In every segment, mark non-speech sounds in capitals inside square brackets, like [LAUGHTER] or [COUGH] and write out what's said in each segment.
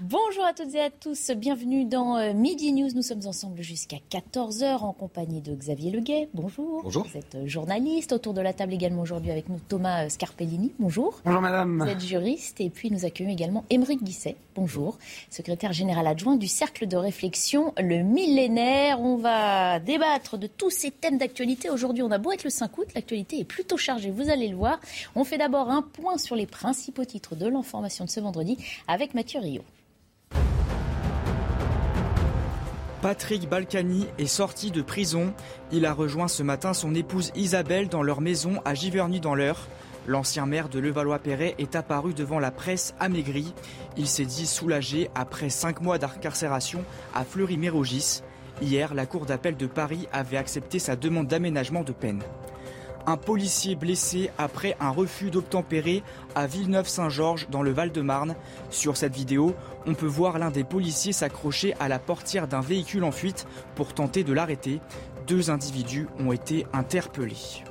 Bonjour à toutes et à tous, bienvenue dans euh, Midi News. Nous sommes ensemble jusqu'à 14h en compagnie de Xavier Leguet. Bonjour. Bonjour. Vous êtes euh, journaliste. Autour de la table également aujourd'hui avec nous Thomas euh, Scarpellini. Bonjour. Bonjour madame. Vous êtes juriste et puis nous accueillons également Émeric Guisset. Bonjour. Secrétaire général adjoint du Cercle de réflexion Le Millénaire. On va débattre de tous ces thèmes d'actualité. Aujourd'hui, on a beau être le 5 août, l'actualité est plutôt chargée, vous allez le voir. On fait d'abord un point sur les principaux titres de l'information de ce vendredi avec Mathieu Rio. Patrick Balkany est sorti de prison. Il a rejoint ce matin son épouse Isabelle dans leur maison à Giverny dans l'Eure. L'ancien maire de Levallois-Perret est apparu devant la presse amaigri. Il s'est dit soulagé après cinq mois d'incarcération à Fleury-Mérogis. Hier, la Cour d'appel de Paris avait accepté sa demande d'aménagement de peine un policier blessé après un refus d'obtempérer à Villeneuve-Saint-Georges dans le Val-de-Marne. Sur cette vidéo, on peut voir l'un des policiers s'accrocher à la portière d'un véhicule en fuite pour tenter de l'arrêter. Deux individus ont été interpellés.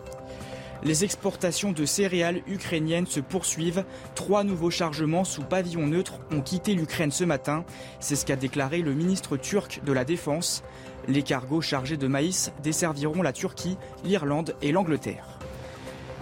Les exportations de céréales ukrainiennes se poursuivent. Trois nouveaux chargements sous pavillon neutre ont quitté l'Ukraine ce matin. C'est ce qu'a déclaré le ministre turc de la Défense. Les cargos chargés de maïs desserviront la Turquie, l'Irlande et l'Angleterre.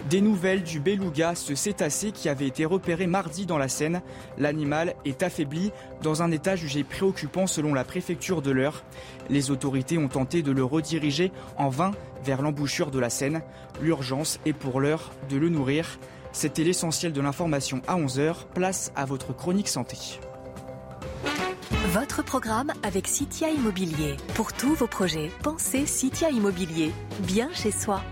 Des nouvelles du beluga, ce cétacé qui avait été repéré mardi dans la Seine. L'animal est affaibli dans un état jugé préoccupant selon la préfecture de l'Eure. Les autorités ont tenté de le rediriger en vain vers l'embouchure de la Seine. L'urgence est pour l'heure de le nourrir. C'était l'essentiel de l'information à 11h. Place à votre chronique santé. Votre programme avec Citia Immobilier. Pour tous vos projets, pensez Citia Immobilier. Bien chez soi.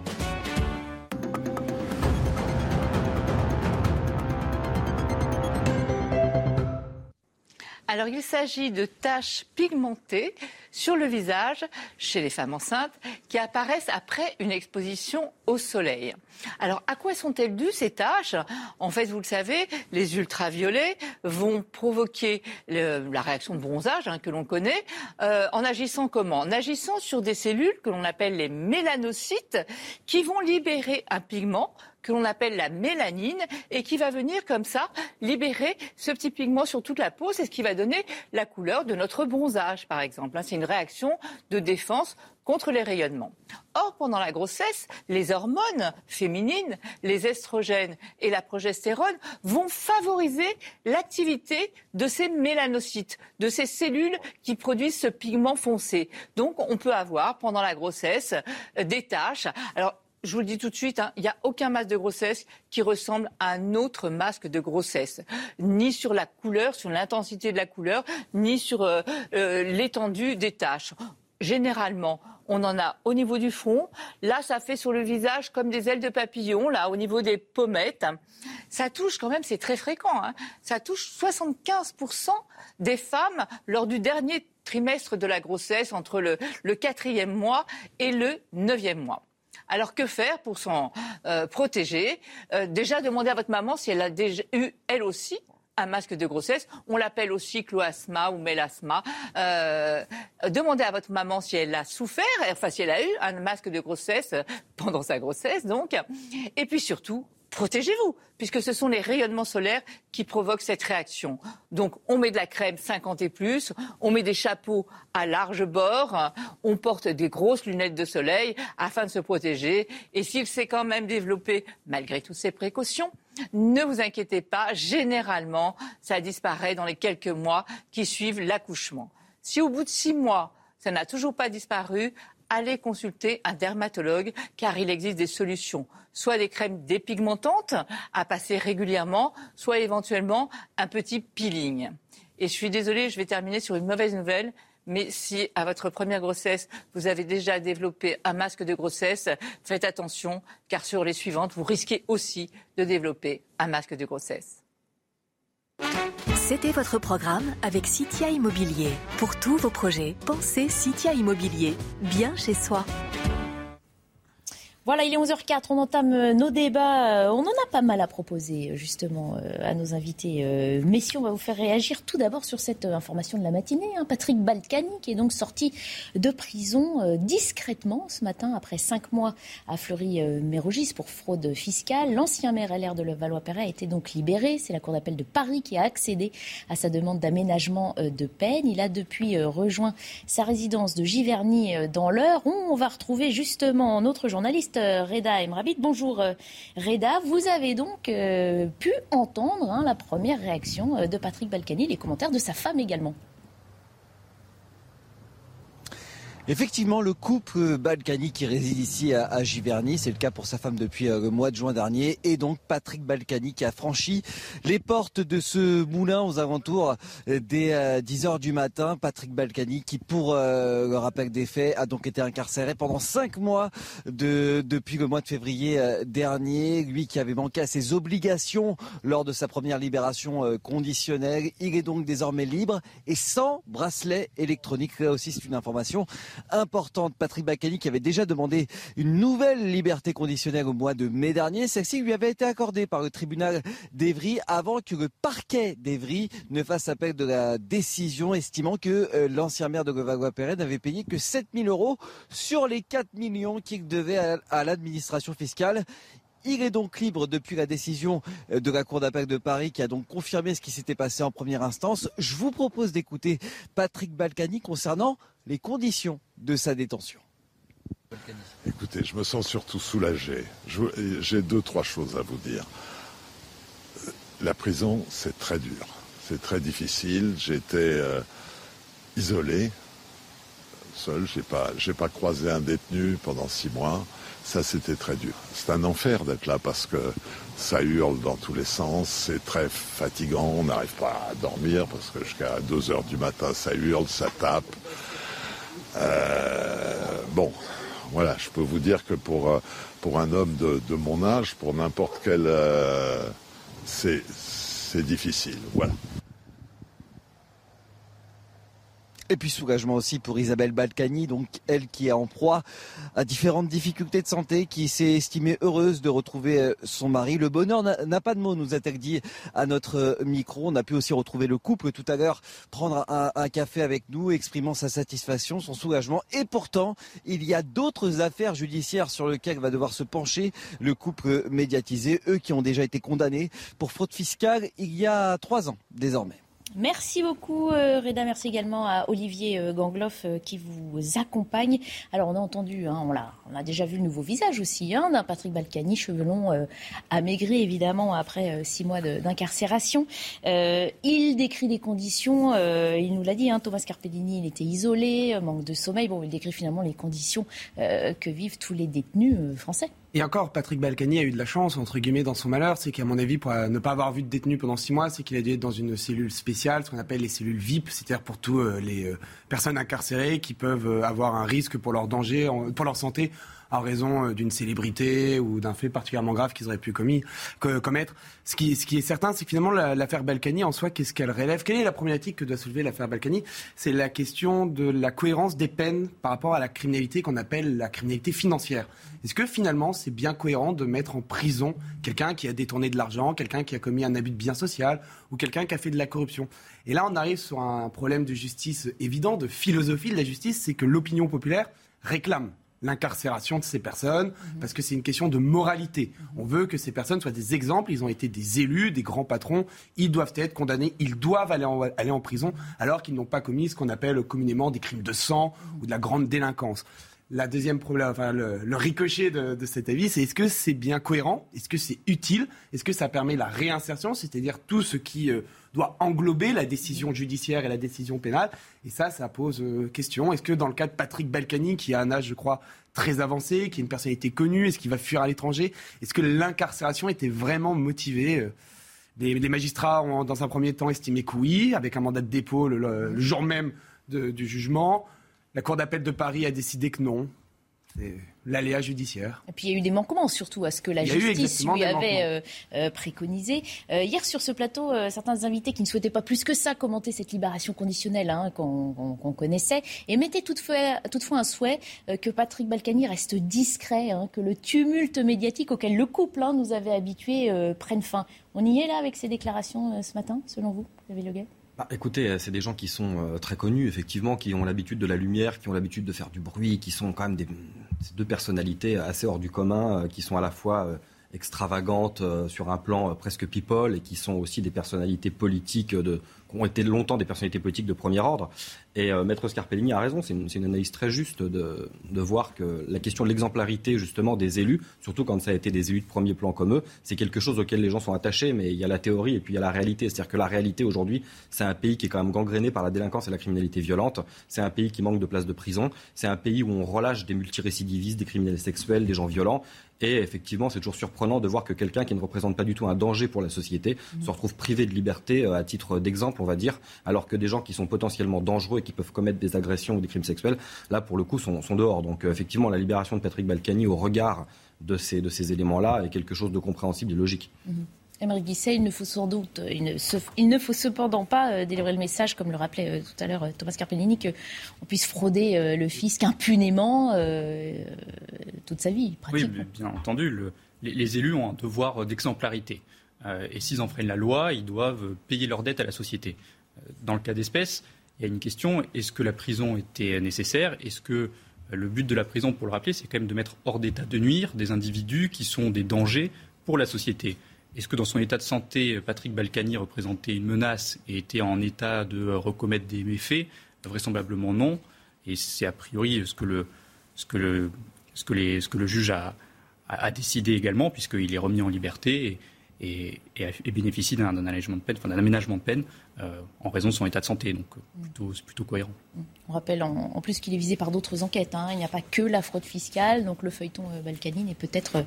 Alors il s'agit de taches pigmentées sur le visage chez les femmes enceintes qui apparaissent après une exposition au soleil. Alors à quoi sont-elles dues ces taches? En fait, vous le savez, les ultraviolets vont provoquer la réaction de bronzage hein, que l'on connaît euh, en agissant comment? En agissant sur des cellules que l'on appelle les mélanocytes qui vont libérer un pigment que l'on appelle la mélanine et qui va venir comme ça libérer ce petit pigment sur toute la peau. C'est ce qui va donner la couleur de notre bronzage, par exemple. Hein. C'est une réaction de défense contre les rayonnements. Or, pendant la grossesse, les hormones féminines, les estrogènes et la progestérone vont favoriser l'activité de ces mélanocytes, de ces cellules qui produisent ce pigment foncé. Donc, on peut avoir pendant la grossesse des taches. Alors, je vous le dis tout de suite, hein, il n'y a aucun masque de grossesse qui ressemble à un autre masque de grossesse, ni sur la couleur, sur l'intensité de la couleur, ni sur euh, euh, l'étendue des taches. Généralement, on en a au niveau du front. Là, ça fait sur le visage comme des ailes de papillon, là, au niveau des pommettes. Ça touche quand même, c'est très fréquent, hein. ça touche 75% des femmes lors du dernier trimestre de la grossesse, entre le, le quatrième mois et le neuvième mois. Alors que faire pour s'en euh, protéger? Euh, Déjà, demandez à votre maman si elle a déjà eu, elle aussi, un masque de grossesse. On l'appelle aussi cloasma ou mélasma. Euh, demandez à votre maman si elle a souffert, enfin si elle a eu un masque de grossesse pendant sa grossesse, donc. Et puis surtout, protégez-vous, puisque ce sont les rayonnements solaires qui provoquent cette réaction. Donc, on met de la crème 50 et plus, on met des chapeaux à large bord, on porte des grosses lunettes de soleil afin de se protéger. Et s'il s'est quand même développé, malgré toutes ces précautions, ne vous inquiétez pas, généralement, ça disparaît dans les quelques mois qui suivent l'accouchement. Si au bout de six mois, ça n'a toujours pas disparu, allez consulter un dermatologue car il existe des solutions, soit des crèmes dépigmentantes à passer régulièrement, soit éventuellement un petit peeling. Et je suis désolée, je vais terminer sur une mauvaise nouvelle. Mais si à votre première grossesse, vous avez déjà développé un masque de grossesse, faites attention, car sur les suivantes, vous risquez aussi de développer un masque de grossesse. C'était votre programme avec Citia Immobilier. Pour tous vos projets, pensez Citia Immobilier. Bien chez soi. Voilà, il est 11h04, on entame euh, nos débats. Euh, on en a pas mal à proposer euh, justement à nos invités. Messieurs, on va vous faire réagir tout d'abord sur cette information de la matinée. Hein. Patrick Balkany qui est donc sorti de prison discrètement ce matin après cinq mois à Fleury-Mérogis pour fraude fiscale. L'ancien maire LR de Levallois-Perret a été donc libéré. C'est la Cour d'appel de Paris qui a accédé à sa demande d'aménagement de peine. Il a depuis rejoint sa résidence de Giverny dans l'Eure. On va retrouver justement notre journaliste Reda Emrabit. Bonjour euh, Reda, vous avez donc euh, pu entendre hein, la première réaction de Patrick Balkany, les commentaires de sa femme également. Effectivement, le couple Balkany qui réside ici à, Giverny, c'est le cas pour sa femme depuis euh, le mois de juin dernier, et donc Patrick Balkany qui a franchi les portes de ce moulin aux alentours euh, des 10 euh, heures du matin. Patrick Balkany qui, pour le rappel des faits, a donc été incarcéré pendant 5 mois de, depuis le mois de février dernier. Lui qui avait manqué à ses obligations lors de sa première libération conditionnelle, il est donc désormais libre et sans bracelet électronique. Là aussi, c'est une information importante. Patrick Bacani qui avait déjà demandé une nouvelle liberté conditionnelle au mois de mai dernier. Celle-ci lui avait été accordée par le tribunal d'Evry avant que le parquet d'Evry ne fasse appel de la décision estimant que euh, l'ancien maire de Levallois-Perret n'avait payé que 7 000 euros sur les 4 millions qu'il devait à l'administration fiscale. Il est donc libre depuis la décision euh, de la Cour d'appel de Paris qui a donc confirmé ce qui s'était passé en première instance. Je vous propose d'écouter Patrick Balkany concernant les conditions de sa détention. Écoutez, je me sens surtout soulagé. J'ai deux, trois choses à vous dire. La prison, c'est très dur. C'est très difficile. J'étais euh, isolé, seul. Pas, j'ai pas croisé un détenu pendant six mois. Ça, c'était très dur. C'est un enfer d'être là parce que ça hurle dans tous les sens, c'est très fatigant, on n'arrive pas à dormir parce que jusqu'à 2 heures du matin, ça hurle, ça tape. Euh, bon, voilà, je peux vous dire que pour, euh, pour un homme de, mon âge, pour n'importe quel... Euh, c'est difficile, voilà. Et puis soulagement aussi pour Isabelle Balkany, donc elle qui est en proie à différentes difficultés de santé, qui s'est estimée heureuse de retrouver euh, son mari. Le bonheur n'a pas de mots, nous a-t-elle dit à notre euh, micro. On a pu aussi retrouver le couple tout à l'heure, prendre un, café avec nous, exprimant sa satisfaction, son soulagement. Et pourtant, il y a d'autres affaires judiciaires sur lesquelles va devoir se pencher le couple médiatisé, eux qui ont déjà été condamnés pour fraude fiscale il y a trois ans désormais. Merci beaucoup euh, Reda, merci également à Olivier euh, Gangloff euh, qui vous accompagne. Alors on a entendu, hein, on, a, on a déjà vu le nouveau visage aussi hein, d'un Patrick Balkany, cheveux longs, amaigri évidemment après six mois d'incarcération. il décrit des conditions, il nous l'a dit, hein, Thomas Carpellini, il était isolé, manque de sommeil. Bon, il décrit finalement les conditions que vivent tous les détenus français. Et encore, Patrick Balkany a eu de la chance, entre guillemets, dans son malheur. C'est qu'à mon avis, pour ne pas avoir vu de détenu pendant six mois, c'est qu'il a dû être dans une cellule spéciale, ce qu'on appelle les cellules VIP, c'est-à-dire pour tous euh, les euh, personnes incarcérées qui peuvent euh, avoir un risque pour leur danger, pour leur santé, en raison d'une célébrité ou d'un fait particulièrement grave qu'ils auraient pu commis, commettre. Ce qui, ce qui, est certain, c'est que finalement l'affaire Balkany en soi, qu'est-ce qu'elle relève? Quelle est la problématique que doit soulever l'affaire Balkany? C'est la question de la cohérence des peines par rapport à la criminalité qu'on appelle la criminalité financière. Est-ce que finalement c'est bien cohérent de mettre en prison quelqu'un qui a détourné de l'argent, quelqu'un qui a commis un abus de bien social ou quelqu'un qui a fait de la corruption? Et là on arrive sur un problème de justice évident, de philosophie de la justice, c'est que l'opinion populaire réclame l'incarcération de ces personnes, mhm. parce que c'est une question de moralité. On veut que ces personnes soient des exemples, ils ont été des élus, des grands patrons, ils doivent être condamnés, ils doivent aller en, aller en prison, alors qu'ils n'ont pas commis ce qu'on appelle communément des crimes de sang ou de la grande délinquance la deuxième problème, le, ricochet de, cet avis, c'est est-ce que c'est bien cohérent? Est-ce que c'est utile? Est-ce que ça permet la réinsertion, c'est-à-dire tout ce qui euh, doit englober la décision judiciaire et la décision pénale Et ça, ça pose euh, question. Est-ce que dans le cas de Patrick Balkany, qui a un âge, je crois, très avancé, qui est une personnalité connue, est-ce qu'il va fuir à l'étranger? Est-ce que l'incarcération était vraiment motivée euh? les, magistrats ont, dans un premier temps, estimé que oui, avec un mandat de dépôt le, jour même du jugement. La Cour d'appel de Paris a décidé que non. l'aléa judiciaire. Et puis il y a eu des manquements surtout à ce que la justice lui avait euh, euh, préconisé. Euh, hier sur ce plateau, certains invités qui ne souhaitaient pas plus que ça commenter cette libération conditionnelle hein, qu'on connaissait et mettaient toutefois, toutefois un souhait que Patrick Balkany reste discret, hein, que le tumulte médiatique auquel le couple hein, nous avait habitués prenne fin. On y est là avec ces déclarations ce matin, selon vous, David Leguet? Bah, écoutez, euh, c'est des gens qui sont euh, très connus, effectivement, qui ont l'habitude de la lumière, qui ont l'habitude de faire du bruit, qui sont quand même des, deux personnalités assez hors du commun, euh, qui sont à la fois extravagantes sur un plan presque people et qui sont aussi des personnalités politiques de, qui ont été longtemps des personnalités politiques de premier ordre. Et euh, Maître Scarpellini a raison, c'est une, analyse très juste de, voir que la question de l'exemplarité justement des élus, surtout quand ça a été des élus de premier plan comme eux, c'est quelque chose auquel les gens sont attachés, mais il y a la théorie et puis il y a la réalité. C'est-à-dire que la réalité aujourd'hui, c'est un pays qui est quand même gangréné par la délinquance et la criminalité violente, c'est un pays qui manque de places de prison, c'est un pays où on relâche des multirécidivistes, des criminels sexuels, des gens violents. Et effectivement, c'est toujours surprenant de voir que quelqu'un qui ne représente pas du tout un danger pour la société se retrouve privé de liberté, euh, à titre d'exemple, on va dire, alors que des gens qui sont potentiellement dangereux qui peuvent commettre des agressions ou des crimes sexuels, là, pour le coup, sont, dehors. Donc, euh, effectivement, la libération de Patrick Balkany au regard de ces, de ces éléments-là est quelque chose de compréhensible et logique. Guisset, il ne faut sans doute, il ne, il ne faut cependant pas euh, délivrer le message, comme le rappelait euh, tout à l'heure Thomas Carpellini, qu'on puisse frauder le fisc impunément toute sa vie. Oui, bien entendu, les, les, élus ont un devoir d'exemplarité. et s'ils enfreignent la loi, ils doivent payer leur dette à la société. Dans le cas d'espèce, il y a une question est-ce que la prison était nécessaire? Est-ce que euh, le but de la prison, pour le rappeler, c'est quand même de mettre hors d'état de nuire des individus qui sont des dangers pour la société? Est-ce que dans son état de santé, Patrick Balkany représentait une menace et était en état de recommettre des méfaits? Vraisemblablement non. Et c'est a priori ce que le, ce que le, ce que les, ce que le juge a, a, décidé également, puisqu'il est remis en liberté et, et, bénéficie d'un allègement de peine, enfin d'un aménagement de peine euh, en raison de son état de santé. Donc euh, plutôt, c'est plutôt cohérent. On rappelle en, plus qu'il est visé par d'autres enquêtes. Hein. Il n'y a pas que la fraude fiscale, donc le feuilleton euh, n'est peut-être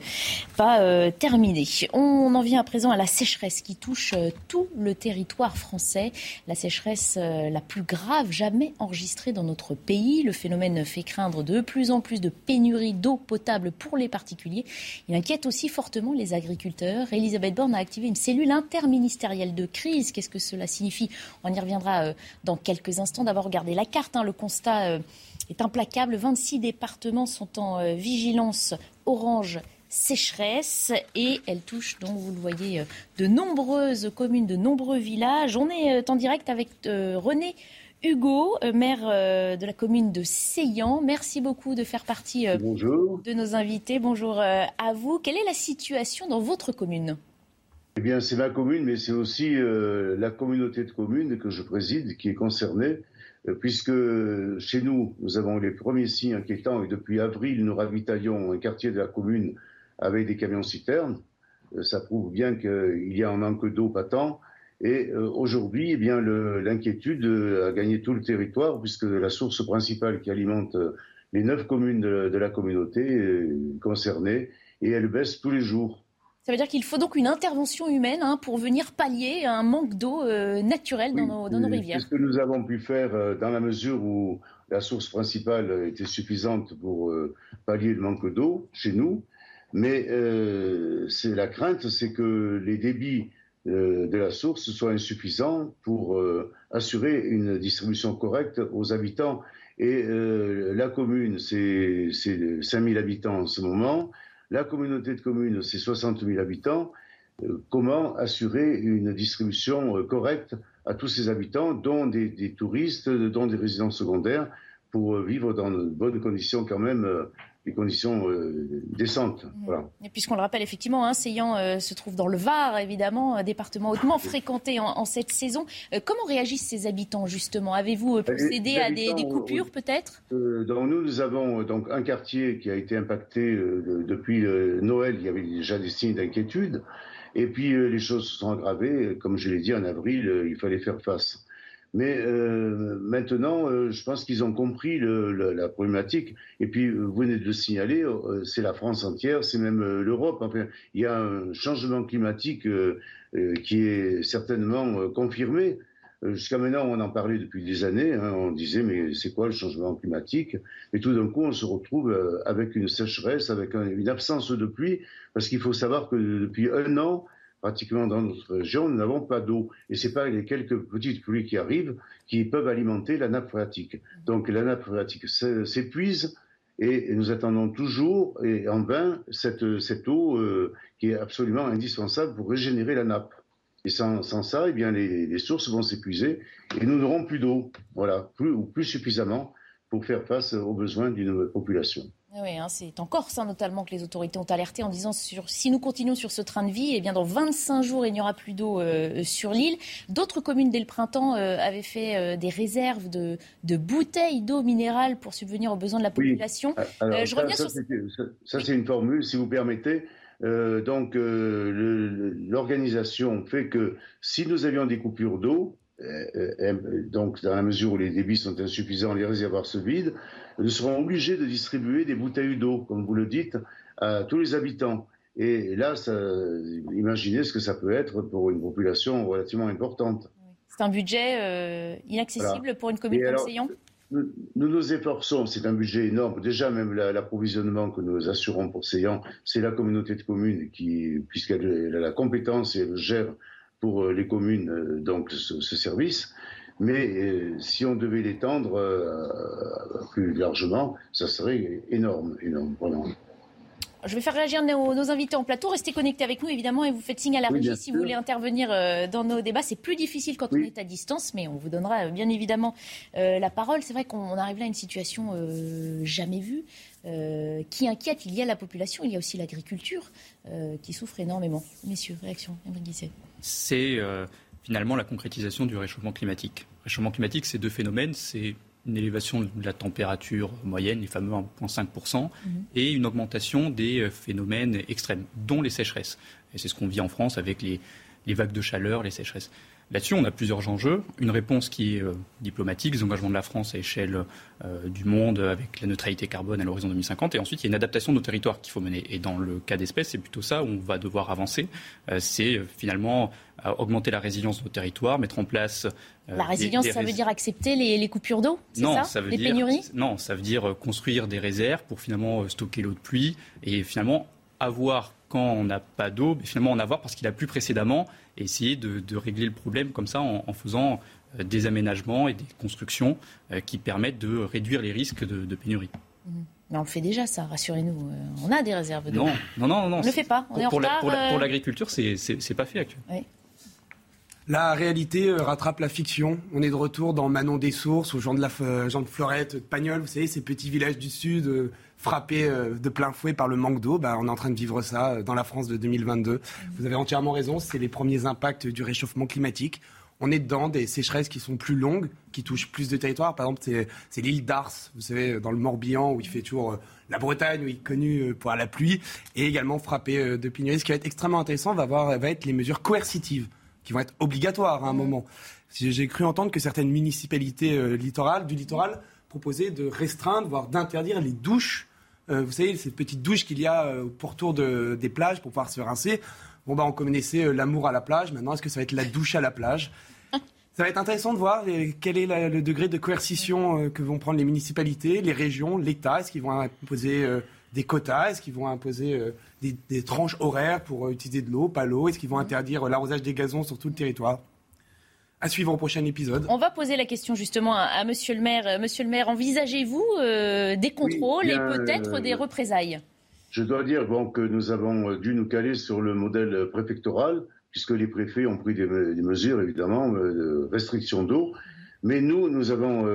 pas terminé. On en vient à présent à la sécheresse qui touche tout le territoire français. La sécheresse la plus grave jamais enregistrée dans notre pays. Le phénomène fait craindre de plus en plus de pénuries d'eau potable pour les particuliers. Il inquiète aussi fortement les agriculteurs. Elisabeth Borne a activé une cellule interministérielle de crise. Qu'est-ce que cela signifie? On y reviendra euh, dans quelques instants. D'abord, regardez la carte. Hein. le constat euh, est implacable. 26 départements sont en euh, vigilance orange sécheresse et elle touche, donc vous le voyez, de nombreuses communes, de nombreux villages. On est en direct avec René Hugo, maire de la commune de Seyan. Merci beaucoup de faire partie de nos invités. Bonjour à vous. Quelle est la situation dans votre commune? Eh bien, c'est ma commune, mais c'est aussi euh, la communauté de communes que je préside qui est concernée, euh, puisque chez nous, nous avons les premiers signes inquiétants et depuis avril, nous ravitaillons un quartier de la commune avec des camions citernes. Euh, ça prouve bien qu'il y a un manque d'eau patent. Et aujourd'hui, eh bien, l'inquiétude a gagné tout le territoire, puisque la source principale qui alimente les neuf communes de, de la communauté concernée, et elle baisse tous les jours. Ça veut dire qu'il faut donc une intervention humaine hein, pour venir pallier un manque d'eau euh, naturelle dans, nos, dans, nos, rivières. C'est ce que nous avons pu faire euh, dans la mesure où la source principale était suffisante pour euh, pallier le manque d'eau chez nous. Mais c'est la crainte, c'est que les débits de la source soient insuffisants pour assurer une distribution correcte aux habitants. Et la commune, c'est 5000 habitants en ce moment. La communauté de communes, c'est 60 000 habitants. Euh, comment assurer une distribution euh, correcte à tous ces habitants, dont des, touristes, dont des résidents secondaires, pour euh, vivre dans de bonnes conditions quand même des conditions euh, décentes. Et puisqu'on le rappelle, effectivement, hein, euh, se trouve dans le Var, évidemment, un département hautement fréquenté en, cette saison. Euh, comment réagissent ces habitants, justement? Avez-vous procédé à des, coupures, peut-être? Dans nous, nous avons donc un quartier qui a été impacté depuis Noël. Il y avait déjà des signes d'inquiétude. Et puis, les choses se sont aggravées. Comme je l'ai dit, en avril, il fallait faire face. Mais euh, maintenant, euh, je pense qu'ils ont compris la problématique. Et puis, vous venez de le signaler, euh, c'est la France entière, c'est même l'Europe. Enfin, il y a un changement climatique qui est certainement confirmé jusqu'à maintenant, on en parlait depuis des années. Hein, on disait, mais c'est quoi le changement climatique? Et tout d'un coup, on se retrouve avec une sécheresse, avec une absence de pluie, parce qu'il faut savoir que depuis un an, pratiquement dans notre région, nous n'avons pas d'eau. Et c'est pas les quelques petites pluies qui arrivent qui peuvent alimenter la nappe phréatique. Donc la nappe phréatique s'épuise et nous attendons toujours, et en vain, cette, cette eau euh, qui est absolument indispensable pour régénérer la nappe. Et sans, ça, eh bien, les, sources vont s'épuiser et nous n'aurons plus d'eau, voilà, plus ou plus suffisamment pour faire face aux besoins d'une population. Oui, hein, c'est en Corse hein, notamment que les autorités ont alerté en disant sur, si nous continuons sur ce train de vie, eh bien dans 25 jours, il n'y aura plus d'eau euh, sur l'île. D'autres communes, dès le printemps, euh, avaient fait euh, des réserves de, bouteilles d'eau minérale pour subvenir aux besoins de la population. je reviens ça, sur... ça c'est une formule, si vous permettez. donc l'organisation fait que si nous avions des coupures d'eau, donc dans la mesure où les débits sont insuffisants, les réservoirs se vident, nous serons obligés de distribuer des bouteilles d'eau, comme vous le dites, à tous les habitants. Et là, ça, imaginez ce que ça peut être pour une population relativement importante. C'est un budget euh, inaccessible pour une commune comme Seyon? nous, nous efforçons, c'est un budget énorme. Déjà, même l'approvisionnement que nous assurons pour Seyan, c'est la communauté de communes qui, puisqu'elle a la compétence et elle gère pour euh, les communes euh, donc ce, ce service. Mais euh, si on devait l'étendre euh, plus largement, ça serait énorme, énorme, Je vais faire réagir nos, invités en plateau. Restez connectés avec nous, évidemment, et vous faites signe à la régie si vous voulez intervenir euh, dans nos débats. C'est plus difficile quand on est à distance, mais on vous donnera bien évidemment la parole. C'est vrai qu'on arrive là à une situation jamais vue qui inquiète. Il y a la population, il y a aussi l'agriculture qui souffre énormément. Messieurs, réaction, C'est finalement la concrétisation du réchauffement climatique. Le réchauffement climatique, c'est deux phénomènes. C'est une élévation de la température moyenne, les fameux 1,5%, mhm. et une augmentation des euh, phénomènes extrêmes, dont les sécheresses. Et c'est ce qu'on vit en France avec les, les vagues de chaleur, les sécheresses. Là-dessus, on a plusieurs enjeux. Une réponse qui est euh, diplomatique, les engagements de la France à échelle euh, du monde avec la neutralité carbone à l'horizon 2050. Et ensuite, il y a une adaptation de nos territoires qu'il faut mener. Et dans le cas d'espèce, c'est plutôt ça où on va devoir avancer. Euh, c'est finalement augmenter la résilience de nos territoires, mettre en place. la résilience, ça veut dire accepter les, coupures d'eau ça, ça veut Les dire, pénuries Non, ça veut dire construire des réserves pour finalement stocker l'eau de pluie et finalement avoir quand on n'a pas d'eau, finalement en avoir parce qu'il a plu précédemment et essayer de, régler le problème comme ça en, faisant euh, des aménagements et des constructions euh, qui permettent de réduire les risques de, pénurie. Mmh. Mais on le fait déjà, ça, rassurez-nous. Euh, on a des réserves d'eau. Non, non, non, non. On ne le fait pas, on est en retard. pour l'agriculture, c'est pas fait actuellement. La réalité rattrape la fiction. On est de retour dans Manon des Sources, ou Jean de, la, Jean de Florette, de Pagnol, vous savez, ces petits villages du Sud frappé euh, de plein fouet par le manque d'eau. Bah, on est en train de vivre ça euh, dans la France de 2022. Vous avez entièrement raison, c'est les premiers impacts du réchauffement climatique. On est dedans des sécheresses qui sont plus longues, qui touchent plus de territoires. Par exemple, c'est l'île d'Ars, vous savez, dans le Morbihan, où il fait toujours euh, la Bretagne, où il est connu pour la pluie, et également frappé de pénurie. Ce qui va être extrêmement intéressant va, avoir, va être les mesures coercitives, qui vont être obligatoires à un moment. J'ai cru entendre que certaines municipalités littorales, du littoral proposaient de restreindre, voire d'interdire les douches euh, vous savez, cette petite douche qu'il y a euh, au pourtour de, des plages pour pouvoir se rincer. Bon, bah, on connaissait euh, l'amour à la plage. Maintenant, est-ce que ça va être la douche à la plage? Ça va être intéressant de voir quel est le degré de coercition que vont prendre les municipalités, les régions, l'État. Est-ce qu'ils vont imposer des quotas? Est-ce qu'ils vont imposer des, tranches horaires pour utiliser de l'eau, pas l'eau? Est-ce qu'ils vont interdire l'arrosage des gazons sur tout le territoire? À suivre au prochain épisode. On va poser la question justement à, Monsieur le maire. Euh, Monsieur le maire, envisagez-vous euh, des contrôles et peut-être euh, des représailles? Je dois dire bon, que nous avons dû nous caler sur le modèle préfectoral, puisque les préfets ont pris des, mesures, évidemment, de restriction d'eau. Mais nous, nous avons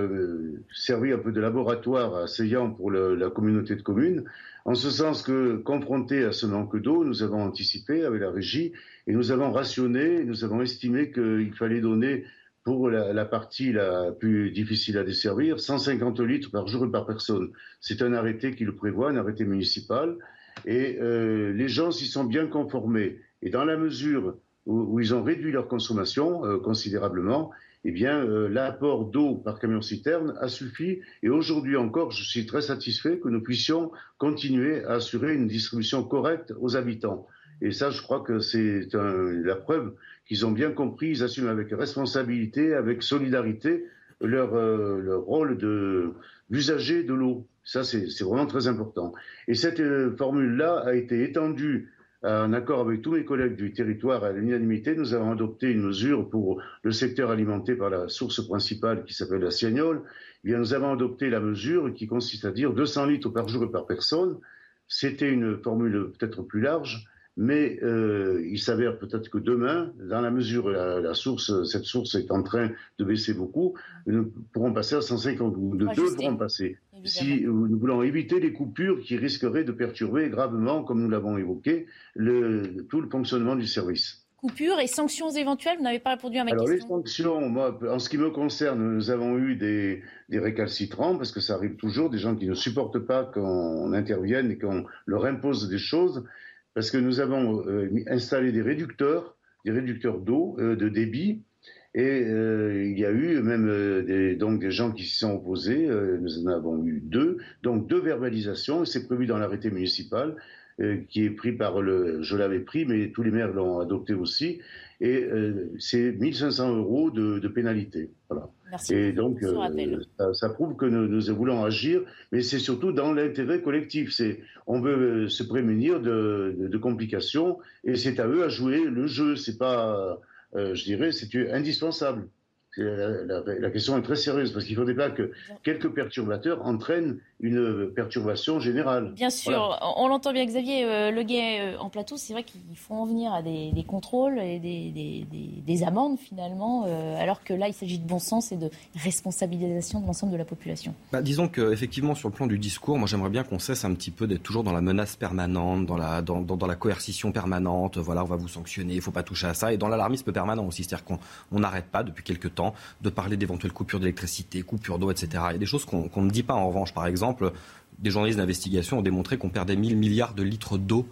servi un peu de laboratoire à pour la communauté de communes, en ce sens que, confrontés à ce manque d'eau, nous avons anticipé avec la régie et nous avons rationné, nous avons estimé qu'il fallait donner pour la, partie la plus difficile à desservir 150 litres par jour et par personne. C'est un arrêté qui le prévoit, un arrêté municipal. Et euh, les gens s'y sont bien conformés. Et dans la mesure où, ils ont réduit leur consommation euh, considérablement, eh bien, euh, l'apport d'eau par camion-citerne a suffi. Et aujourd'hui encore, je suis très satisfait que nous puissions continuer à assurer une distribution correcte aux habitants. Et ça, je crois que c'est la preuve qu'ils ont bien compris, ils assument avec responsabilité, avec solidarité leur, euh, rôle d'usager de l'eau. Ça, c'est vraiment très important. Et cette euh, formule-là a été étendue en accord avec tous mes collègues du territoire à l'unanimité, nous avons adopté une mesure pour le secteur alimenté par la source principale qui s'appelle la Siagnole. Eh nous avons adopté la mesure qui consiste à dire 200 litres par jour et par personne. C'était une formule peut-être plus large, mais euh, il s'avère peut-être que demain, dans la mesure la, la, source, cette source est en train de baisser beaucoup, nous pourrons passer à 150 ou de deux pourront passer. Si nous voulons éviter les coupures qui risqueraient de perturber gravement, comme nous l'avons évoqué, le, tout le fonctionnement du service coupures et sanctions éventuelles Vous n'avez pas répondu à ma Alors, question. Les sanctions, moi, en ce qui me concerne, nous avons eu des, des, récalcitrants, parce que ça arrive toujours, des gens qui ne supportent pas qu'on intervienne et qu'on leur impose des choses parce que nous avons euh, installé des réducteurs, des réducteurs d'eau, euh, de débit, et euh, il y a eu même des, gens qui s'y sont opposés. nous en avons eu deux, donc deux verbalisations. C'est prévu dans l'arrêté municipal qui est pris par le. Je l'avais pris, mais tous les maires l'ont adopté aussi. Et c'est 1500 euros de, de pénalité. Voilà. Et donc, euh, ça, prouve que nous, voulons agir, mais c'est surtout dans l'intérêt collectif. On veut se prémunir de, de, de complications, et c'est à eux à jouer le jeu. C'est pas, euh, je dirais, c'est indispensable. La, question est très sérieuse parce qu'il ne faudrait pas que quelques perturbateurs entraînent une perturbation générale. Bien sûr, on l'entend bien Xavier euh, Le Guet euh, en plateau, c'est vrai qu'il faut en venir à des, contrôles et des, amendes finalement, euh, alors que là il s'agit de bon sens et de responsabilisation de l'ensemble de la population. Bah, disons qu'effectivement sur le plan du discours, moi j'aimerais bien qu'on cesse un petit peu d'être toujours dans la menace permanente, dans la, dans, dans, la coercition permanente, voilà on va vous sanctionner, il ne faut pas toucher à ça, et dans l'alarmisme permanent aussi, c'est-à-dire qu'on n'arrête pas depuis quelques temps de parler d'éventuelles coupures d'électricité, coupures d'eau, etc. Il y a des choses qu'on ne dit pas en revanche. Par exemple, des journalistes d'investigation ont démontré qu'on perdait 1000 milliards de litres d'eau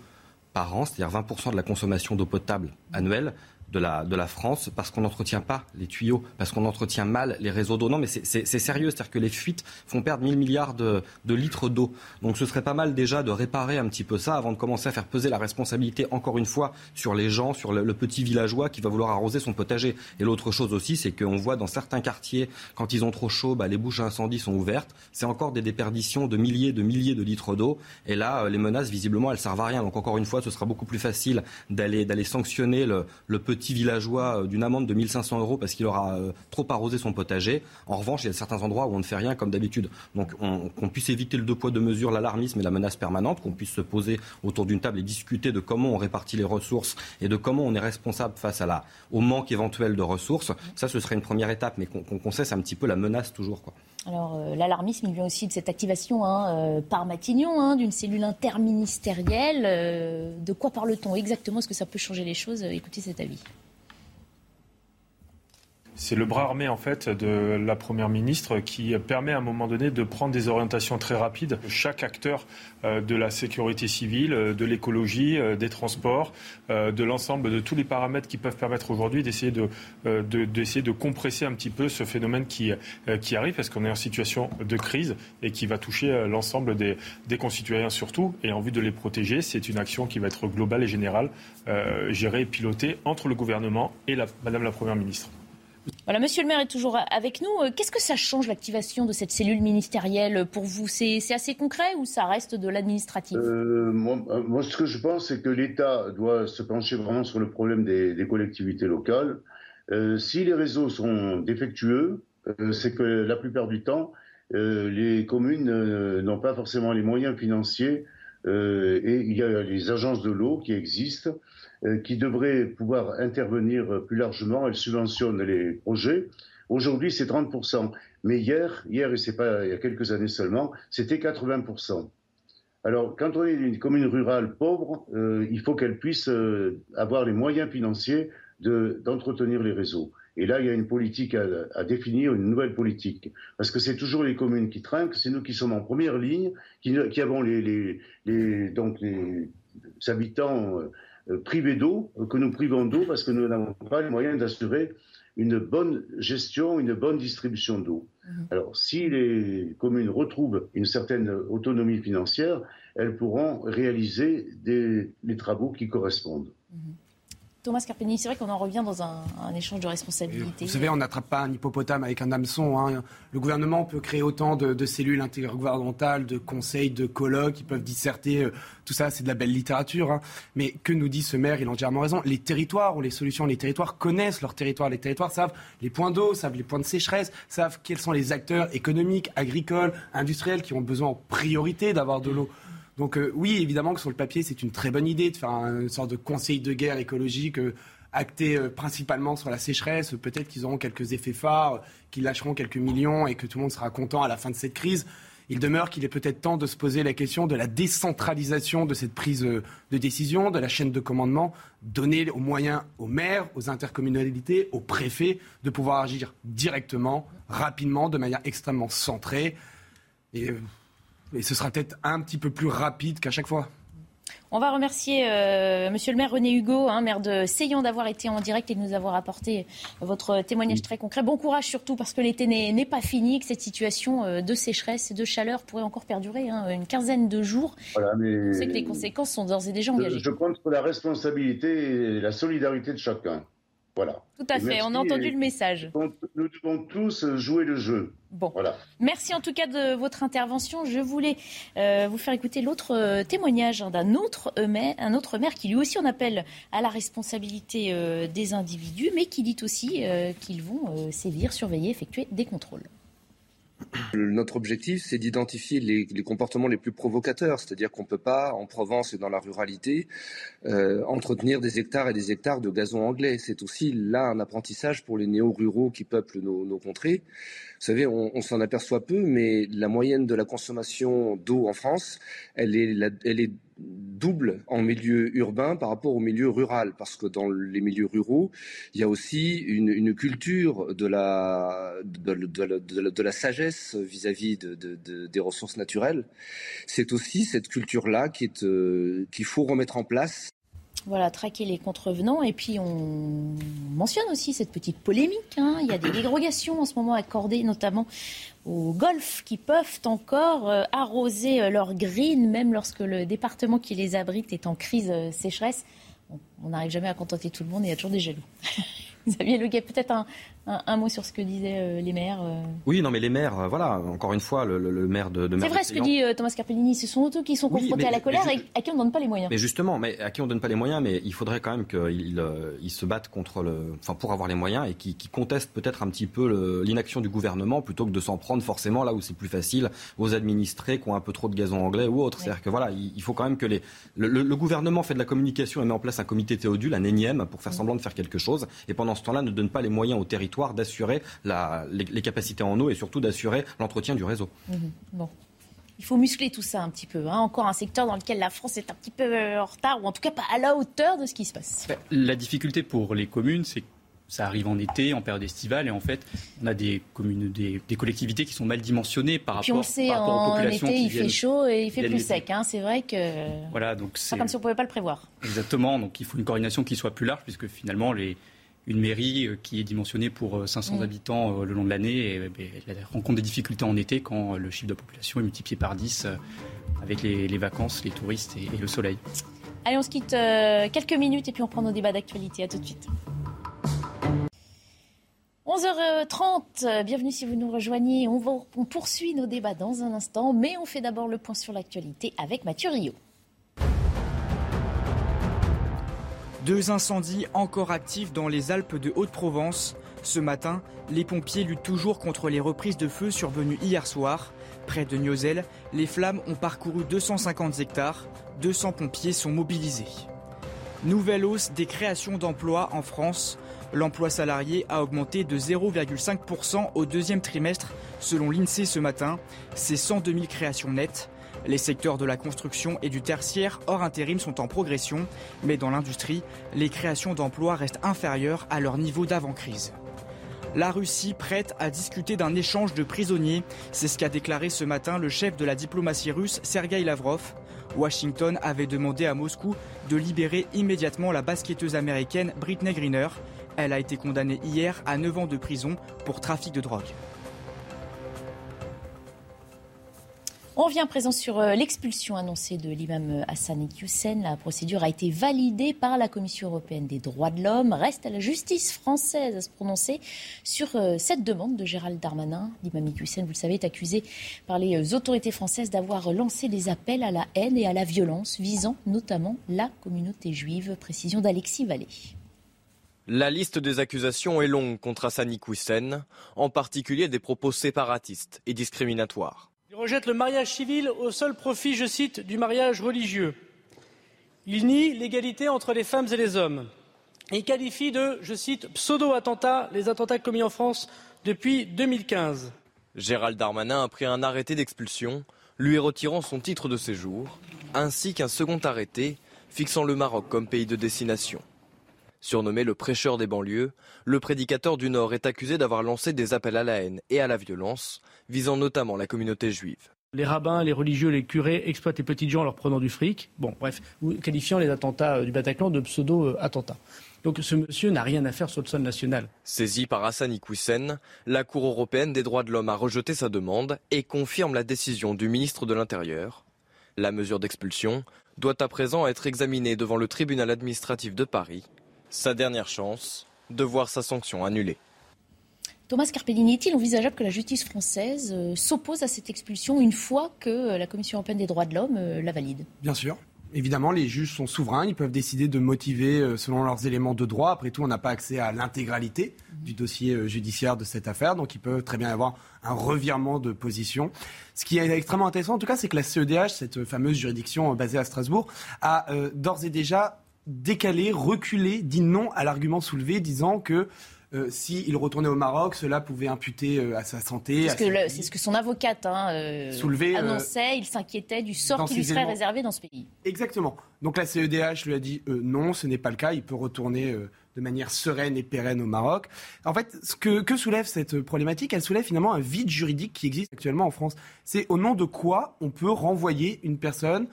par an, c'est-à-dire 20% de la consommation d'eau potable annuelle de la, France parce qu'on n'entretient pas les tuyaux, parce qu'on entretient mal les réseaux d'eau. Non, mais c'est sérieux, c'est-à-dire que les fuites font perdre 1000 milliards de, de litres d'eau. Donc ce serait pas mal déjà de réparer un petit peu ça avant de commencer à faire peser la responsabilité, encore une fois, sur les gens, sur le, petit villageois qui va vouloir arroser son potager. Et l'autre chose aussi, c'est qu'on voit dans certains quartiers, quand ils ont trop chaud, bah, les bouches à incendie sont ouvertes. C'est encore des déperditions de milliers, de milliers de litres d'eau. Et là, euh, les menaces, visiblement, elles servent à rien. Donc encore une fois, ce sera beaucoup plus facile d'aller sanctionner le, le petit villageois euh, d'une amende de 1500 euros parce qu'il aura euh, trop arrosé son potager. En revanche, il y a certains endroits où on ne fait rien comme d'habitude. Donc qu'on puisse éviter le deux poids deux mesures, l'alarmisme et la menace permanente, qu'on puisse se poser autour d'une table et discuter de comment on répartit les ressources et de comment on est responsable face à la, au manque éventuel de ressources. Ça, ce serait une première étape, mais qu'on cesse un petit peu la menace toujours. Alors, euh, l'alarmisme, il vient aussi de cette activation hein, par Matignon hein, d'une cellule interministérielle. de quoi parle-t-on exactement? Est-ce que ça peut changer les choses? Écoutez cet avis. C'est le bras armé en fait de la première ministre qui permet à un moment donné de prendre des orientations très rapides. Chaque acteur euh, de la sécurité civile, euh, de l'écologie, euh, des transports, de l'ensemble de tous les paramètres qui peuvent permettre aujourd'hui d'essayer de, compresser un petit peu ce phénomène qui, qui arrive parce qu'on est en situation de crise et qui va toucher l'ensemble des, des concitoyens surtout. Et en vue de les protéger, c'est une action qui va être globale et générale, gérée et pilotée entre le gouvernement et la, Madame la Première ministre. Voilà, Monsieur le maire est toujours avec nous. Euh, qu'est-ce que ça change l'activation de cette cellule ministérielle pour vous? C'est assez concret ou ça reste de l'administratif? Euh, euh, moi, ce que je pense, c'est que l'État doit se pencher vraiment sur le problème des, collectivités locales. si les réseaux sont défectueux, c'est que la plupart du temps, les communes n'ont pas forcément les moyens financiers et il y a les agences de l'eau qui existent qui devrait pouvoir intervenir plus largement. Elle subventionne les projets. Aujourd'hui, c'est 30%. Mais hier, hier, et c'est pas il y a quelques années seulement, c'était 80%. Alors, quand on est une commune rurale pauvre, euh, il faut qu'elle puisse euh, avoir les moyens financiers d'entretenir les réseaux. Et là, il y a une politique à, définir, une nouvelle politique. Parce que c'est toujours les communes qui trinquent, c'est nous qui sommes en première ligne, qui, avons les, les, donc les habitants euh, privés d'eau, que nous privons d'eau parce que nous n'avons pas les moyens d'assurer une bonne gestion, une bonne distribution d'eau. Mhm. Alors, si les communes retrouvent une certaine autonomie financière, elles pourront réaliser les travaux qui correspondent. Mhm. Thomas Carpeni, c'est vrai qu'on en revient dans un, échange de responsabilités. Vous savez, on n'attrape pas un hippopotame avec un hameçon. Hein. Le gouvernement peut créer autant de, cellules intergouvernementales, de conseils, de colloques, qui peuvent disserter. Euh, tout ça, c'est de la belle littérature. Hein. Mais que nous dit ce maire? Il a entièrement raison. Les territoires ou les solutions, les territoires connaissent leurs territoires. Les territoires savent les points d'eau, savent les points de sécheresse, savent quels sont les acteurs économiques, agricoles, industriels qui ont besoin en priorité d'avoir de l'eau. Donc euh, oui, évidemment que sur le papier, c'est une très bonne idée de faire une sorte de conseil de guerre écologique euh, acté euh, principalement sur la sécheresse. Peut-être qu'ils auront quelques effets phares, qu'ils lâcheront quelques millions et que tout le monde sera content à la fin de cette crise. Il demeure qu'il est peut-être temps de se poser la question de la décentralisation de cette prise de décision, de la chaîne de commandement, donner aux moyens aux maires, aux intercommunalités, aux préfets de pouvoir agir directement, rapidement, de manière extrêmement centrée. Et ce sera peut-être un petit peu plus rapide qu'à chaque fois. On va remercier euh, Monsieur le maire René Hugo, hein, maire de Seyon, d'avoir été en direct et de nous avoir apporté votre témoignage très concret. Bon courage surtout parce que l'été n'est pas fini, que cette situation euh, de sécheresse et de chaleur pourrait encore perdurer hein, une quinzaine de jours. Voilà, mais... On sait que les conséquences sont d'ores et déjà engagées. Je, je compte sur la responsabilité et la solidarité de chacun. Voilà. Tout à fait, on a entendu le message. Nous devons tous jouer le jeu. Bon. Voilà. Merci en tout cas de votre intervention. Je voulais euh, vous faire écouter l'autre euh, témoignage hein, d'un autre, maire, un autre maire qui lui aussi en appelle à la responsabilité euh, des individus, mais qui dit aussi qu'ils vont sévir, surveiller, effectuer des contrôles. Notre objectif, c'est d'identifier les, comportements les plus provocateurs, c'est-à-dire qu'on ne peut pas, en Provence et dans la ruralité, euh, entretenir des hectares et des hectares de gazon anglais. C'est aussi là un apprentissage pour les néo-ruraux qui peuplent nos, contrées. Vous savez, on, s'en aperçoit peu, mais la moyenne de la consommation d'eau en France, elle est, double en milieu urbain par rapport au milieu rural, parce que dans les milieux ruraux, il y a aussi une, culture de la, de, la, sagesse vis-à-vis des ressources naturelles. C'est aussi cette culture-là euh, qu'il faut remettre en place voilà, traquer les contrevenants. Et puis on mentionne aussi cette petite polémique. Hein. Il y a des dérogations en ce moment accordées notamment aux golf qui peuvent encore euh, arroser euh, leurs green, même lorsque le département qui les abrite est en crise euh, sécheresse. On n'arrive jamais à contenter tout le monde et il y a toujours des jaloux. [LAUGHS] Xavier Leguet, peut-être un, un, mot sur ce que disaient euh, les maires. Euh. Oui, non, mais les maires, euh, voilà, encore une fois, le, maire de, de C'est vrai ce que dit Thomas Carpellini, ce sont eux qui sont confrontés à la colère et à qui on ne donne pas les moyens. Mais justement, mais à qui on ne donne pas les moyens, mais il faudrait quand même qu'ils ils se battent contre le, enfin, pour avoir les moyens et qui, contestent peut-être un petit peu l'inaction du gouvernement plutôt que de s'en prendre forcément là où c'est plus facile aux administrés qui ont un peu trop de gazon anglais ou autre. C'est-à-dire que voilà, il, faut quand même que les, le, gouvernement fait de la communication et met en place un comité théodule, un énième, pour faire semblant de faire quelque chose et pendant ce temps-là ne donne pas les moyens au territoire d'assurer les, capacités en eau et surtout d'assurer l'entretien du réseau. Mhm. Bon. Il faut muscler tout ça un petit peu. Hein. Encore un secteur dans lequel la France est un petit peu en retard, ou en tout cas pas à la hauteur de ce qui se passe. Ben, la difficulté pour les communes, c'est que ça arrive en été, en période estivale, et en fait, on a des communes, des, collectivités qui sont mal dimensionnées par rapport, on sait, par rapport aux populations. En été, il fait chaud et il fait plus sec. Hein. C'est vrai que. Voilà, donc c'est. comme si on pouvait pas le prévoir. Exactement. Donc il faut une coordination qui soit plus large, puisque finalement les une mairie euh, qui est dimensionnée pour 500 euh, mm. habitants euh, le long de l'année et, ben, elle rencontre des difficultés en été quand le chiffre de population est multiplié par 10 avec les, vacances, les touristes et, le soleil. Allez, on se quitte quelques minutes et puis on prend nos débats d'actualité. À tout de suite. 11h30, bienvenue si vous nous rejoignez. On, on poursuit nos débats dans un instant, mais on fait d'abord le point sur l'actualité avec Mathieu Rio. Deux incendies encore actifs dans les Alpes de Haute-Provence. Ce matin, les pompiers luttent toujours contre les reprises de feu survenues hier soir. Près de Niozel, les flammes ont parcouru 250 hectares. 200 pompiers sont mobilisés. Nouvelle hausse des créations d'emplois en France. L'emploi salarié a augmenté de 0,5% au deuxième trimestre selon l'INSEE ce matin. C'est 102 000 créations nettes. Les secteurs de la construction et du tertiaire hors intérim sont en progression, mais dans l'industrie, les créations d'emplois restent inférieures à leur niveau d'avant-crise. La Russie prête à discuter d'un échange de prisonniers, c'est ce qu'a déclaré ce matin le chef de la diplomatie russe Sergei Lavrov. Washington avait demandé à Moscou de libérer immédiatement la basketteuse américaine Britney Greener, Elle a été condamnée hier à 9 ans de prison pour trafic de drogue. On revient à présent sur euh, l'expulsion annoncée de l'imam euh, Hassan Iqiyoussen. La procédure a été validée par la Commission européenne des droits de l'homme. Reste à la justice française à se prononcer sur euh, cette demande de Gérald Darmanin. L'imam Iqiyoussen, vous le savez, est accusé par les autorités françaises d'avoir lancé des appels à la haine et à la violence visant notamment la communauté juive. Précision d'Alexis Vallée. La liste des accusations est longue contre Hassan Iqiyoussen, en particulier des propos séparatistes et discriminatoires. Rejette le mariage civil au seul profit, je cite, du mariage religieux. Il nie l'égalité entre les femmes et les hommes. Il qualifie de, je cite, pseudo-attentats les attentats commis en France depuis 2015. Gérald Darmanin a pris un arrêté d'expulsion, lui retirant son titre de séjour, ainsi qu'un second arrêté fixant le Maroc comme pays de destination. Surnommé le prêcheur des banlieues, le prédicateur du Nord est accusé d'avoir lancé des appels à la haine et à la violence, visant notamment la communauté juive. Les rabbins, les religieux, les curés exploitent les petites gens en leur prenant du fric. Bon, bref, qualifiant les attentats euh, du Bataclan de pseudo-attentats. Donc ce monsieur n'a rien à faire sur le sol national. Saisi par Hassan Iqiyoussen, la Cour européenne des droits de l'homme a rejeté sa demande et confirme la décision du ministre de l'Intérieur. La mesure d'expulsion doit à présent être examinée devant le tribunal administratif de Paris sa dernière chance de voir sa sanction annulée. Thomas Carpellini, est-il envisageable que la justice française euh, s'oppose à cette expulsion une fois que euh, la Commission européenne des droits de l'homme euh, la valide? Bien sûr. Évidemment, les juges sont souverains, ils peuvent décider de motiver selon leurs éléments de droit. Après tout, on n'a pas accès à l'intégralité du dossier judiciaire de cette affaire, donc il peut très bien y avoir un revirement de position. Ce qui est extrêmement intéressant, en tout cas, c'est que la CEDH, cette fameuse juridiction basée à Strasbourg, a d'ores et déjà décalé, reculé, dit non à l'argument soulevé, disant que euh, s'il retournait au Maroc, cela pouvait imputer euh, à sa santé. C'est ce, que son avocate hein, euh, annonçait. il s'inquiétait du sort qui lui serait réservé dans ce pays. Exactement. Donc la CEDH lui a dit non, ce n'est pas le cas. Il peut retourner de manière sereine et pérenne au Maroc. En fait, ce que, que soulève cette problématique, elle soulève finalement un vide juridique qui existe actuellement en France. C'est au nom de quoi on peut renvoyer une personne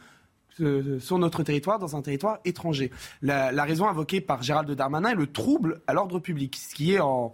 euh, sur notre territoire, dans un territoire étranger. La, raison invoquée par Gérald Darmanin est le trouble à l'ordre public, ce qui est en,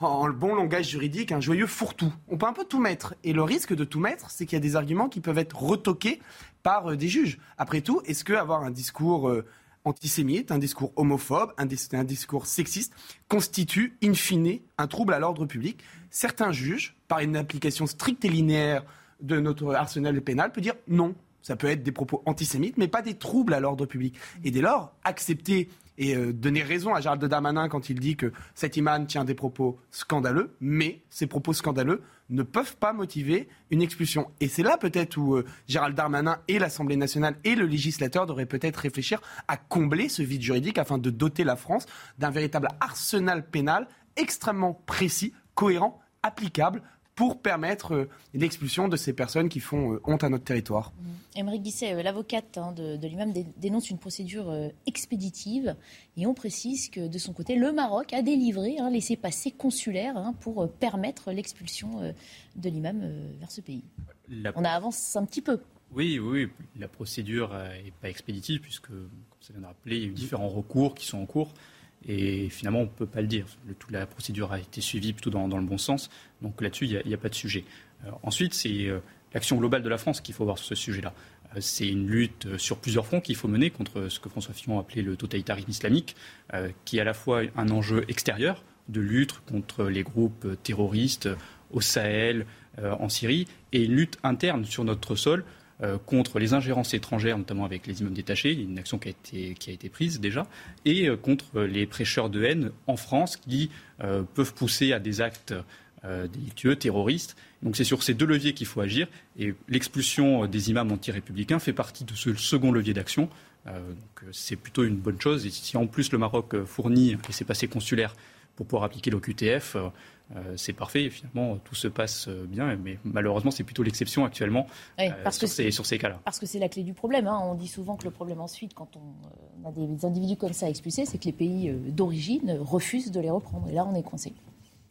en bon langage juridique un joyeux fourre-tout. On peut un peu tout mettre. Et le risque de tout mettre, c'est qu'il y a des arguments qui peuvent être retoqués par euh, des juges. Après tout, est-ce que avoir un discours euh, antisémite, un discours homophobe, un, un, discours sexiste constitue in fine un trouble à l'ordre public? Certains juges, par une application stricte et linéaire de notre arsenal pénal, peuvent dire non, ça peut être des propos antisémites, mais pas des troubles à l'ordre public. Et dès lors, accepter et euh, donner raison à Gérald Darmanin quand il dit que cet imam tient des propos scandaleux, mais ces propos scandaleux ne peuvent pas motiver une expulsion. Et c'est là peut-être où euh, Gérald Darmanin et l'Assemblée nationale et le législateur devraient peut-être réfléchir à combler ce vide juridique afin de doter la France d'un véritable arsenal pénal extrêmement précis, cohérent, applicable pour permettre euh, l'expulsion de ces personnes qui font euh, honte à notre territoire. Émeric Guisset, euh, l'avocate hein, de, l'imam, dénonce une procédure expéditive et on précise que de son côté, le Maroc a délivré un laissez-passer consulaire hein, pour permettre l'expulsion de l'imam vers ce pays. On avance un petit peu. Oui, oui, la procédure n'est pas expéditive puisque, comme ça vient de rappeler, il y a eu différents recours qui sont en cours. Et finalement, on ne peut pas le dire. toute la procédure a été suivie plutôt dans, le bon sens. Donc là-dessus, il n'y a, pas de sujet. Euh, ensuite, c'est euh, l'action globale de la France qu'il faut voir sur ce sujet-là. Euh, c'est une lutte sur plusieurs fronts qu'il faut mener contre ce que François Fillon appelait le totalitarisme islamique, qui est à la fois un enjeu extérieur de lutte contre les groupes terroristes au Sahel, en Syrie, et une lutte interne sur notre sol euh, contre les ingérences étrangères, notamment avec les immeubles détachés, une action qui a été, qui a été prise déjà, et euh, contre les prêcheurs de haine en France qui euh, peuvent pousser à des actes délictueux, terroristes. Donc c'est sur ces deux leviers qu'il faut agir, et l'expulsion des imams anti-républicains fait partie de ce second levier d'action. donc c'est plutôt une bonne chose, et si en plus le Maroc fournit, et c'est passé consulaire, pour pouvoir appliquer l'OQTF, euh, c'est parfait. Et finalement, tout se passe euh, bien. Mais malheureusement, c'est plutôt l'exception actuellement euh, sur, ces, cas-là. Parce que c'est la clé du problème. Hein. On dit souvent que le problème ensuite, quand on a des individus comme ça expulsés, c'est que les pays d'origine refusent de les reprendre. Et là, on est coincé.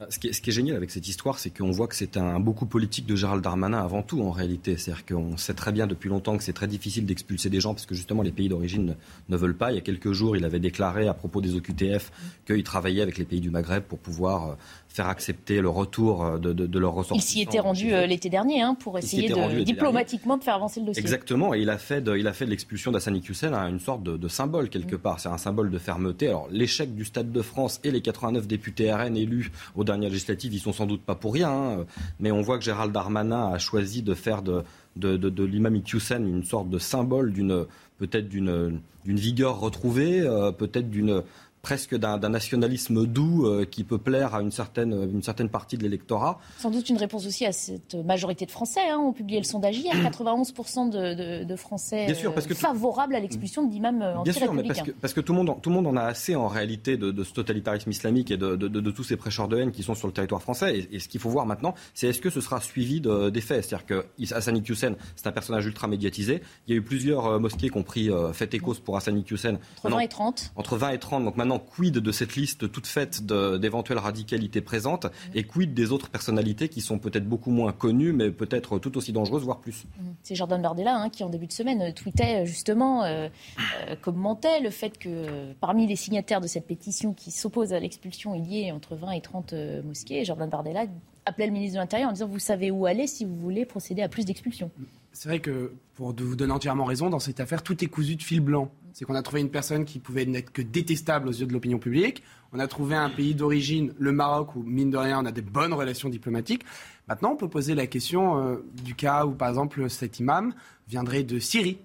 Ce qui, est, ce qui, est, génial avec cette histoire, c'est qu'on voit que c'est un beaucoup politique de Gérald Darmanin avant tout, en réalité. C'est-à-dire qu'on sait très bien depuis longtemps que c'est très difficile d'expulser des gens parce que justement les pays d'origine ne, ne, veulent pas. Il y a quelques jours, il avait déclaré à propos des OQTF qu'il travaillait avec les pays du Maghreb pour pouvoir faire accepter le retour euh, de, de, de leurs ressortissants. Il s'y était rendu euh, l'été dernier hein, pour essayer de, diplomatiquement de faire avancer le dossier. Exactement, et il a fait de, il a fait de l'expulsion d'Hassani Hussein une sorte de, de symbole quelque mm. part. C'est un symbole de fermeté. Alors l'échec du Stade de France et les 89 députés RN élus aux dernières législatives, ils sont sans doute pas pour rien. Hein. Mais on voit que Gérald Darmanin a choisi de faire de, l'imam Hussein une sorte de symbole d'une peut-être d'une vigueur retrouvée, euh, peut-être d'une presque d'un nationalisme doux euh, qui peut plaire à une certaine, une certaine partie de l'électorat. Sans doute une réponse aussi à cette majorité de Français. Hein. On publiait le sondage hier, 91% de, de, de, Français Bien sûr, parce que favorables à l'expulsion d'imams euh, Bien sûr, mais parce que, parce que tout, le monde, tout le monde en a assez en réalité de, ce totalitarisme islamique et de, tous ces prêcheurs de haine qui sont sur le territoire français. Et, ce qu'il faut voir maintenant, c'est est-ce que ce sera suivi des faits? C'est-à-dire que Hassani Hussein, c'est un personnage ultra médiatisé. Il y a eu plusieurs euh, mosquées qui ont pris fait écho pour Hassani Hussein. Entre 20 et 30. Entre 20 et 30. Donc maintenant, quid de cette liste toute faite d'éventuelles radicalités présentes et quid des autres personnalités qui sont peut-être beaucoup moins connues, mais peut-être tout aussi dangereuses, voire plus C'est Jordan Bardella hein, qui, en début de semaine, tweetait justement, euh, euh, commentait le fait que parmi les signataires de cette pétition qui s'oppose à l'expulsion, il y ait entre 20 et 30 euh, mosquées. Jordan Bardella appelait le ministre de l'Intérieur en disant Vous savez où aller si vous voulez procéder à plus d'expulsions. C'est vrai que, pour vous donner entièrement raison, dans cette affaire, tout est cousu de fil blanc. C'est qu'on a trouvé une personne qui pouvait n'être que détestable aux yeux de l'opinion publique. On a trouvé un pays d'origine, le Maroc, où, mine de rien, on a des bonnes relations diplomatiques. Maintenant, on peut poser la question euh, du cas où, par exemple, cet imam viendrait de Syrie,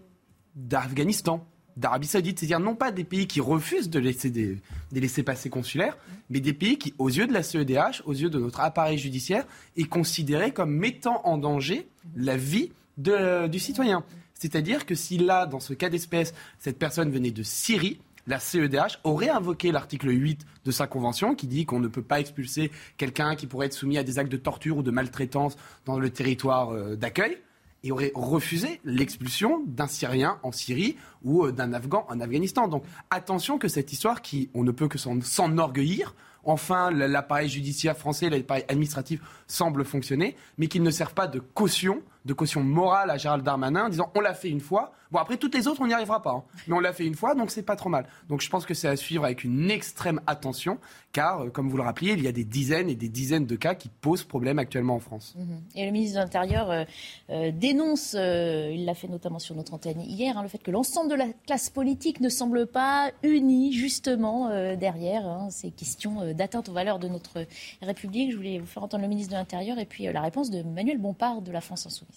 d'Afghanistan, d'Arabie Saoudite, c'est-à-dire non pas des pays qui refusent de laisser des, des laisser passer consulaires, mais des pays qui, aux yeux de la CEDH, aux yeux de notre appareil judiciaire, est considéré comme mettant en danger la vie du citoyen. C'est-à-dire que si là, dans ce cas d'espèce, cette personne venait de Syrie, la CEDH aurait invoqué l'article 8 de sa convention qui dit qu'on ne peut pas expulser quelqu'un qui pourrait être soumis à des actes de torture ou de maltraitance dans le territoire euh, d'accueil et aurait refusé l'expulsion d'un Syrien en Syrie ou euh, d'un Afghan en Afghanistan. Donc attention que cette histoire qui, on ne peut que s'enorgueillir, enfin l'appareil judiciaire français, l'appareil administratif semble fonctionner, mais qu'il ne serve pas de caution, de caution morale à Gérald Darmanin en disant on l'a fait une fois. Bon après toutes les autres on n'y arrivera pas, hein. mais on l'a fait une fois donc c'est pas trop mal. Donc je pense que c'est à suivre avec une extrême attention car euh, comme vous le rappeliez il y a des dizaines et des dizaines de cas qui posent problème actuellement en France. Mhm. Et le ministre de l'Intérieur euh, euh, dénonce, il l'a fait notamment sur notre antenne hier, hein, le fait que l'ensemble de la classe politique ne semble pas unie justement derrière hein, ces questions d'atteinte aux valeurs de notre République. Je voulais vous faire entendre le ministre de l'Intérieur et puis la réponse de Manuel Bompard de la France Insoumise.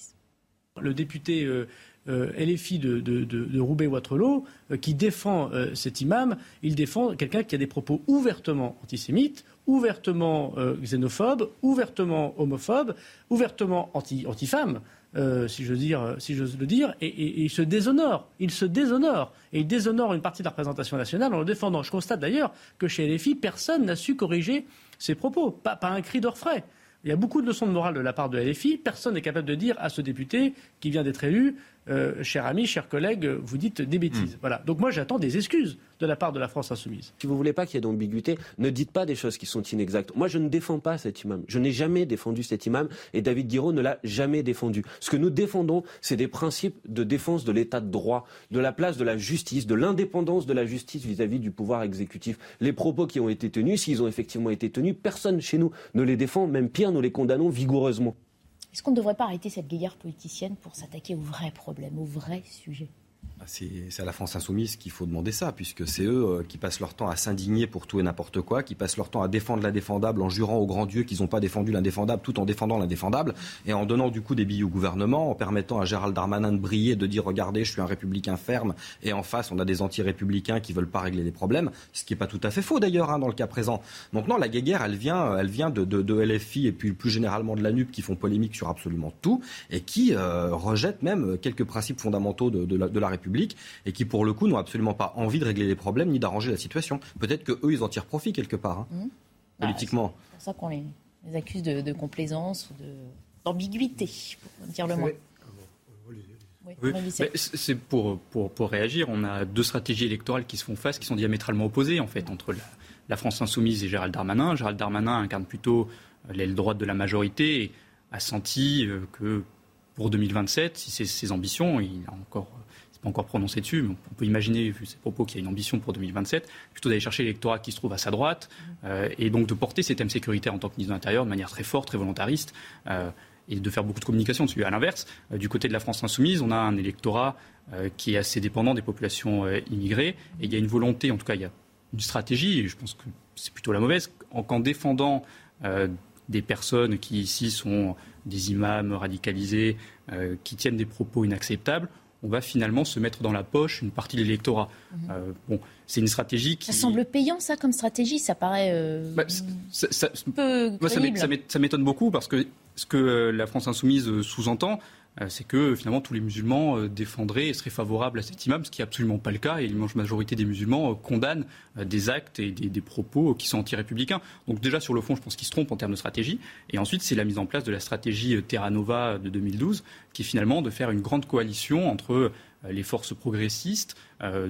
Le député euh, euh, LFI de, Roubaix-Waterloo, euh, qui défend cet imam, il défend quelqu'un qui a des propos ouvertement antisémites, ouvertement xénophobes, ouvertement homophobes, ouvertement anti, anti-femmes. si j'ose dire, si le dire, et, et, il se déshonore. Il se déshonore. Et il déshonore une partie de la représentation nationale en le défendant. Je constate d'ailleurs que chez LFI, personne n'a su corriger ses propos. Pas, pas un cri d'orfraie. Il y a beaucoup de leçons de morale de la part de LFI. Personne n'est capable de dire à ce député qui vient d'être élu euh, cher ami, cher collègue, vous dites des bêtises. Hmm. Voilà. Donc moi, j'attends des excuses de la part de la France insoumise. Si vous ne voulez pas qu'il y ait d'ambiguïté, ne dites pas des choses qui sont inexactes. Moi, je ne défends pas cet imam. Je n'ai jamais défendu cet imam et David Guiraud ne l'a jamais défendu. Ce que nous défendons, c'est des principes de défense de l'état de droit, de la place de la justice, de l'indépendance de la justice vis-à-vis du pouvoir exécutif. Les propos qui ont été tenus, s'ils ont effectivement été tenus, personne chez nous ne les défend. Même pire, nous les condamnons vigoureusement. Est-ce qu'on ne devrait pas arrêter cette guéguerre politicienne pour s'attaquer au vrai problème, au vrai sujet? bah, c'est à la France insoumise qu'il faut demander ça, puisque c'est eux euh, qui passent leur temps à s'indigner pour tout et n'importe quoi, qui passent leur temps à défendre l'indéfendable en jurant au grand Dieu qu'ils n'ont pas défendu l'indéfendable tout en défendant l'indéfendable, et en donnant du coup des billes au gouvernement, en permettant à Gérald Darmanin de briller, de dire regardez, je suis un républicain ferme, et en face on a des anti-républicains qui veulent pas régler les problèmes, ce qui n'est pas tout à fait faux d'ailleurs hein, dans le cas présent. Donc non, la guéguerre, elle vient, elle vient de, de, LFI et puis plus généralement de la NUP qui font polémique sur absolument tout, et qui euh, rejettent même quelques principes fondamentaux de, de la République et qui, pour le coup, n'ont absolument pas envie de régler les problèmes ni d'arranger la situation. Peut-être qu'eux, ils en tirent profit quelque part, hein, mmh. politiquement. c'est pour ça qu'on les, accuse de, complaisance ou d'ambiguïté, pour dire le moins. c'est pour, pour, pour, réagir. On a deux stratégies électorales qui se font face, qui sont diamétralement opposées, en fait, entre la France insoumise et Gérald Darmanin. Gérald Darmanin incarne plutôt l'aile droite de la majorité et a senti que pour 2027, si c'est ses ambitions, il a encore pas encore prononcé dessus, mais on peut imaginer, vu ses propos, qu'il y a une ambition pour 2027, plutôt d'aller chercher l'électorat qui se trouve à sa droite, euh, et donc de porter ces thèmes sécuritaires en tant que ministre de l'Intérieur de manière très forte, très volontariste. Euh, et de faire beaucoup de communication dessus. À l'inverse, euh, du côté de la France insoumise, on a un électorat qui est assez dépendant des populations immigrées. Et il y a une volonté, en tout cas, il y a une stratégie, et je pense que c'est plutôt la mauvaise, qu'en défendant des personnes qui ici sont des imams radicalisés, qui tiennent des propos inacceptables, on va finalement se mettre dans la poche une partie de l'électorat. Mhm. Euh, bon, c'est une stratégie qui. Ça semble payant, ça, comme stratégie Ça paraît. Euh, bah, ça, peu ça m'étonne beaucoup parce que ce que la France Insoumise sous-entend, euh, c'est que finalement tous les musulmans euh, défendraient et seraient favorables à cet imam, ce qui n'est absolument pas le cas. Et l'immense majorité des musulmans euh, condamnent des actes et des, propos qui sont anti-républicains. Donc déjà sur le fond, je pense qu'ils se trompent en termes de stratégie. Et ensuite, c'est la mise en place de la stratégie Terra Nova de 2012, qui est finalement de faire une grande coalition entre les forces progressistes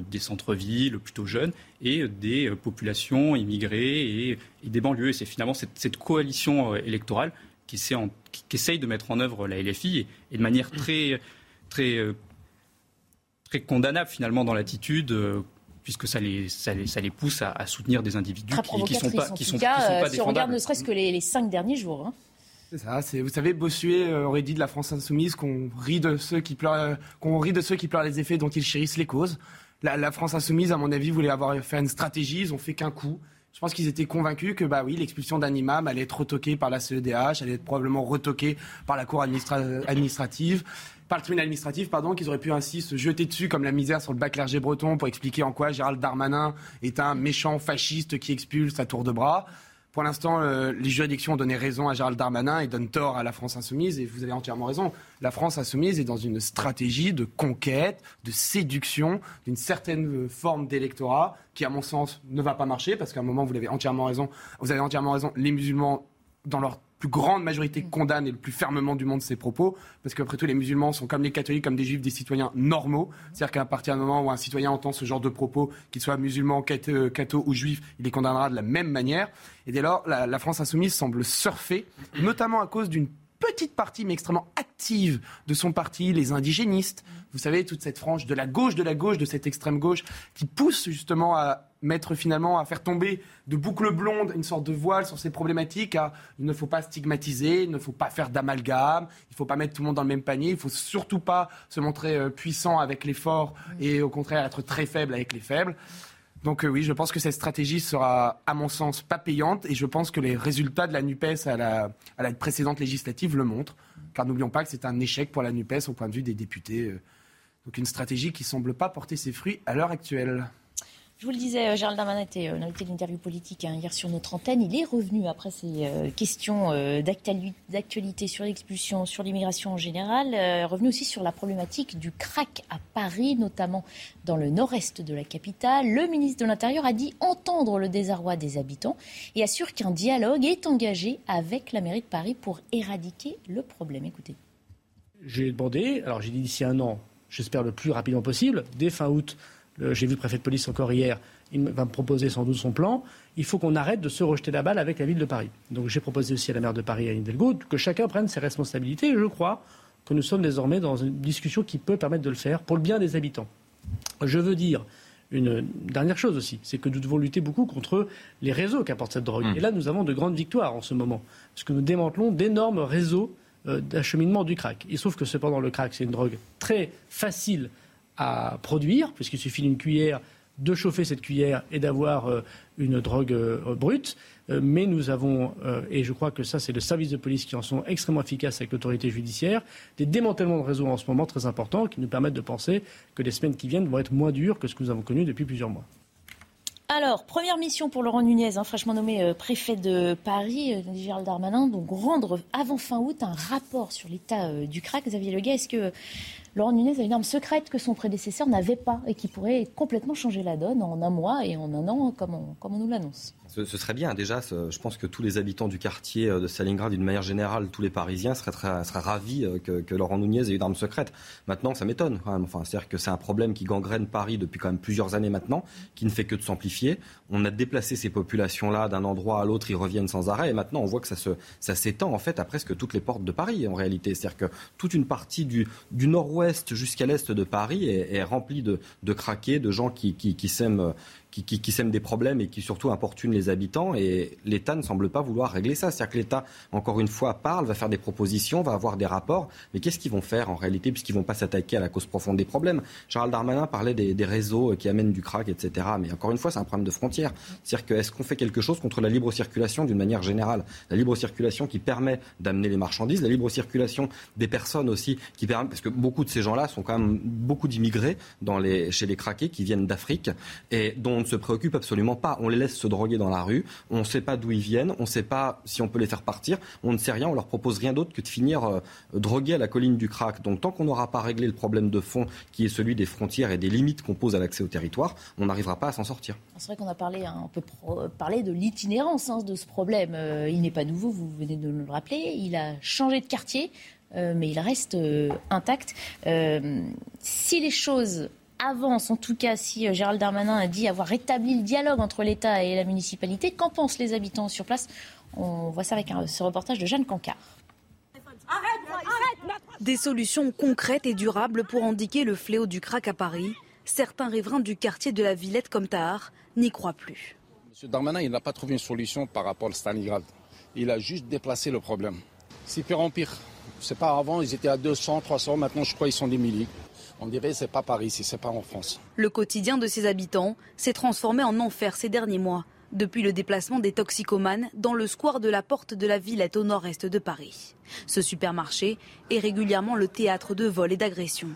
des centres-villes plutôt jeunes et des populations immigrées et, des banlieues. Et c'est finalement cette coalition électorale qui, essaye, de mettre en œuvre la LFI et, de manière très, très, euh, très condamnable finalement dans l'attitude. Euh, puisque ça les, ça les, pousse à, soutenir des individus qui ne sont pas, qui sont, pas euh, Si on regarde ne serait-ce que les, cinq derniers jours. Hein. C'est ça. vous savez, Bossuet aurait dit de la France insoumise qu'on rit de ceux qui pleurent, qu'on rit de ceux qui pleurent les effets dont ils chérissent les causes. La, la, France insoumise, à mon avis, voulait avoir fait une stratégie. Ils ont fait qu'un coup. Je pense qu'ils étaient convaincus que bah oui, l'expulsion d'un imam allait être retoquée par la CEDH, allait être probablement retoquée par la cour administrative, par le tribunal administratif, pardon, qu'ils auraient pu ainsi se jeter dessus comme la misère sur le bac clergé breton pour expliquer en quoi Gérald Darmanin est un méchant fasciste qui expulse à tour de bras. Pour l'instant, euh, les juridictions ont donné raison à Gérald Darmanin et donnent tort à la France insoumise. Et vous avez entièrement raison. La France insoumise est dans une stratégie de conquête, de séduction d'une certaine forme d'électorat qui, à mon sens, ne va pas marcher parce qu'à un moment, vous avez entièrement raison. Vous avez entièrement raison. Les musulmans, dans leur plus grande majorité condamne et le plus fermement du monde ces propos, parce qu'après tout, les musulmans sont comme les catholiques, comme des juifs, des citoyens normaux. C'est-à-dire qu'à partir du moment où un citoyen entend ce genre de propos, qu'il soit musulman, catho ou juif, il les condamnera de la même manière. Et dès lors, la, la France insoumise semble surfer, notamment à cause d'une petite partie, mais extrêmement active de son parti, les indigénistes. Vous savez, toute cette frange de la gauche, de la gauche, de cette extrême gauche, qui pousse justement à mettre finalement, à faire tomber de boucles blondes une sorte de voile sur ces problématiques. il ne faut pas stigmatiser, il ne faut pas faire d'amalgame, il ne faut pas mettre tout le monde dans le même panier, il ne faut surtout pas se montrer euh, puissant avec les forts et au contraire être très faible avec les faibles. Donc euh, oui, je pense que cette stratégie sera, à mon sens, pas payante et je pense que les résultats de la NUPES à la, à la précédente législative le montrent. Car n'oublions pas que c'est un échec pour la NUPES au point de vue des députés. Euh. Donc une stratégie qui ne semble pas porter ses fruits à l'heure actuelle. Je vous le disais, euh, Gérald Darmanin était euh, l'invité de l'interview politique hein, hier sur notre antenne. Il est revenu après ces euh, questions d'actualité sur l'expulsion, sur l'immigration en général, revenu aussi sur la problématique du crack à Paris, notamment dans le nord-est de la capitale. Le ministre de l'Intérieur a dit entendre le désarroi des habitants et assure qu'un dialogue est engagé avec la mairie de Paris pour éradiquer le problème. Écoutez. J'ai demandé, alors j'ai dit d'ici un an, j'espère le plus rapidement possible, dès fin août, j'ai vu le préfet de police encore hier, il va me proposer sans doute son plan. Il faut qu'on arrête de se rejeter la balle avec la ville de Paris. Donc j'ai proposé aussi à la maire de Paris, à Hidalgo, que chacun prenne ses responsabilités. Et je crois que nous sommes désormais dans une discussion qui peut permettre de le faire pour le bien des habitants. Je veux dire une dernière chose aussi, c'est que nous devons lutter beaucoup contre les réseaux qu'apporte cette drogue. Mmh. Et là, nous avons de grandes victoires en ce moment, parce que nous démantelons d'énormes réseaux euh, d'acheminement du crack. Il se trouve que cependant, le crack, c'est une drogue très facile à produire, puisqu'il suffit d'une cuillère, de chauffer cette cuillère et d'avoir euh, une drogue euh, brute. Euh, mais nous avons, et je crois que ça, c'est le service de police qui en sont extrêmement efficaces avec l'autorité judiciaire, des démantèlements de réseaux en ce moment très importants qui nous permettent de penser que les semaines qui viennent vont être moins dures que ce que nous avons connu depuis plusieurs mois. Alors, première mission pour Laurent Nunez, hein, fraîchement nommé préfet de Paris, Gérald Darmanin, donc rendre avant fin août un rapport sur l'état du crack. Xavier Leguet, est-ce que Laurent Nunez a une arme secrète que son prédécesseur n'avait pas et qui pourrait complètement changer la donne en un mois et en un an, comme on, nous l'annonce? Ce, serait bien. Déjà, je pense que tous les habitants du quartier euh, de Stalingrad, d'une manière générale, tous les Parisiens seraient, seraient ravis euh, que, Laurent Nunez ait une arme secrète. Maintenant, ça m'étonne. Enfin, c'est-à-dire que c'est un problème qui gangrène Paris depuis quand même plusieurs années maintenant, qui ne fait que de s'amplifier. On a déplacé ces populations-là d'un endroit à l'autre, ils reviennent sans arrêt. Et maintenant, on voit que ça, s'étend en fait à presque toutes les portes de Paris en réalité. C'est-à-dire que toute une partie du, nord-ouest jusqu'à l'est de Paris est, remplie de, de craqués, de gens qui, qui, qui s'aiment qui, sèment des problèmes et qui surtout importunent les habitants. Et l'État ne semble pas vouloir régler ça. C'est-à-dire que l'État, encore une fois, parle, va faire des propositions, va avoir des rapports. Mais qu'est-ce qu'ils vont faire en réalité puisqu'ils ne vont pas s'attaquer à la cause profonde des problèmes? Gérald Darmanin parlait des, réseaux qui amènent du crack, etc. Mais encore une fois, c'est un problème de frontières. C'est-à-dire que est-ce qu'on fait quelque chose contre la libre circulation d'une manière générale? La libre circulation qui permet d'amener les marchandises, la libre circulation des personnes aussi, qui permet, parce que beaucoup de ces gens-là sont quand même beaucoup d'immigrés chez les craqués qui viennent d'Afrique et dont se préoccupe absolument pas. On les laisse se droguer dans la rue, on ne sait pas d'où ils viennent, on ne sait pas si on peut les faire partir, on ne sait rien, on leur propose rien d'autre que de finir euh, drogués à la colline du crack. Donc tant qu'on n'aura pas réglé le problème de fond qui est celui des frontières et des limites qu'on pose à l'accès au territoire, on n'arrivera pas à s'en sortir. C'est vrai qu'on a parlé, hein, on peut parler de l'itinérance hein, de ce problème. Euh, il n'est pas nouveau, vous venez de le rappeler. Il a changé de quartier. Euh, mais il reste intact. si les choses avance, en tout cas si euh, Gérald Darmanin a dit avoir rétabli le dialogue entre l'État et la municipalité, qu'en pensent les habitants sur place? On voit ça avec ce reportage de Jeanne Cancard. Des solutions concrètes et durables pour indiquer le fléau du crack à Paris. Certains riverains du quartier de la Villette comme Tahar n'y croient plus. M. Darmanin, il n'a pas trouvé une solution par rapport à Stalingrad. Il a juste déplacé le problème. C'est pire en pire. C'est pas avant, ils étaient à 200, 300, maintenant je crois qu'ils sont des milliers. On dirait que c'est pas Paris, si c'est pas en France. Le quotidien de ses habitants s'est transformé en enfer ces derniers mois, depuis le déplacement des toxicomanes dans le square de la Porte de la Villette au nord-est de Paris. Ce supermarché est régulièrement le théâtre de vols et d'agressions.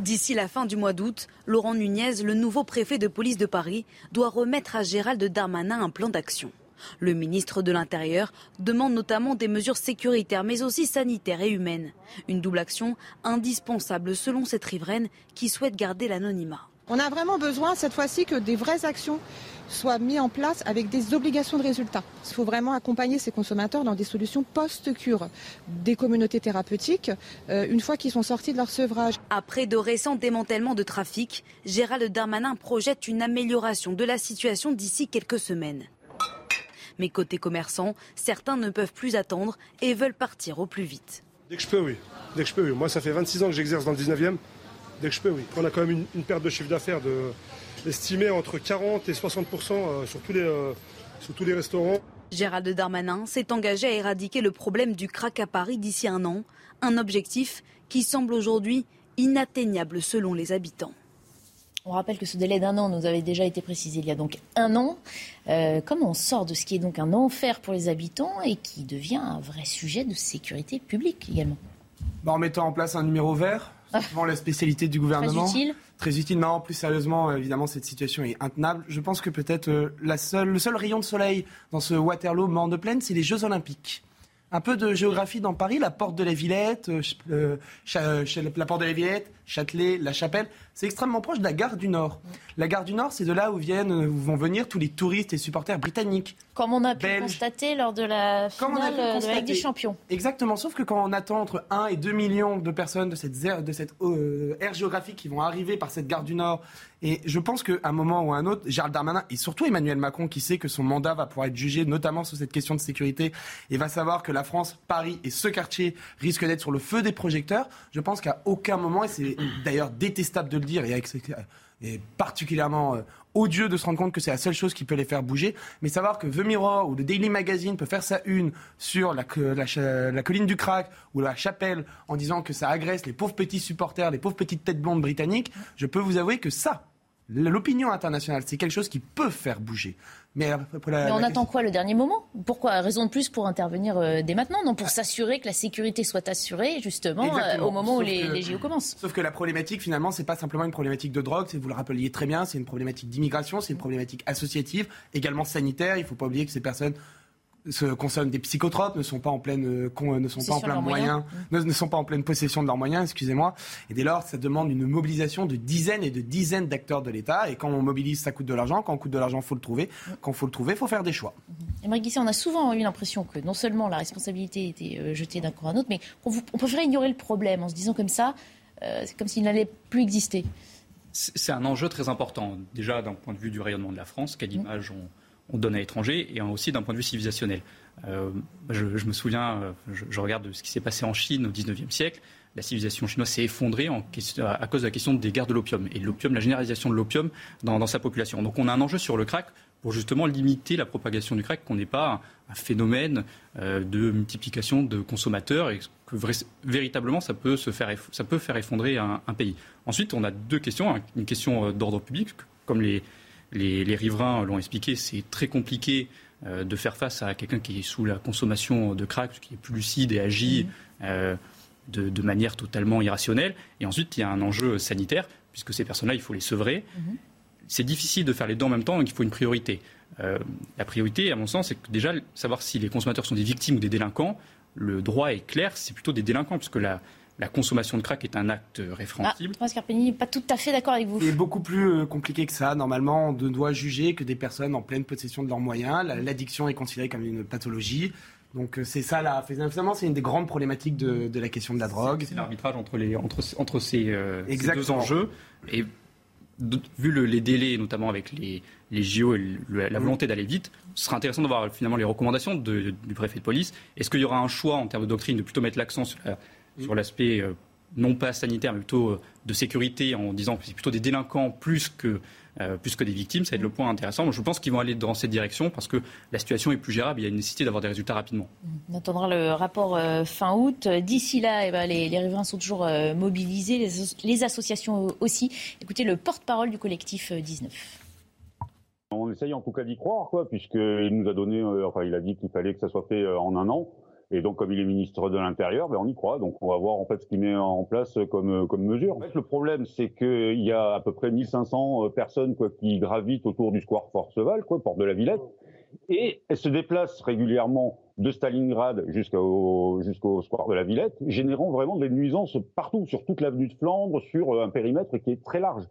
D'ici la fin du mois d'août, Laurent Nunez, le nouveau préfet de police de Paris, doit remettre à Gérald Darmanin un plan d'action. Le ministre de l'Intérieur demande notamment des mesures sécuritaires mais aussi sanitaires et humaines. Une double action indispensable selon cette riveraine qui souhaite garder l'anonymat. On a vraiment besoin cette fois-ci que des vraies actions soient mises en place avec des obligations de résultats. Il faut vraiment accompagner ces consommateurs dans des solutions post-cure, des communautés thérapeutiques, euh, une fois qu'ils sont sortis de leur sevrage. Après de récents démantèlements de trafic, Gérald Darmanin projette une amélioration de la situation d'ici quelques semaines. Mais côté commerçant, certains ne peuvent plus attendre et veulent partir au plus vite. Dès que je peux, oui. Dès que je peux, oui. Moi, ça fait 26 ans que j'exerce dans le 19e. Dès que je peux, oui. On a quand même une, perte de chiffre d'affaires de, estimée entre 40 et 60 euh, sur, tous les, euh, sur tous les restaurants. Gérald Darmanin s'est engagé à éradiquer le problème du crack à Paris d'ici un an, un objectif qui semble aujourd'hui inatteignable selon les habitants. On rappelle que ce délai d'un an nous avait déjà été précisé il y a donc un an. Euh, comment on sort de ce qui est donc un enfer pour les habitants et qui devient un vrai sujet de sécurité publique également bah, En mettant en place un numéro vert, c'est souvent la spécialité du gouvernement. Très utile. Très utile. Non, plus sérieusement, évidemment, cette situation est intenable. Je pense que peut-être euh, le seul rayon de soleil dans ce Waterloo mort de plaine, c'est les Jeux Olympiques un peu de géographie dans Paris, la porte de la Villette, euh, la porte de la Villette, Châtelet, la Chapelle, c'est extrêmement proche de la gare du Nord. La gare du Nord, c'est de là où viennent, où vont venir tous les touristes et supporters britanniques. Comme on a pu constater lors de la finale de la Ligue des Champions. Exactement, sauf que quand on attend entre 1 et 2 millions de personnes de cette, de cette euh, aire géographique qui vont arriver par cette gare du Nord, et je pense qu'à un moment ou à un autre, Gérald Darmanin et surtout Emmanuel Macron, qui sait que son mandat va pouvoir être jugé, notamment sur cette question de sécurité, et va savoir que la France, Paris et ce quartier risquent d'être sur le feu des projecteurs, je pense qu'à aucun moment, et c'est d'ailleurs détestable de le dire, et, particulièrement euh, odieux de se rendre compte que c'est la seule chose qui peut les faire bouger. Mais savoir que The Mirror ou le Daily Magazine peut faire sa une sur la, la, colline du crack ou la chapelle en disant que ça agresse les pauvres petits supporters, les pauvres petites têtes blondes britanniques, je peux vous avouer que ça, l'opinion internationale, c'est quelque chose qui peut faire bouger. Mais, on attend quoi le dernier moment? Pourquoi? Raison de plus pour intervenir euh, dès maintenant Non, pour s'assurer que la sécurité soit assurée justement euh, au moment où les, les, JO commencent. Sauf que la problématique finalement, c'est pas simplement une problématique de drogue, vous le rappeliez très bien, c'est une problématique d'immigration, c'est une problématique associative, également sanitaire. Il ne faut pas oublier que ces personnes se consomment des psychotropes, ne sont pas en pleine, euh, ne sont pas en plein moyen, ne, ne, sont pas en pleine possession de leurs moyens, excusez-moi. Et dès lors, ça demande une mobilisation de dizaines et de dizaines d'acteurs de l'État. Et quand on mobilise, ça coûte de l'argent. Quand on coûte de l'argent, faut le trouver. Quand faut le trouver, faut faire des choix. Émeric Guisset, on a souvent eu l'impression que non seulement la responsabilité était euh, jetée d'un corps à un autre, mais qu'on on préférait ignorer le problème en se disant comme ça, euh, c'est comme s'il n'allait plus exister. C'est un enjeu très important. Déjà, d'un point de vue du rayonnement de la France, quelle image on on donne à l'étranger et aussi d'un point de vue civilisationnel. Euh, je, me souviens, euh, je, regarde ce qui s'est passé en Chine au XIXe siècle. La civilisation chinoise s'est effondrée à cause de la question des guerres de l'opium et l'opium, la généralisation de l'opium dans, sa population. Donc on a un enjeu sur le crack pour justement limiter la propagation du crack, qu'on n'ait pas un, phénomène euh, de multiplication de consommateurs et que véritablement ça peut, se faire, ça peut faire effondrer un, pays. Ensuite, on a deux questions. Une question d'ordre public, comme les, les, riverains l'ont expliqué, c'est très compliqué euh, de faire face à quelqu'un qui est sous la consommation de crack, qui est plus lucide et agit mhm. euh, de, manière totalement irrationnelle. Et ensuite, il y a un enjeu sanitaire, puisque ces personnes-là, il faut les sevrer. Mhm. C'est difficile de faire les deux en même temps, donc il faut une priorité. Euh, la priorité, à mon sens, c'est que déjà, savoir si les consommateurs sont des victimes ou des délinquants, le droit est clair, c'est plutôt des délinquants, puisque la, la consommation de crack est un acte référentible. Ah, Scarpini, pas tout à fait d'accord avec vous. C'est beaucoup plus euh, compliqué que ça. Normalement, on doit juger que des personnes en pleine possession de leurs moyens. L'addiction est considérée comme une pathologie. Donc euh, c'est ça, là. Finalement, c'est une des grandes problématiques de, la question de la drogue. C'est l'arbitrage entre, les, entre, entre ces, euh, deux enjeux. Et vu les délais, notamment avec les, les JO et la volonté d'aller vite, ce sera intéressant de voir finalement les recommandations du préfet de police. Est-ce qu'il y aura un choix en termes de doctrine de plutôt mettre l'accent sur la sur l'aspect euh, non pas sanitaire, mais plutôt euh, de sécurité, en disant que c'est plutôt des délinquants plus que, euh, plus que des victimes. Ça va être le point intéressant. je pense qu'ils vont aller dans cette direction parce que la situation est plus gérable. Il y a une nécessité d'avoir des résultats rapidement. On attendra le rapport fin août. D'ici là, eh ben, les, riverains sont toujours mobilisés, les, les, associations aussi. Écoutez le porte-parole du collectif 19. On essaye en tout cas d'y croire, quoi, puisqu'il nous a donné, enfin, il a dit qu'il fallait que ça soit fait en un an. Et donc, comme il est ministre de l'Intérieur, ben on y croit. Donc, on va voir en fait ce qu'il met en place comme comme mesure. Le problème, c'est qu'il y a à peu près 1500 euh, personnes quoi qui gravitent autour du square Forceval, quoi, porte de la Villette, et elles se déplacent régulièrement de Stalingrad jusqu'au jusqu'au square de la Villette, générant vraiment des nuisances partout, sur toute l'avenue de Flandre, sur euh, un périmètre qui est très large.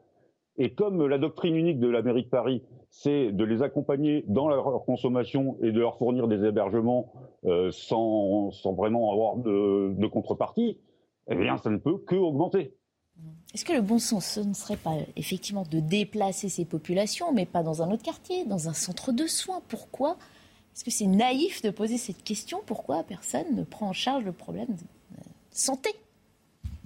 Et comme la doctrine unique de la mairie de Paris, c'est de les accompagner dans leur consommation et de leur fournir des hébergements euh, sans, sans, vraiment avoir de, de, contrepartie, eh bien, ça ne peut que augmenter. Est-ce que le bon sens, ce ne serait pas effectivement de déplacer ces populations, mais pas dans un autre quartier, dans un centre de soins? Pourquoi? Est-ce que c'est naïf de poser cette question? Pourquoi personne ne prend en charge le problème de santé?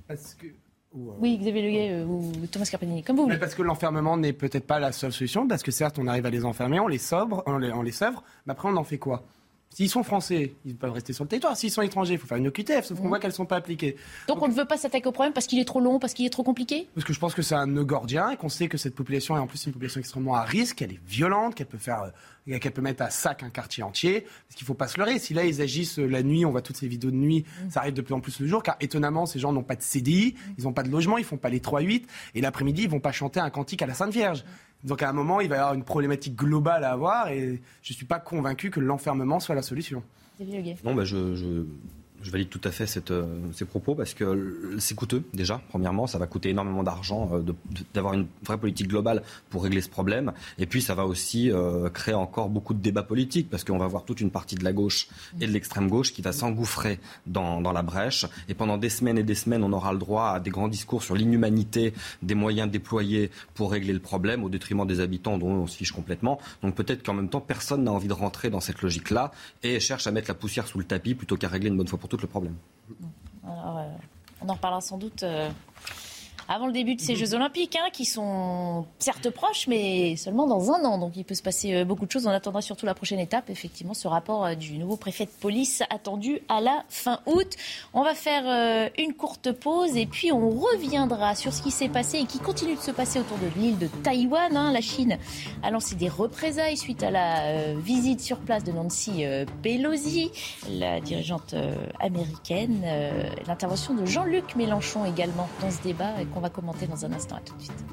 Parce que euh, oui, Xavier Leguet euh, ou Thomas Carpanini, comme vous voulez. parce que l'enfermement n'est peut-être pas la seule solution, parce que certes, on arrive à les enfermer, on les sobre, on les, on les sevre, mais après, on en fait quoi? S'ils sont français, ils peuvent rester sur le territoire. S'ils sont étrangers, il faut faire une OQTF, sauf qu'on voit qu'elles ne sont pas appliquées. Donc, on ne veut pas s'attaquer au problème parce qu'il est trop long, parce qu'il est trop compliqué? Parce que je pense que c'est un nœud gordien et qu'on sait que cette population est en plus une population extrêmement à risque, qu'elle est violente, qu'elle peut faire, euh, qu'elle peut mettre à sac un quartier entier. Parce qu'il ne faut pas se leurrer. Si là, ils agissent euh, la nuit, on voit toutes ces vidéos de nuit, mm. ça arrive de plus en plus le jour, car étonnamment, ces gens n'ont pas de CDI, mm. ils n'ont pas de logement, ils font pas les 3-8, et l'après-midi, ils vont pas chanter un cantique à la Sainte Vierge. Donc à un moment, il va y avoir une problématique globale à avoir et je ne suis pas convaincu que l'enfermement soit la solution. Non, bah je, je, je valide tout à fait cette, euh, ces propos parce que c'est coûteux déjà. Premièrement, ça va coûter énormément d'argent euh, d'avoir une vraie politique globale pour régler ce problème. Et puis, ça va aussi euh, créer encore beaucoup de débats politiques parce qu'on va voir toute une partie de la gauche et de l'extrême gauche qui va s'engouffrer dans, dans la brèche. Et pendant des semaines et des semaines, on aura le droit à des grands discours sur l'inhumanité des moyens déployés pour régler le problème au détriment des habitants dont on se fiche complètement. Donc peut-être qu'en même temps, personne n'a envie de rentrer dans cette logique-là et cherche à mettre la poussière sous le tapis plutôt qu'à régler une bonne fois pour tout le problème. Alors, euh, on en reparlera sans doute euh, avant le début de ces Jeux Olympiques, hein, qui sont certes proches, mais seulement dans un an. Donc il peut se passer euh, beaucoup de choses. On attendra surtout la prochaine étape, effectivement, ce rapport euh, du nouveau préfet de police attendu à la fin août. On va faire euh, une courte pause et puis on reviendra sur ce qui s'est passé et qui continue de se passer autour de l'île de Taïwan. Hein. La Chine a lancé des représailles suite à la visite sur place de Nancy Pelosi, la dirigeante américaine. L'intervention de Jean-Luc Mélenchon également dans ce débat qu'on va commenter dans un instant. À tout de suite.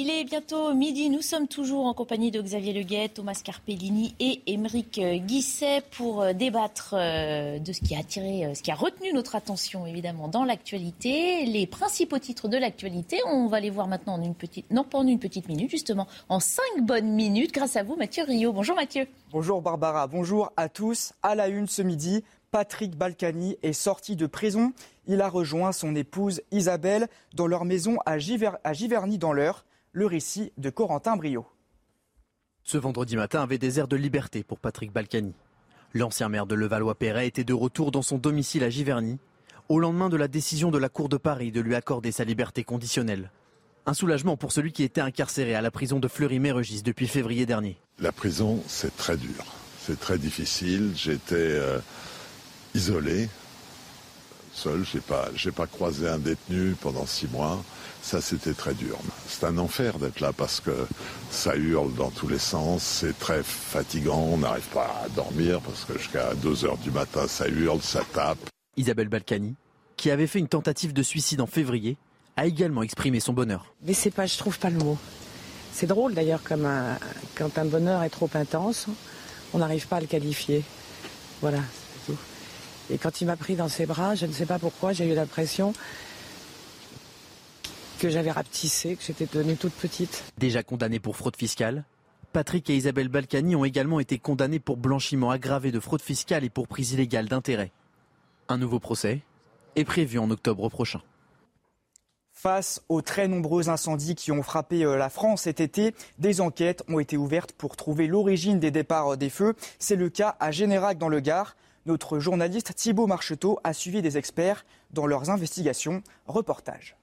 Il est bientôt midi. Nous sommes toujours en compagnie de Xavier Leguet, Thomas Carpellini et Émeric Guisset pour euh, débattre euh, de ce qui a attiré, euh, ce qui a retenu notre attention évidemment dans l'actualité, les principaux titres de l'actualité. On va les voir maintenant en une petite, non pas en une petite minute, justement en cinq bonnes minutes, grâce à vous, Mathieu Rio. Bonjour Mathieu. Bonjour Barbara. Bonjour à tous. À la une ce midi, Patrick Balkany est sorti de prison. Il a rejoint son épouse Isabelle dans leur maison à, Giverny dans l'Eure. Le récit de Corentin Brio. Ce vendredi matin avait des airs de liberté pour Patrick Balkany. L'ancien maire de Levallois-Perret était de retour dans son domicile à Giverny, au lendemain de la décision de la Cour de Paris de lui accorder sa liberté conditionnelle. Un soulagement pour celui qui était incarcéré à la prison de Fleury-Mérogis depuis février dernier. La prison, c'est très dur. C'est très difficile. J'étais euh, isolé, seul. J'ai pas, j'ai pas croisé un détenu pendant six mois. Ça, c'était très dur. C'est un enfer d'être là parce que ça hurle dans tous les sens. C'est très fatigant. On n'arrive pas à dormir parce que jusqu'à 2 heures du matin, ça hurle, ça tape. Isabelle Balkany, qui avait fait une tentative de suicide en février, a également exprimé son bonheur. Mais c'est pas, je trouve pas le mot. C'est drôle d'ailleurs, comme quand un bonheur est trop intense, on n'arrive pas à le qualifier. Voilà, et quand il m'a pris dans ses bras, je ne sais pas pourquoi, j'ai eu l'impression que j'avais rapetissé, que j'étais devenue toute petite. Déjà condamné pour fraude fiscale, Patrick et Isabelle Balkany ont également été condamnés pour blanchiment aggravé de fraude fiscale et pour prise illégale d'intérêt. Un nouveau procès est prévu en octobre prochain. Face aux très nombreux incendies qui ont frappé euh, la France cet été, des enquêtes ont été ouvertes pour trouver l'origine des départs euh, des feux. C'est le cas à Générac dans le Gard. Notre journaliste Thibault Marcheteau a suivi des experts dans leurs investigations. Reportage.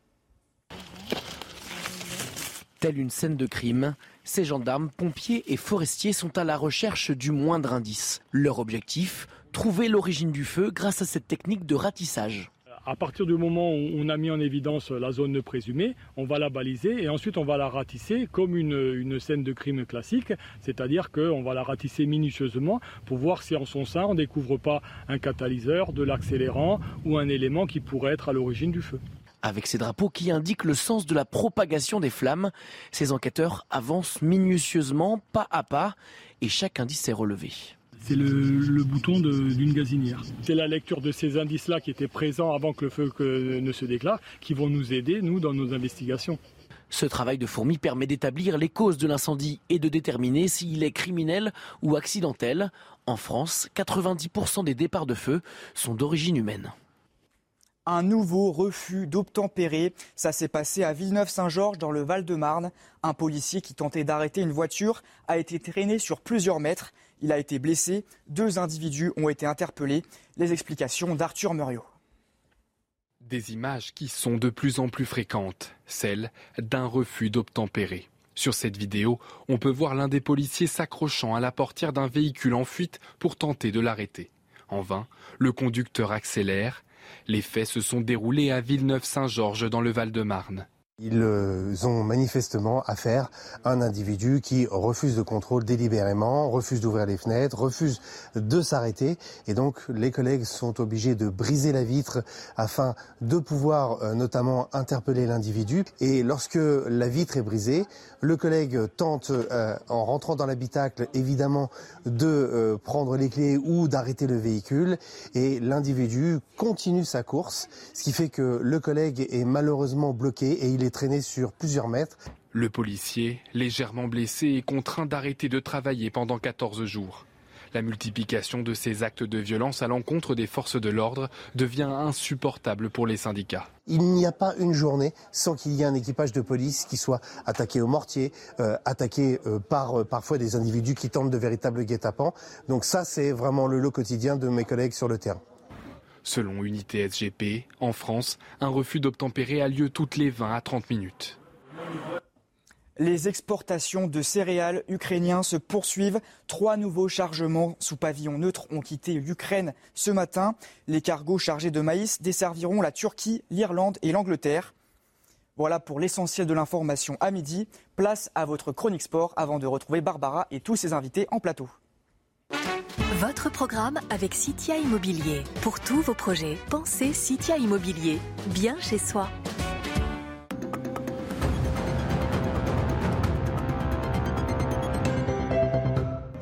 Telle une scène de crime, ces gendarmes, pompiers et forestiers sont à la recherche du moindre indice. Leur objectif Trouver l'origine du feu grâce à cette technique de ratissage. À partir du moment où on a mis en évidence la zone présumée, on va la baliser et ensuite on va la ratisser comme une, scène de crime classique, c'est-à-dire qu'on va la ratisser minutieusement pour voir si en son sein on ne découvre pas un catalyseur, de l'accélérant ou un élément qui pourrait être à l'origine du feu. Avec ces drapeaux qui indiquent le sens de la propagation des flammes, ces enquêteurs avancent minutieusement, pas à pas, et chaque indice est relevé c'est le, bouton d'une gazinière. C'est la lecture de ces indices-là qui étaient présents avant que le feu ne se déclare qui vont nous aider, nous, dans nos investigations. Ce travail de fourmi permet d'établir les causes de l'incendie et de déterminer s'il est criminel ou accidentel. En France, 90% des départs de feu sont d'origine humaine un nouveau refus d'obtempérer. Ça s'est passé à Villeneuve-Saint-Georges dans le Val-de-Marne. Un policier qui tentait d'arrêter une voiture a été traîné sur plusieurs mètres. Il a été blessé. Deux individus ont été interpellés. Les explications d'Arthur Muriot. Des images qui sont de plus en plus fréquentes, celles d'un refus d'obtempérer. Sur cette vidéo, on peut voir l'un des policiers s'accrochant à la portière d'un véhicule en fuite pour tenter de l'arrêter. En vain, le conducteur accélère. Les faits se sont déroulés à Villeneuve-Saint-Georges dans le Val-de-Marne. Ils euh, ont manifestement affaire à un individu qui refuse de contrôle délibérément, refuse d'ouvrir les fenêtres, refuse de s'arrêter. Et donc les collègues sont obligés de briser la vitre afin de pouvoir euh, notamment interpeller l'individu. Et lorsque la vitre est brisée, le collègue tente, euh, en rentrant dans l'habitacle, évidemment, de prendre les clés ou d'arrêter le véhicule. Et l'individu continue sa course, ce qui fait que le collègue est malheureusement bloqué et il traîné sur plusieurs mètres. Le policier, légèrement blessé, est contraint d'arrêter de travailler pendant 14 jours. La multiplication de ces actes de violence à l'encontre des forces de l'ordre devient insupportable pour les syndicats. Il n'y a pas une journée sans qu'il y ait un équipage de police qui soit attaqué au mortier, euh, attaqué euh, par euh, parfois des individus qui tentent de véritables guet-apens. Donc ça, c'est vraiment le lot quotidien de mes collègues sur le terrain. Selon Unité SGP, en France, un refus d'obtempérer a lieu toutes les 20 à 30 minutes. Les exportations de céréales ukrainiens se poursuivent. Trois nouveaux chargements sous pavillon neutre ont quitté l'Ukraine ce matin. Les cargos chargés de maïs desserviront la Turquie, l'Irlande et l'Angleterre. Voilà pour l'essentiel de l'information à midi. Place à votre chronique sport avant de retrouver Barbara et tous ses invités en plateau. Votre programme avec Citia Immobilier. Pour tous vos projets, pensez Citia Immobilier. Bien chez soi.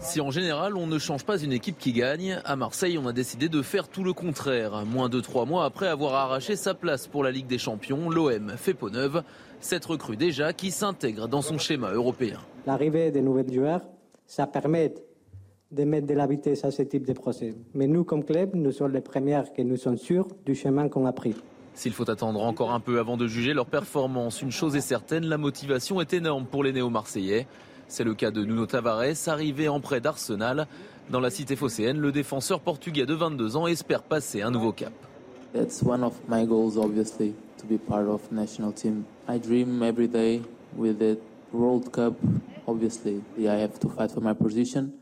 Si en général on ne change pas une équipe qui gagne, à Marseille on a décidé de faire tout le contraire. Moins de trois mois après avoir arraché sa place pour la Ligue des Champions, l'OM fait peau neuve. Cette recrue déjà qui s'intègre dans son schéma européen. L'arrivée des nouveaux joueurs, ça permet de mettre de la vitesse à ce type de procès. Mais nous, comme club, nous sommes les premiers que nous sommes sûrs du chemin qu'on a pris. S'il faut attendre encore un peu avant de juger leur performance, une chose est certaine, la motivation est énorme pour les néo-marseillais. C'est le cas de Nuno Tavares, arrivé en prêt d'Arsenal. Dans la cité phocéenne, le défenseur portugais de 22 ans espère passer un nouveau cap. That's one of my goals, obviously, to be part of national team. I dream every day with the World Cup. Obviously, I have to fight for my position,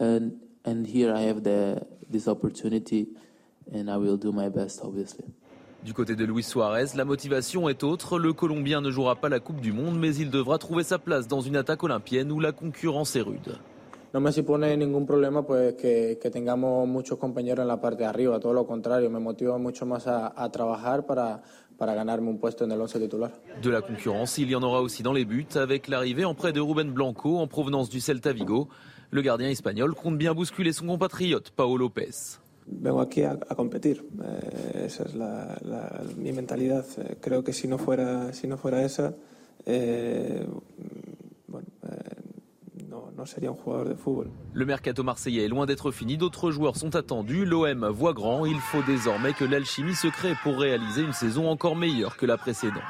and and here I have the this opportunity, and I will do my best, obviously. Du côté de Luis Suarez, la motivation est autre. Le Colombien ne jouera pas la Coupe du Monde, mais il devra trouver sa place dans une attaque olympienne où la concurrence est rude. No me supone ningún problema pues, que, que tengamos muchos compañeros en la parte de arriba, todo lo contrario, me motiva mucho más a, a trabajar para, para ganarme un puesto en el once titular. De la concurrence, il y en aura aussi dans les buts, avec l'arrivée en prêt de Ruben Blanco en provenance du Celta Vigo. Le gardien espagnol compte bien bousculer son compatriote, Paolo Lopez. Vengo aquí a, a competir. Eh, esa es la, la, mi mentalidad. Eh, creo que si no fuera, si no fuera esa, eh, bueno, no, no sería un jugador de fútbol. Le mercato marseillais est loin d'être fini. D'autres joueurs sont attendus. L'OM voit grand. Il faut désormais que l'alchimie se crée pour réaliser une saison encore meilleure que la précédente.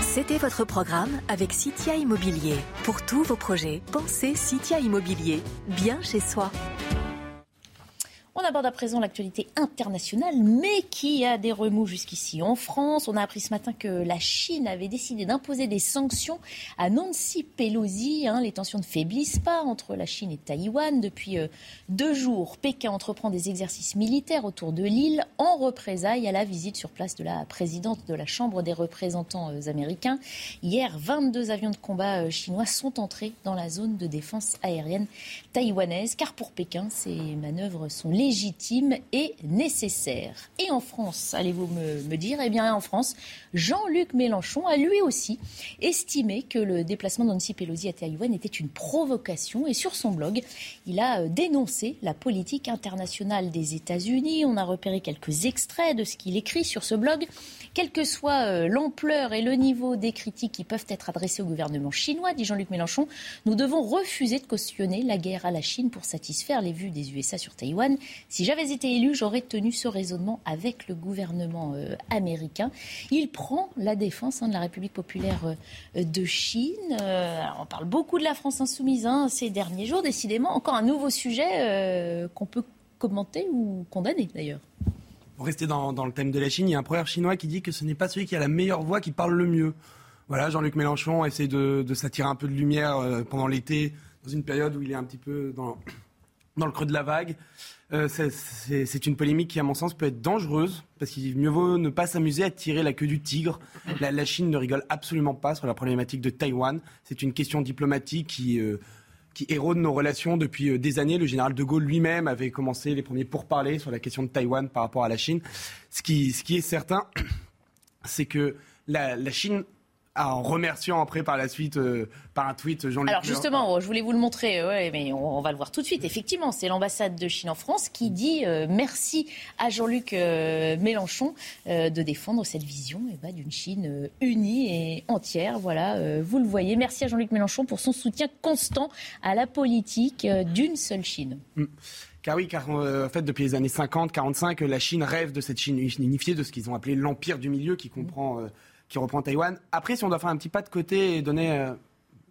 C'était votre programme avec Citia Immobilier. Pour tous vos projets, pensez Citia Immobilier. Bien chez soi. On aborde à présent l'actualité internationale, mais qui a des remous jusqu'ici. En France, on a appris ce matin que la Chine avait décidé d'imposer des sanctions à Nancy Pelosi. Hein. les tensions ne faiblissent pas entre la Chine et Taïwan. Depuis euh, deux jours, Pékin entreprend des exercices militaires autour de l'île en représailles à la visite sur place de la présidente de la Chambre des représentants euh, américains. Hier, 22 avions de combat euh, chinois sont entrés dans la zone de défense aérienne taïwanaise, car pour Pékin, ces manœuvres sont légitime et nécessaire. Et en France, allez-vous me, dire? Eh bien, en France, Jean-Luc Mélenchon a lui aussi estimé que le déplacement d'Annecy Pelosi à Taïwan était une provocation. Et sur son blog, il a euh, dénoncé la politique internationale des États-Unis. On a repéré quelques extraits de ce qu'il écrit sur ce blog. Quelle que soit euh, l'ampleur et le niveau des critiques qui peuvent être adressées au gouvernement chinois, dit Jean-Luc Mélenchon, nous devons refuser de cautionner la guerre à la Chine pour satisfaire les vues des USA sur Taïwan. Si j'avais été élu, j'aurais tenu ce raisonnement avec le gouvernement euh, américain. Il prend la défense hein, de la République populaire euh, de Chine. On parle beaucoup de la France insoumise hein, ces derniers jours. Décidément, encore un nouveau sujet qu'on peut commenter ou condamner d'ailleurs. Pour rester dans, le thème de la Chine, il y a un proverbe chinois qui dit que ce n'est pas celui qui a la meilleure voix qui parle le mieux. Voilà, Jean-Luc Mélenchon essaie de, s'attirer un peu de lumière euh, pendant l'été, dans une période où il est un petit peu dans, le creux de la vague. Euh, c'est une polémique qui, à mon sens, peut être dangereuse, parce qu'il mieux vaut ne pas s'amuser à tirer la queue du tigre. La, la, Chine ne rigole absolument pas sur la problématique de Taïwan. C'est une question diplomatique qui, euh, qui érode nos relations depuis euh, des années. Le général de Gaulle lui-même avait commencé les premiers pourparlers sur la question de Taïwan par rapport à la Chine. Ce qui, est certain, [CLEARS THROAT] c'est que la Chine en remerciant après par la suite euh, par un tweet Jean-Luc. Alors justement, je voulais vous le montrer, ouais, mais on, on, va le voir tout de suite. Effectivement, c'est l'ambassade de Chine en France qui dit euh, merci à Jean-Luc euh, Mélenchon euh, de défendre cette vision eh ben, d'une Chine unie et entière. Voilà, vous le voyez. Merci à Jean-Luc Mélenchon pour son soutien constant à la politique d'une seule Chine. Mm. Car oui, car euh, en fait, depuis les années 50, 45, la Chine rêve de cette Chine unifiée, de ce qu'ils ont appelé l'empire du milieu, qui comprend euh, qui reprend Taïwan. Après, si on doit faire un petit pas de côté et donner euh,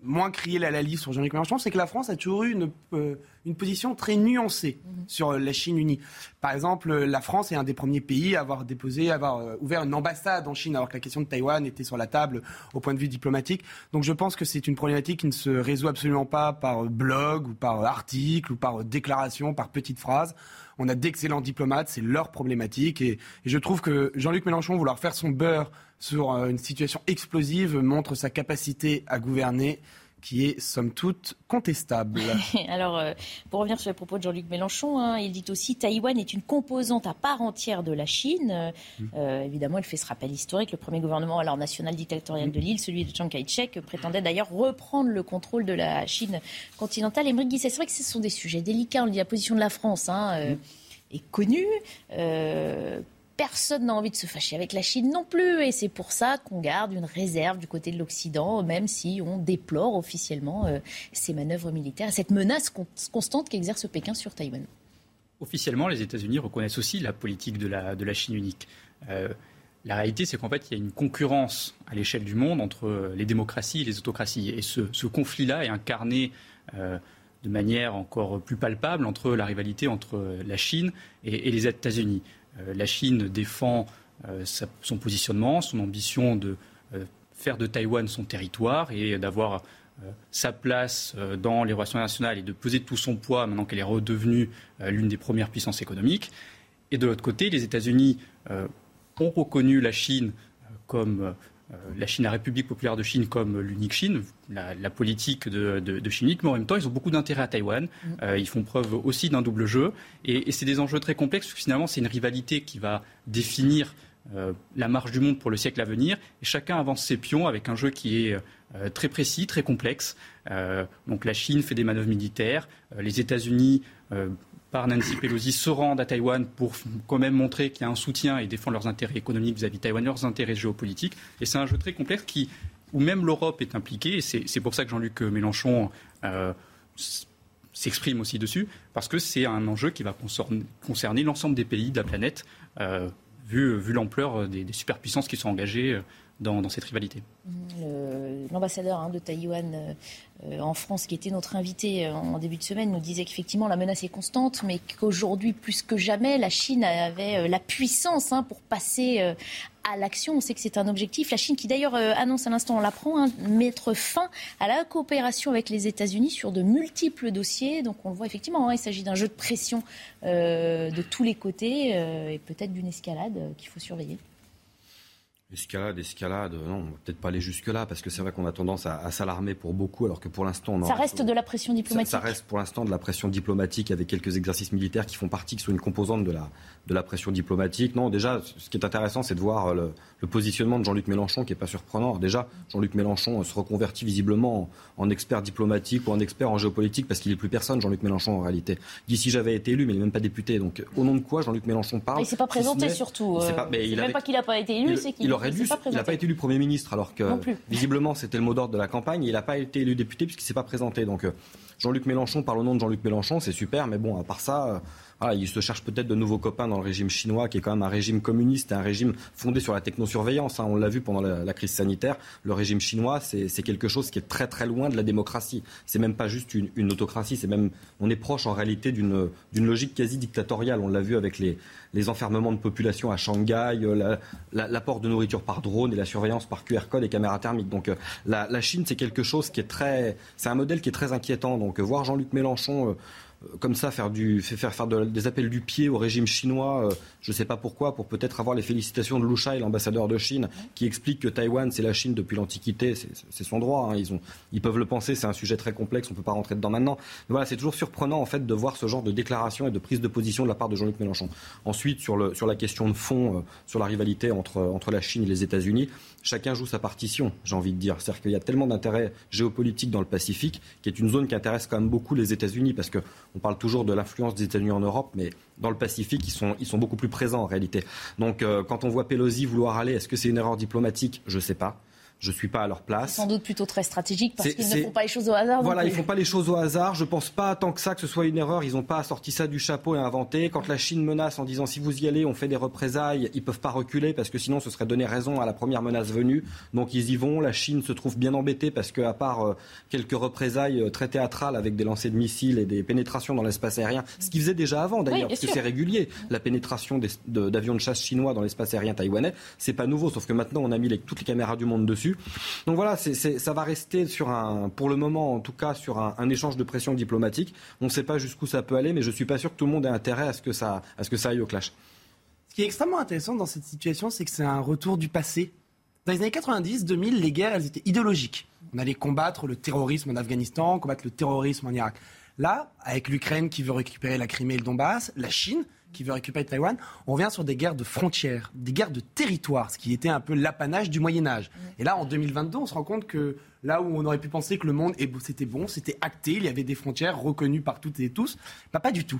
moins crier la Lali sur Jean-Luc Mélenchon, c'est que la France a toujours eu une, euh, une position très nuancée mmh. sur la Chine unie. Par exemple, la France est un des premiers pays à avoir déposé, à avoir euh, ouvert une ambassade en Chine, alors que la question de Taïwan était sur la table au point de vue diplomatique. Donc je pense que c'est une problématique qui ne se résout absolument pas par blog ou par article ou par déclaration, par petite phrase. On a d'excellents diplomates, c'est leur problématique. Et, je trouve que Jean-Luc Mélenchon, vouloir faire son beurre sur une situation explosive montre sa capacité à gouverner qui est somme toute contestable. [LAUGHS] Alors, euh, pour revenir sur les propos de Jean-Luc Mélenchon, hein, il dit aussi Taïwan est une composante à part entière de la Chine. Euh, mm. euh, évidemment, il fait ce rappel historique. Le premier gouvernement alors national dictatorial de l'île, celui de Chiang Kai-shek, prétendait d'ailleurs reprendre le contrôle de la Chine continentale. Et Guisset, c'est vrai que ce sont des sujets délicats. On dit la position de la France hein, mm. est connue personne n'a envie de se fâcher avec la Chine non plus. Et c'est pour ça qu'on garde une réserve du côté de l'Occident, même si on déplore officiellement euh, ces manœuvres militaires, cette menace constante qu'exerce Pékin sur Taïwan. Officiellement, les États-Unis reconnaissent aussi la politique de la, Chine unique. Euh, la réalité, c'est qu'en fait, il y a une concurrence à l'échelle du monde entre les démocraties et les autocraties. Et ce, conflit-là est incarné euh, de manière encore plus palpable entre la rivalité entre la Chine et les États-Unis. Euh, la Chine défend euh, son positionnement, son ambition de euh, faire de Taïwan son territoire et d'avoir sa place dans les relations internationales et de peser tout son poids maintenant qu'elle est redevenue l'une des premières puissances économiques. Et de l'autre côté, les États-Unis ont reconnu la Chine comme la Chine, la République populaire de Chine comme l'unique Chine, la, politique de, de, Chine unique, mais en même temps, ils ont beaucoup d'intérêt à Taïwan. Mm. Euh, ils font preuve aussi d'un double jeu. Et, c'est des enjeux très complexes, parce que finalement, c'est une rivalité qui va définir euh, la marche du monde pour le siècle à venir. Et chacun avance ses pions avec un jeu qui est très précis, très complexe. donc la Chine fait des manœuvres militaires, les États-Unis Nancy Pelosi se rendent à Taïwan pour quand même montrer qu'il y a un soutien et défendre leurs intérêts économiques vis-à-vis de Taïwan, leurs intérêts géopolitiques. Et c'est un jeu très complexe qui, où même l'Europe est impliquée. Et c'est pour ça que Jean-Luc Mélenchon euh, s'exprime aussi dessus, parce que c'est un enjeu qui va concerner l'ensemble des pays de la planète, euh, vu, l'ampleur des, des, superpuissances qui sont engagées euh, dans, cette rivalité. L'ambassadeur hein, de Taïwan euh, en France, qui était notre invité euh, en début de semaine, nous disait qu'effectivement la menace est constante, mais qu'aujourd'hui, plus que jamais, la Chine avait euh, la puissance hein, pour passer à l'action. On sait que c'est un objectif. La Chine qui d'ailleurs annonce à l'instant, on l'apprend, hein, mettre fin à la coopération avec les États-Unis sur de multiples dossiers. Donc on le voit effectivement, il s'agit d'un jeu de pression de tous les côtés et peut-être d'une escalade qu'il faut surveiller. Escalade, escalade, non, peut-être pas aller jusque-là, parce que c'est vrai qu'on a tendance à, s'alarmer pour beaucoup, alors que pour l'instant, on Ça reste de la pression diplomatique. Ça, reste pour l'instant de la pression diplomatique avec quelques exercices militaires qui font partie, qui sont une composante de la, de la pression diplomatique. Non, déjà, ce qui est intéressant, c'est de voir le, le positionnement de Jean-Luc Mélenchon, qui n'est pas surprenant. déjà, Jean-Luc Mélenchon se reconvertit visiblement en, expert diplomatique ou en expert en géopolitique, parce qu'il n'est plus personne, Jean-Luc Mélenchon, en réalité. D'ici, j'avais été élu, mais il n'est même pas député. Donc, au nom de quoi Jean-Luc Mélenchon parle Il ne s'est pas présenté, surtout. C'est même pas qu'il n'a pas été élu, c'est qu'il aurait dû. Il n'a pas été élu Premier ministre, alors que visiblement, c'était le mot d'ordre de la campagne. il n'a pas été élu député, puisqu'il ne s'est pas présenté. Donc, euh, Jean-Luc Mélenchon parle au nom de Jean-Luc Mélenchon, c'est super, mais bon, à part ça. Euh, ah, il se cherche peut-être de nouveaux copains dans le régime chinois, qui est quand même un régime communiste, un régime fondé sur la technosurveillance. Hein. On l'a vu pendant la, crise sanitaire. Le régime chinois, c'est quelque chose qui est très très loin de la démocratie. C'est même pas juste une, autocratie, c'est même on est proche en réalité d'une logique quasi dictatoriale. On l'a vu avec les, les enfermements de population à Shanghai, euh, l'apport de nourriture par drone et la surveillance par QR code et caméra thermique. Donc euh, la, la Chine, c'est quelque chose qui est très, c'est un modèle qui est très inquiétant. Donc voir Jean-Luc Mélenchon comme ça faire, du, faire, faire des appels du pied au régime chinois, euh, je ne sais pas pourquoi, pour peut-être avoir les félicitations de Lu Shai, l'ambassadeur de Chine, qui explique que Taïwan, c'est la Chine depuis l'Antiquité, c'est son droit, hein. ils, ont, ils peuvent le penser, c'est un sujet très complexe, on ne peut pas rentrer dedans maintenant. Mais voilà, c'est toujours surprenant en fait de voir ce genre de déclaration et de prise de position de la part de Jean-Luc Mélenchon. Ensuite, sur, le, sur la question de fond, euh, sur la rivalité entre, entre la Chine et les États-Unis, chacun joue sa partition, j'ai envie de dire. C'est-à-dire qu'il y a tellement d'intérêts géopolitiques dans le Pacifique, qui est une zone qui intéresse quand même beaucoup les États-Unis, parce qu'on parle toujours de l'influence des États-Unis en Europe, mais dans le Pacifique, ils sont, ils sont beaucoup plus présents en réalité. Donc euh, quand on voit Pelosi vouloir aller, est-ce que c'est une erreur diplomatique? Je ne sais pas je ne suis pas à leur place. Sans doute plutôt très stratégique parce qu'ils ne font pas les choses au hasard. Voilà, ils ne font pas les choses au hasard. Je ne pense pas tant que ça que ce soit une erreur. Ils n'ont pas sorti ça du chapeau et inventé. Quand la Chine menace en disant si vous y allez, on fait des représailles, ils ne peuvent pas reculer parce que sinon ce serait donner raison à la première menace venue. Donc ils y vont. La Chine se trouve bien embêtée parce qu'à part euh, quelques représailles euh, très théâtrales avec des lancers de missiles et des pénétrations dans l'espace aérien, ce qu'ils faisaient déjà avant d'ailleurs, parce que c'est régulier. La pénétration d'avions de, chasse chinois dans l'espace aérien taïwanais, c'est pas nouveau, sauf que maintenant on a mis toutes les caméras du monde dessus. Donc voilà, ça va rester sur un, pour le moment en tout cas, sur un, échange de pression diplomatique. On ne sait pas jusqu'où ça peut aller, mais je ne suis pas sûr que tout le monde ait intérêt à ce que ça, à ce que ça aille au clash. Ce qui est extrêmement intéressant dans cette situation, c'est que c'est un retour du passé. Dans les années 90, 2000, les guerres, elles étaient idéologiques. On allait combattre le terrorisme en Afghanistan, combattre le terrorisme en Irak. Là, avec l'Ukraine qui veut récupérer la Crimée et le Donbass, la Chine qui veut récupérer Taïwan, on revient sur des guerres de frontières, des guerres de territoire, ce qui était un peu l'apanage du Moyen Âge. Et là, en 2022, on se rend compte que là où on aurait pu penser que le monde c'était bon, c'était acté, il y avait des frontières reconnues par toutes et tous, bah, pas du tout.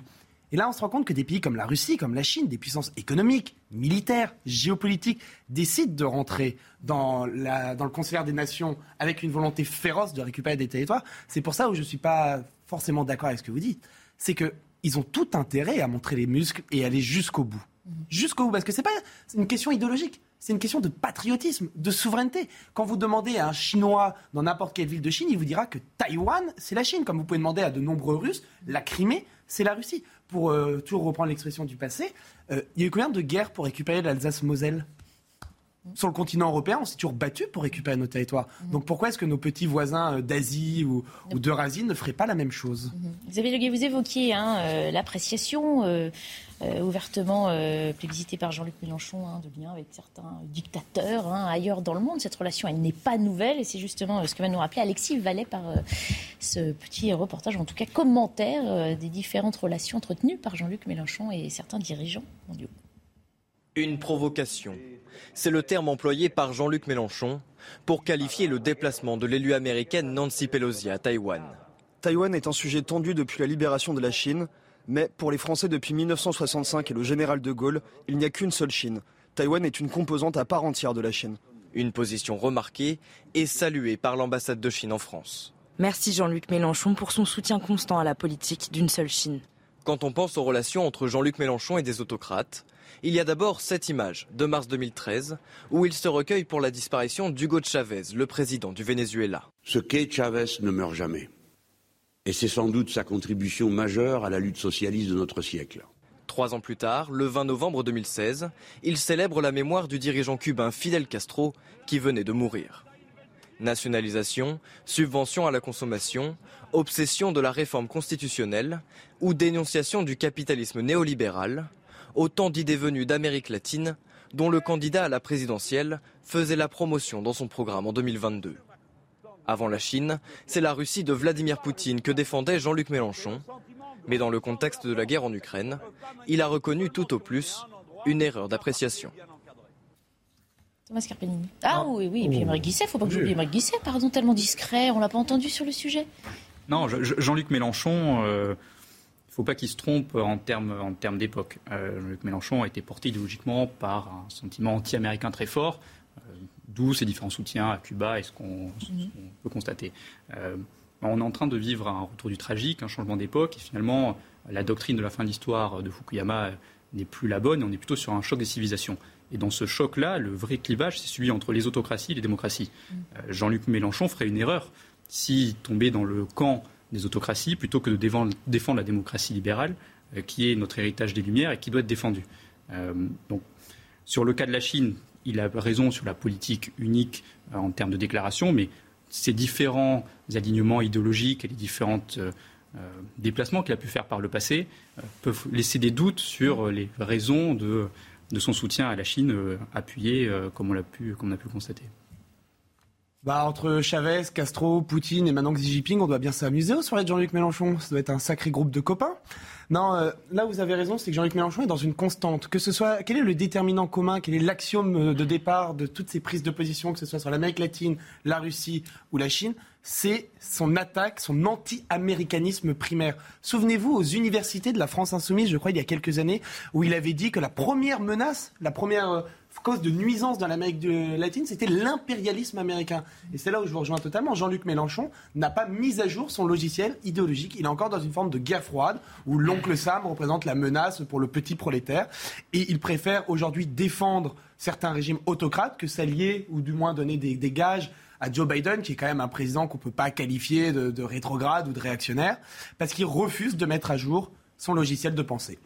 Et là, on se rend compte que des pays comme la Russie, comme la Chine, des puissances économiques, militaires, géopolitiques, décident de rentrer dans, le concert des nations avec une volonté féroce de récupérer des territoires. C'est pour ça où je ne suis pas forcément d'accord avec ce que vous dites. C'est qu'ils ont tout intérêt à montrer les muscles et aller jusqu'au bout. Mhm. Jusqu'au bout, parce que ce n'est pas une question idéologique. C'est une question de patriotisme, de souveraineté. Quand vous demandez à un Chinois dans n'importe quelle ville de Chine, il vous dira que Taïwan, c'est la Chine. Comme vous pouvez demander à de nombreux Russes, la Crimée, c'est la Russie. Pour euh, toujours reprendre l'expression du passé, euh, il y a eu combien de guerres pour récupérer l'Alsace-Moselle? Sur le continent européen, on s'est toujours battu pour récupérer nos territoires. Mhm. Donc pourquoi est-ce que nos petits voisins euh, d'Asie ou, d'Eurasie ne feraient pas la même chose? Vous avez vous évoquiez hein, l'appréciation ouvertement plébiscitée par Jean-Luc Mélenchon hein, de lien avec certains dictateurs hein, ailleurs dans le monde. Cette relation, elle n'est pas nouvelle et c'est justement ce que va nous rappeler Alexis Vallet par ce petit reportage, en tout cas commentaire euh, des différentes relations entretenues par Jean-Luc Mélenchon et certains dirigeants mondiaux. Une provocation. C'est le terme employé par Jean-Luc Mélenchon pour qualifier le déplacement de l'élu américaine Nancy Pelosi à Taïwan. Taïwan est un sujet tendu depuis la libération de la Chine, mais pour les Français depuis 1965 et le général de Gaulle, il n'y a qu'une seule Chine. Taïwan est une composante à part entière de la Chine. Une position remarquée et saluée par l'ambassade de Chine en France. Merci Jean-Luc Mélenchon pour son soutien constant à la politique d'une seule Chine. Quand on pense aux relations entre Jean-Luc Mélenchon et des autocrates, il y a d'abord cette image de mars 2013 où il se recueille pour la disparition d'Hugo Chavez, le président du Venezuela. Ce qu'est Chavez ne meurt jamais. Et c'est sans doute sa contribution majeure à la lutte socialiste de notre siècle. Trois ans plus tard, le 20 novembre 2016, il célèbre la mémoire du dirigeant cubain Fidel Castro qui venait de mourir. Nationalisation, subvention à la consommation, obsession de la réforme constitutionnelle ou dénonciation du capitalisme néolibéral, autant d'idées venues d'Amérique latine dont le candidat à la présidentielle faisait la promotion dans son programme en 2022. Avant la Chine, c'est la Russie de Vladimir Poutine que défendait Jean-Luc Mélenchon. Mais dans le contexte de la guerre en Ukraine, il a reconnu tout au plus une erreur d'appréciation. Thomas Carpenini. Ah oui, oui, et puis Émeric Guisset, faut pas que j'oublie Émeric Guisset, pardon, tellement discret, on l'a pas entendu sur le sujet. Non, Jean-Luc Mélenchon, euh, ne faut pas qu'il se trompe en termes en termes d'époque. Euh, Jean-Luc Mélenchon a été porté idéologiquement par un sentiment anti-américain très fort, euh, d'où ses différents soutiens à Cuba et ce qu'on mhm. peut constater. on est en train de vivre un retour du tragique, un changement d'époque, et finalement, la doctrine de la fin de l'histoire de Fukuyama n'est plus la bonne, on est plutôt sur un choc des civilisations. Et dans ce choc-là, le vrai clivage, c'est celui entre les autocraties et les démocraties. Euh, Jean-Luc Mélenchon ferait une erreur s'il tombait dans le camp des autocraties plutôt que de défendre, la démocratie libérale, euh, qui est notre héritage des Lumières et qui doit être défendue. Euh, sur le cas de la Chine, il a raison sur la politique unique en termes de déclaration, mais ces différents alignements idéologiques et les différents déplacements qu'il a pu faire par le passé peuvent laisser des doutes sur les raisons de son soutien à la Chine euh, appuyé, euh, comme on comme on a pu constater. Bah, entre Chavez, Castro, Poutine et maintenant Xi Jinping, on doit bien s'amuser au soirée de Jean-Luc Mélenchon. Ça doit être un sacré groupe de copains. Non, euh, là vous avez raison, c'est que Jean-Luc Mélenchon est dans une constante. Que ce soit, quel est le déterminant commun, quel est l'axiome de départ de toutes ces prises de position, que ce soit sur l'Amérique latine, la Russie ou la Chine? C'est son attaque, son anti-américanisme primaire. Souvenez-vous aux universités de la France insoumise, je crois, il y a quelques années, où il avait dit que la première menace, la première euh, cause de nuisance dans l'Amérique latine, c'était l'impérialisme américain. Et c'est là où je vous rejoins totalement. Jean-Luc Mélenchon n'a pas mis à jour son logiciel idéologique. Il est encore dans une forme de guerre froide où l'oncle Sam représente la menace pour le petit prolétaire. Et il préfère aujourd'hui défendre certains régimes autocrates que s'allier ou du moins donner des, des gages à Joe Biden, qui est quand même un président qu'on ne peut pas qualifier de, rétrograde ou de réactionnaire, parce qu'il refuse de mettre à jour son logiciel de pensée.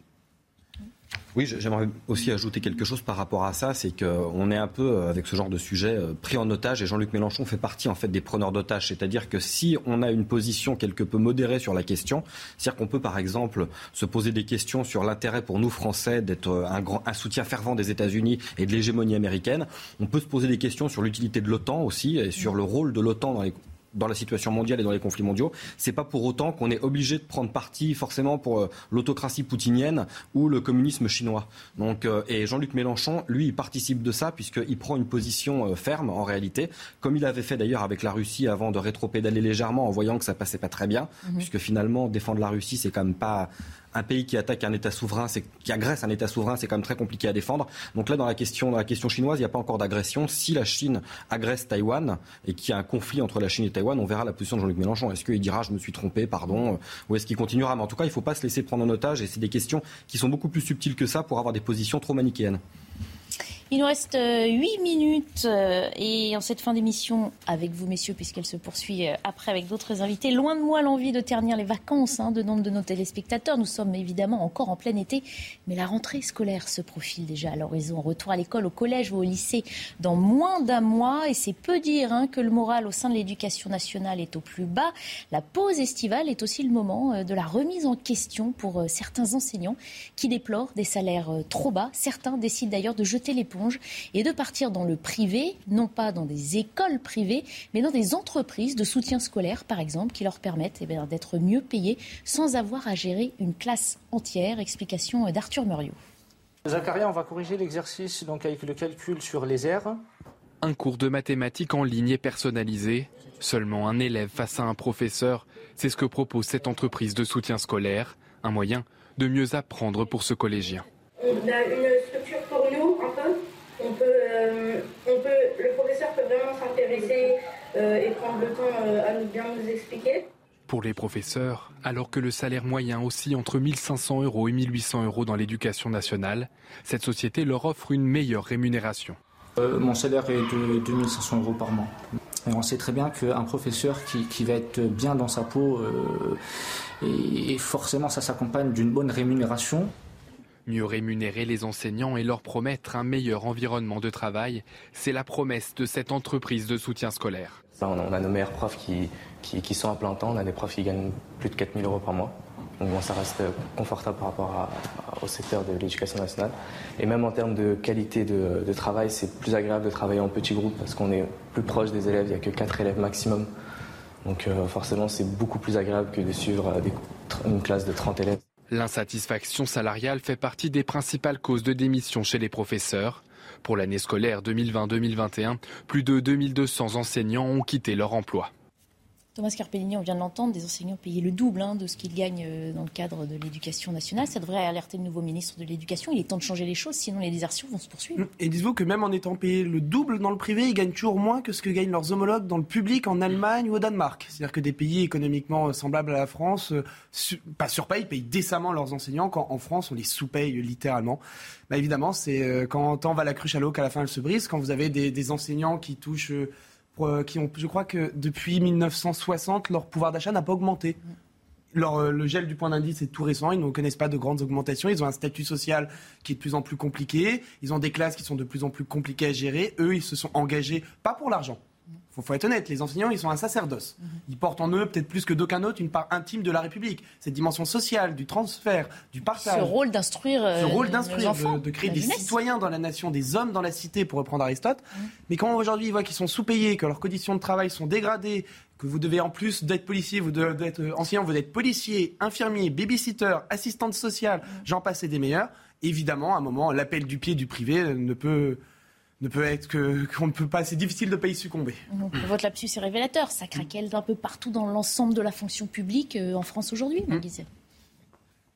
Oui, j'aimerais aussi ajouter quelque chose par rapport à ça, c'est qu'on est un peu euh, avec ce genre de sujet euh, pris en otage et Jean-Luc Mélenchon fait partie en fait des preneurs d'otages, c'est-à-dire que si on a une position quelque peu modérée sur la question, c'est-à-dire qu'on peut par exemple se poser des questions sur l'intérêt pour nous Français d'être euh, un, grand, un soutien fervent des États-Unis et de l'hégémonie américaine, on peut se poser des questions sur l'utilité de l'OTAN aussi et sur le rôle de l'OTAN dans les dans la situation mondiale et dans les conflits mondiaux, c'est pas pour autant qu'on est obligé de prendre parti forcément pour euh, l'autocratie poutinienne ou le communisme chinois. Donc, euh, et Jean-Luc Mélenchon, lui, il participe de ça puisqu'il prend une position euh, ferme en réalité, comme il avait fait d'ailleurs avec la Russie avant de rétropédaler légèrement en voyant que ça passait pas très bien, mhm. puisque finalement défendre la Russie c'est quand même pas un pays qui attaque un État souverain, qui agresse un État souverain, c'est quand même très compliqué à défendre. Donc là, dans la question, dans la question chinoise, il n'y a pas encore d'agression. Si la Chine agresse Taïwan et qu'il y a un conflit entre la Chine et Taïwan, on verra la position de Jean-Luc Mélenchon. Est-ce qu'il dira je me suis trompé, pardon, ou est-ce qu'il continuera? Mais en tout cas, il ne faut pas se laisser prendre en otage. Et c'est des questions qui sont beaucoup plus subtiles que ça pour avoir des positions trop manichéennes. Il nous reste 8 euh, minutes euh, et en cette fin d'émission, avec vous messieurs, puisqu'elle se poursuit euh, après avec d'autres invités, loin de moi l'envie de ternir les vacances hein, de nombre de nos téléspectateurs. Nous sommes évidemment encore en plein été, mais la rentrée scolaire se profile déjà à l'horizon. Retour à l'école, au collège ou au lycée dans moins d'un mois et c'est peu dire hein, que le moral au sein de l'éducation nationale est au plus bas. La pause estivale est aussi le moment de la remise en question pour certains enseignants qui déplorent des salaires trop bas. Certains décident d'ailleurs de jeter et de partir dans le privé, non pas dans des écoles privées, mais dans des entreprises de soutien scolaire, par exemple, qui leur permettent eh d'être mieux payés sans avoir à gérer une classe entière. Explication d'Arthur Muriot. Zacharia, on va corriger l'exercice donc avec le calcul sur les aires. Un cours de mathématiques en ligne est personnalisé. Seulement un élève face à un professeur, c'est ce que propose cette entreprise de soutien scolaire, un moyen de mieux apprendre pour ce collégien. On a une structure pour nous, un peu, on peut, euh, on peut, le professeur peut vraiment s'intéresser euh, et prendre le temps euh, à nous bien nous expliquer. Pour les professeurs, alors que le salaire moyen oscille entre 1500 euros et 1800 euros dans l'éducation nationale, cette société leur offre une meilleure rémunération. mon salaire est de 2500 euros par mois. Et on sait très bien qu'un professeur qui, qui, va être bien dans sa peau, et forcément ça s'accompagne d'une bonne rémunération, Mieux rémunérer les enseignants et leur promettre un meilleur environnement de travail, c'est la promesse de cette entreprise de soutien scolaire. on a nos meilleurs profs qui, sont à plein temps, on a des profs qui gagnent plus de 4000 euros par mois. Donc bon, ça reste confortable par rapport au secteur de l'éducation nationale. Et même en termes de qualité de, travail, c'est plus agréable de travailler en petits groupes parce qu'on est plus proche des élèves, il n'y a que 4 élèves maximum. Donc euh, forcément, c'est beaucoup plus agréable que de suivre une classe de 30 élèves. L'insatisfaction salariale fait partie des principales causes de démission chez les professeurs. Pour l'année scolaire 2020-2021, plus de 2200 enseignants ont quitté leur emploi. Thomas Carpellini, on vient de l'entendre, des enseignants payés le double hein, de ce qu'ils gagnent euh, dans le cadre de l'éducation nationale. Ça devrait alerter le nouveau ministre de l'Éducation. Il est temps de changer les choses, sinon les désertions vont se poursuivre. Et dites-vous que même en étant payés le double dans le privé, ils gagnent toujours moins que ce que gagnent leurs homologues dans le public en Allemagne ou au Danemark. C'est-à-dire que des pays économiquement semblables à la France, euh, pas surpayent, payent décemment leurs enseignants, quand en France, on les sous-paye littéralement. Bah, évidemment, c'est euh, quand tant va la cruche à l'eau qu'à la fin elle se brise. Quand vous avez des, enseignants qui touchent... Euh, qui ont, je crois que depuis 1960, leur pouvoir d'achat n'a pas augmenté. Euh, le gel du point d'indice est tout récent, ils ne connaissent pas de grandes augmentations, ils ont un statut social qui est de plus en plus compliqué, ils ont des classes qui sont de plus en plus compliquées à gérer, eux ils se sont engagés, pas pour l'argent, il faut, être honnête, les enseignants, ils sont un sacerdoce. Mhm. Ils portent en eux, peut-être plus que d'aucun autre, une part intime de la République. Cette dimension sociale, du transfert, du partage. Ce rôle d'instruire. Ce rôle euh, d'instruire, de, créer des citoyens dans la nation, des hommes dans la cité, pour reprendre Aristote. Mhm. Mais quand aujourd'hui ils voient qu'ils sont sous-payés, que leurs conditions de travail sont dégradées, que vous devez en plus d'être policier, vous d'être euh, enseignant, vous êtes policier, infirmier, babysitter, assistante sociale, mhm. j'en passe et des meilleurs. Évidemment, à un moment, l'appel du pied du privé ne peut ne peut être que qu'on ne peut pas. C'est difficile de pas y succomber. votre lapsus est révélateur. Ça craquelle d'un peu partout dans l'ensemble de la fonction publique euh, en France aujourd'hui, mmh.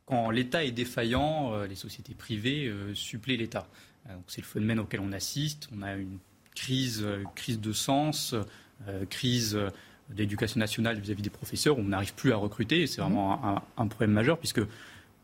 Quand l'État est défaillant, euh, les sociétés privées euh, suppléent l'État. c'est le phénomène auquel on assiste. On a une crise, crise de sens, crise d'éducation nationale vis-à-vis des professeurs. Où on n'arrive plus à recruter. C'est vraiment mmh. un, un, problème majeur puisque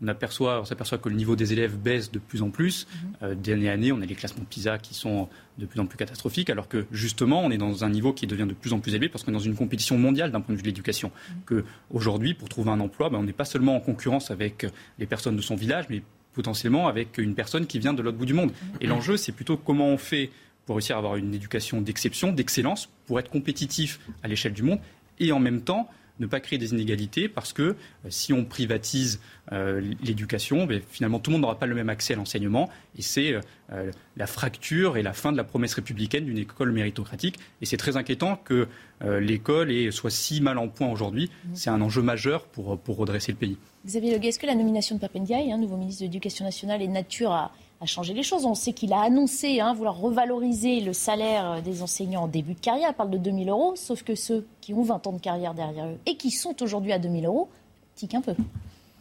on aperçoit, on s'aperçoit que le niveau des élèves baisse de plus en plus. Mhm. Euh, d'année à année, on a les classements PISA qui sont de plus en plus catastrophiques, alors que justement, on est dans un niveau qui devient de plus en plus élevé parce qu'on est dans une compétition mondiale d'un point de vue de l'éducation. Mhm. Que aujourd'hui, pour trouver un emploi, ben, on n'est pas seulement en concurrence avec les personnes de son village, mais potentiellement avec une personne qui vient de l'autre bout du monde. Et l'enjeu, c'est plutôt comment on fait pour réussir à avoir une éducation d'exception, d'excellence, pour être compétitif à l'échelle du monde, et en même temps ne pas créer des inégalités parce que euh, si on privatise euh, l'éducation, ben, finalement tout le monde n'aura pas le même accès à l'enseignement et c'est euh, la fracture et la fin de la promesse républicaine d'une école méritocratique. Et c'est très inquiétant que l'école soit si mal en point aujourd'hui. Mmh. C'est un enjeu majeur pour, pour redresser le pays. Xavier Le est-ce que la nomination de Papendiaï, hein, nouveau ministre de l'Éducation nationale, est nature à a changé les choses. On sait qu'il a annoncé hein, vouloir revaloriser le salaire des enseignants en début de carrière. Il parle de 2000 euros, sauf que ceux qui ont 20 ans de carrière derrière eux et qui sont aujourd'hui à 2000 euros tiquent un peu.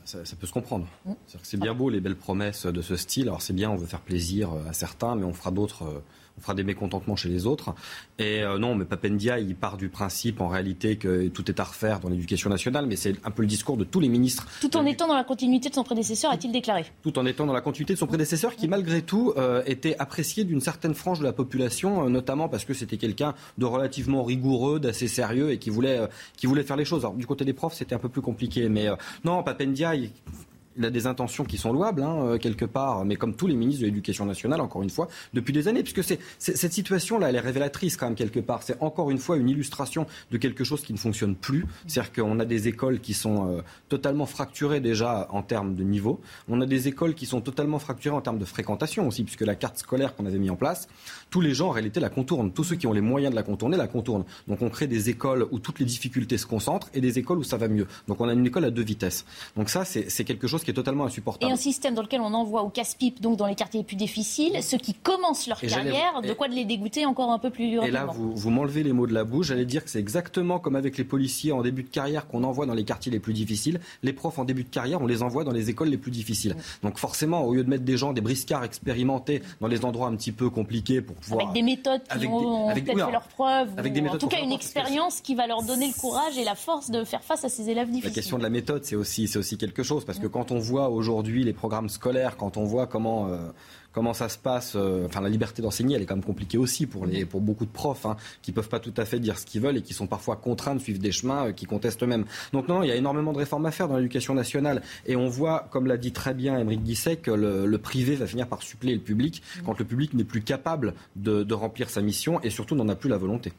Ça, peut se comprendre. Mm. C'est bien beau les belles promesses de ce style. Alors c'est bien, on veut faire plaisir à certains, mais on fera d'autres euh, on fera des mécontentements chez les autres. Et euh, non, mais Papendia, il part du principe en réalité que tout est à refaire dans l'éducation nationale, mais c'est un peu le discours de tous les ministres. Tout en étant dans la continuité de son prédécesseur, a-t-il déclaré? Tout en étant dans la continuité de son prédécesseur, qui malgré tout euh, était apprécié d'une certaine frange de la population, euh, notamment parce que c'était quelqu'un de relativement rigoureux, d'assez sérieux et qui voulait, qui voulait faire les choses. Alors du côté des profs, c'était un peu plus compliqué, mais non, Papendia, il il a des intentions qui sont louables, hein, euh, quelque part, mais comme tous les ministres de l'Éducation nationale, encore une fois, depuis des années, puisque cette situation-là, elle est révélatrice quand même, quelque part. C'est encore une fois une illustration de quelque chose qui ne fonctionne plus. C'est-à-dire qu'on a des écoles qui sont euh, totalement fracturées déjà en termes de niveau. On a des écoles qui sont totalement fracturées en termes de fréquentation aussi, puisque la carte scolaire qu'on avait mis en place, tous les gens en réalité la contournent. Tous ceux qui ont les moyens de la contourner la contournent. Donc on crée des écoles où toutes les difficultés se concentrent et des écoles où ça va mieux. Donc on a une école à deux vitesses. Donc ça, c'est quelque chose qui est totalement insupportable. Et un système dans lequel on envoie au casse-pipe, donc dans les quartiers les plus difficiles, ceux qui commencent leur carrière, de quoi de les dégoûter encore un peu plus Et là, vous, vous m'enlevez les mots de la bouche. J'allais dire que c'est exactement comme avec les policiers en début de carrière qu'on envoie dans les quartiers les plus difficiles. Les profs en début de carrière, on les envoie dans les écoles les plus difficiles. Donc forcément, au lieu de mettre des gens, des briscards expérimentés dans les endroits un petit peu compliqués pour pouvoir... Avec des méthodes qui ont peut-être fait leurs preuves, avec des en tout cas une expérience qui va leur donner le courage et la force de faire face à ces élèves difficiles. La question de la méthode, c'est aussi, c'est aussi quelque chose, parce que quand on voit aujourd'hui les programmes scolaires, quand on voit comment euh, comment ça se passe. Euh, enfin, la liberté d'enseigner, elle est quand même compliquée aussi pour, les, pour beaucoup de profs hein, qui peuvent pas tout à fait dire ce qu'ils veulent et qui sont parfois contraints de suivre des chemins euh, qui contestent eux-mêmes. Donc non, il y a énormément de réformes à faire dans l'éducation nationale. Et on voit, comme l'a dit très bien Émeric Guisset, que le, privé va finir par suppléer le public quand le public n'est plus capable de, remplir sa mission et surtout n'en a plus la volonté.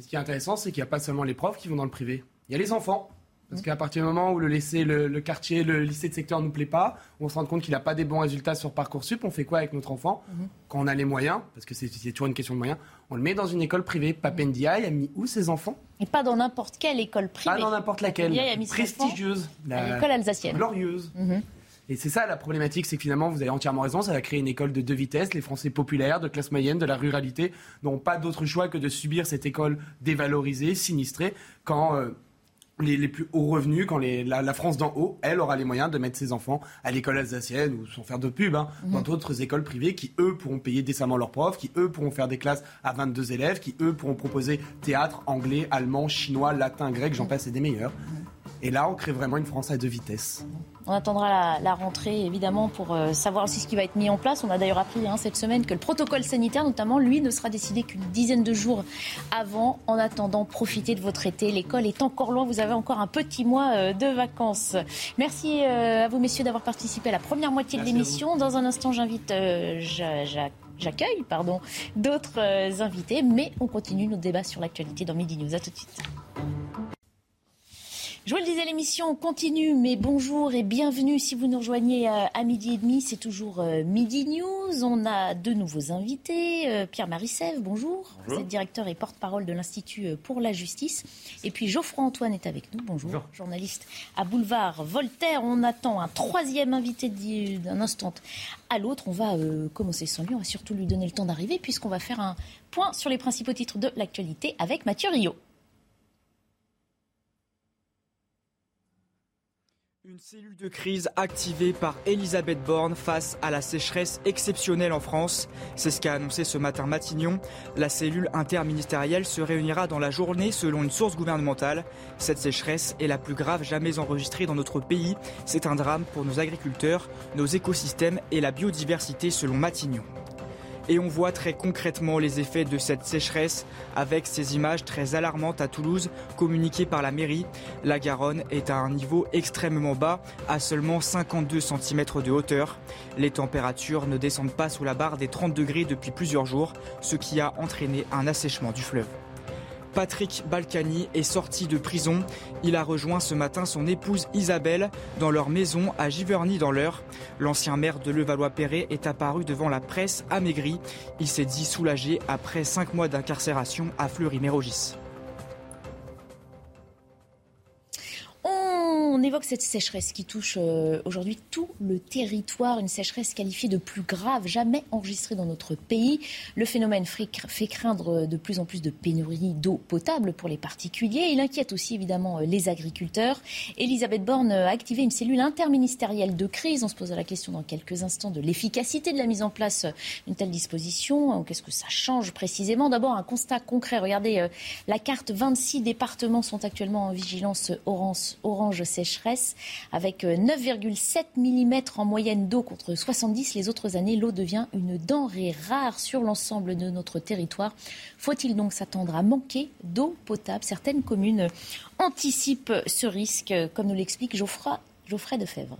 Ce qui est intéressant, c'est qu'il n'y a pas seulement les profs qui vont dans le privé. Il y a les enfants. Parce qu'à partir du moment où le, lycée, le, quartier, le lycée de secteur ne nous plaît pas, on se rend compte qu'il n'a pas des bons résultats sur Parcoursup, on fait quoi avec notre enfant mhm. Quand on a les moyens, parce que c'est toujours une question de moyens, on le met dans une école privée. Papendiaï a mis où ses enfants? Et pas dans n'importe quelle école privée. Pas dans n'importe laquelle. Prestigieuse. L'école alsacienne. Glorieuse. Mhm. Et c'est ça la problématique, c'est que finalement, vous avez entièrement raison, ça va créer une école de deux vitesses. Les Français populaires, de classe moyenne, de la ruralité, n'ont pas d'autre choix que de subir cette école dévalorisée, sinistrée, quand... Euh, les, plus hauts revenus, quand la, France d'en haut, elle aura les moyens de mettre ses enfants à l'école alsacienne ou sans faire de pub, hein, mhm. dans d'autres écoles privées qui, eux, pourront payer décemment leurs profs, qui, eux, pourront faire des classes à 22 élèves, qui, eux, pourront proposer théâtre, anglais, allemand, chinois, latin, grec, j'en passe et des meilleurs. Et là, on crée vraiment une France à deux vitesses. On attendra la, rentrée, évidemment, pour euh, savoir aussi ce qui va être mis en place. On a d'ailleurs appris hein, cette semaine que le protocole sanitaire, notamment, lui, ne sera décidé qu'une dizaine de jours avant. En attendant, profitez de votre été. L'école est encore loin. Vous avez encore un petit mois euh, de vacances. Merci euh, à vous, messieurs, d'avoir participé à la première moitié de l'émission. Dans un instant, j'invite j'accueille pardon d'autres invités, mais on continue nos débats sur l'actualité dans Midi News. À tout de suite. Je vous le disais, l'émission continue, mais bonjour et bienvenue si vous nous rejoignez euh, à midi et demi. C'est toujours euh, Midi News. On a deux nouveaux invités. Euh, Pierre Marissev, bonjour. Vous êtes directeur et porte-parole de l'Institut pour la justice. Et puis Geoffroy Antoine est avec nous. Bonjour. Journaliste à Boulevard Voltaire. On attend un troisième invité d'un instant à l'autre. On va commencer sans lui. On va surtout lui donner le temps d'arriver puisqu'on va faire un point sur les principaux titres de l'actualité avec Mathieu Rio. Une cellule de crise activée par Elisabeth Borne face à la sécheresse exceptionnelle en France. C'est ce qu'a annoncé ce matin Matignon. La cellule interministérielle se réunira dans la journée selon une source gouvernementale. Cette sécheresse est la plus grave jamais enregistrée dans notre pays. C'est un drame pour nos agriculteurs, nos écosystèmes et la biodiversité selon Matignon. Et on voit très concrètement les effets de cette sécheresse avec ces images très alarmantes à Toulouse communiquées par la mairie. La Garonne est à un niveau extrêmement bas, à seulement 52 cm de hauteur. Les températures ne descendent pas sous la barre des 30 degrés depuis plusieurs jours, ce qui a entraîné un assèchement du fleuve. Patrick Balkany est sorti de prison. Il a rejoint ce matin son épouse Isabelle dans leur maison à Giverny dans l'Eure. L'ancien maire de Levallois-Perret est apparu devant la presse amaigri. Il s'est dit soulagé après cinq mois d'incarcération à Fleury-Mérogis. On évoque cette sécheresse qui touche euh, aujourd'hui tout le territoire, une sécheresse qualifiée de plus grave jamais enregistrée dans notre pays. Le phénomène fait craindre de plus en plus de pénurie d'eau potable pour les particuliers. Il inquiète aussi évidemment euh, les agriculteurs. Elisabeth Borne a activé une cellule interministérielle de crise. On se pose la question dans quelques instants de l'efficacité de la mise en place d'une telle disposition. Qu'est-ce que ça change précisément? D'abord, un constat concret. Regardez euh, la carte. 26 départements sont actuellement en vigilance orange, sécheresse avec 9,7 euh, mm en moyenne d'eau contre 70 les autres années. L'eau devient une denrée rare sur l'ensemble de notre territoire. Faut-il donc s'attendre à manquer d'eau potable? Certaines communes anticipent ce risque, comme nous l'explique Geoffroy, Geoffrey Defebvre.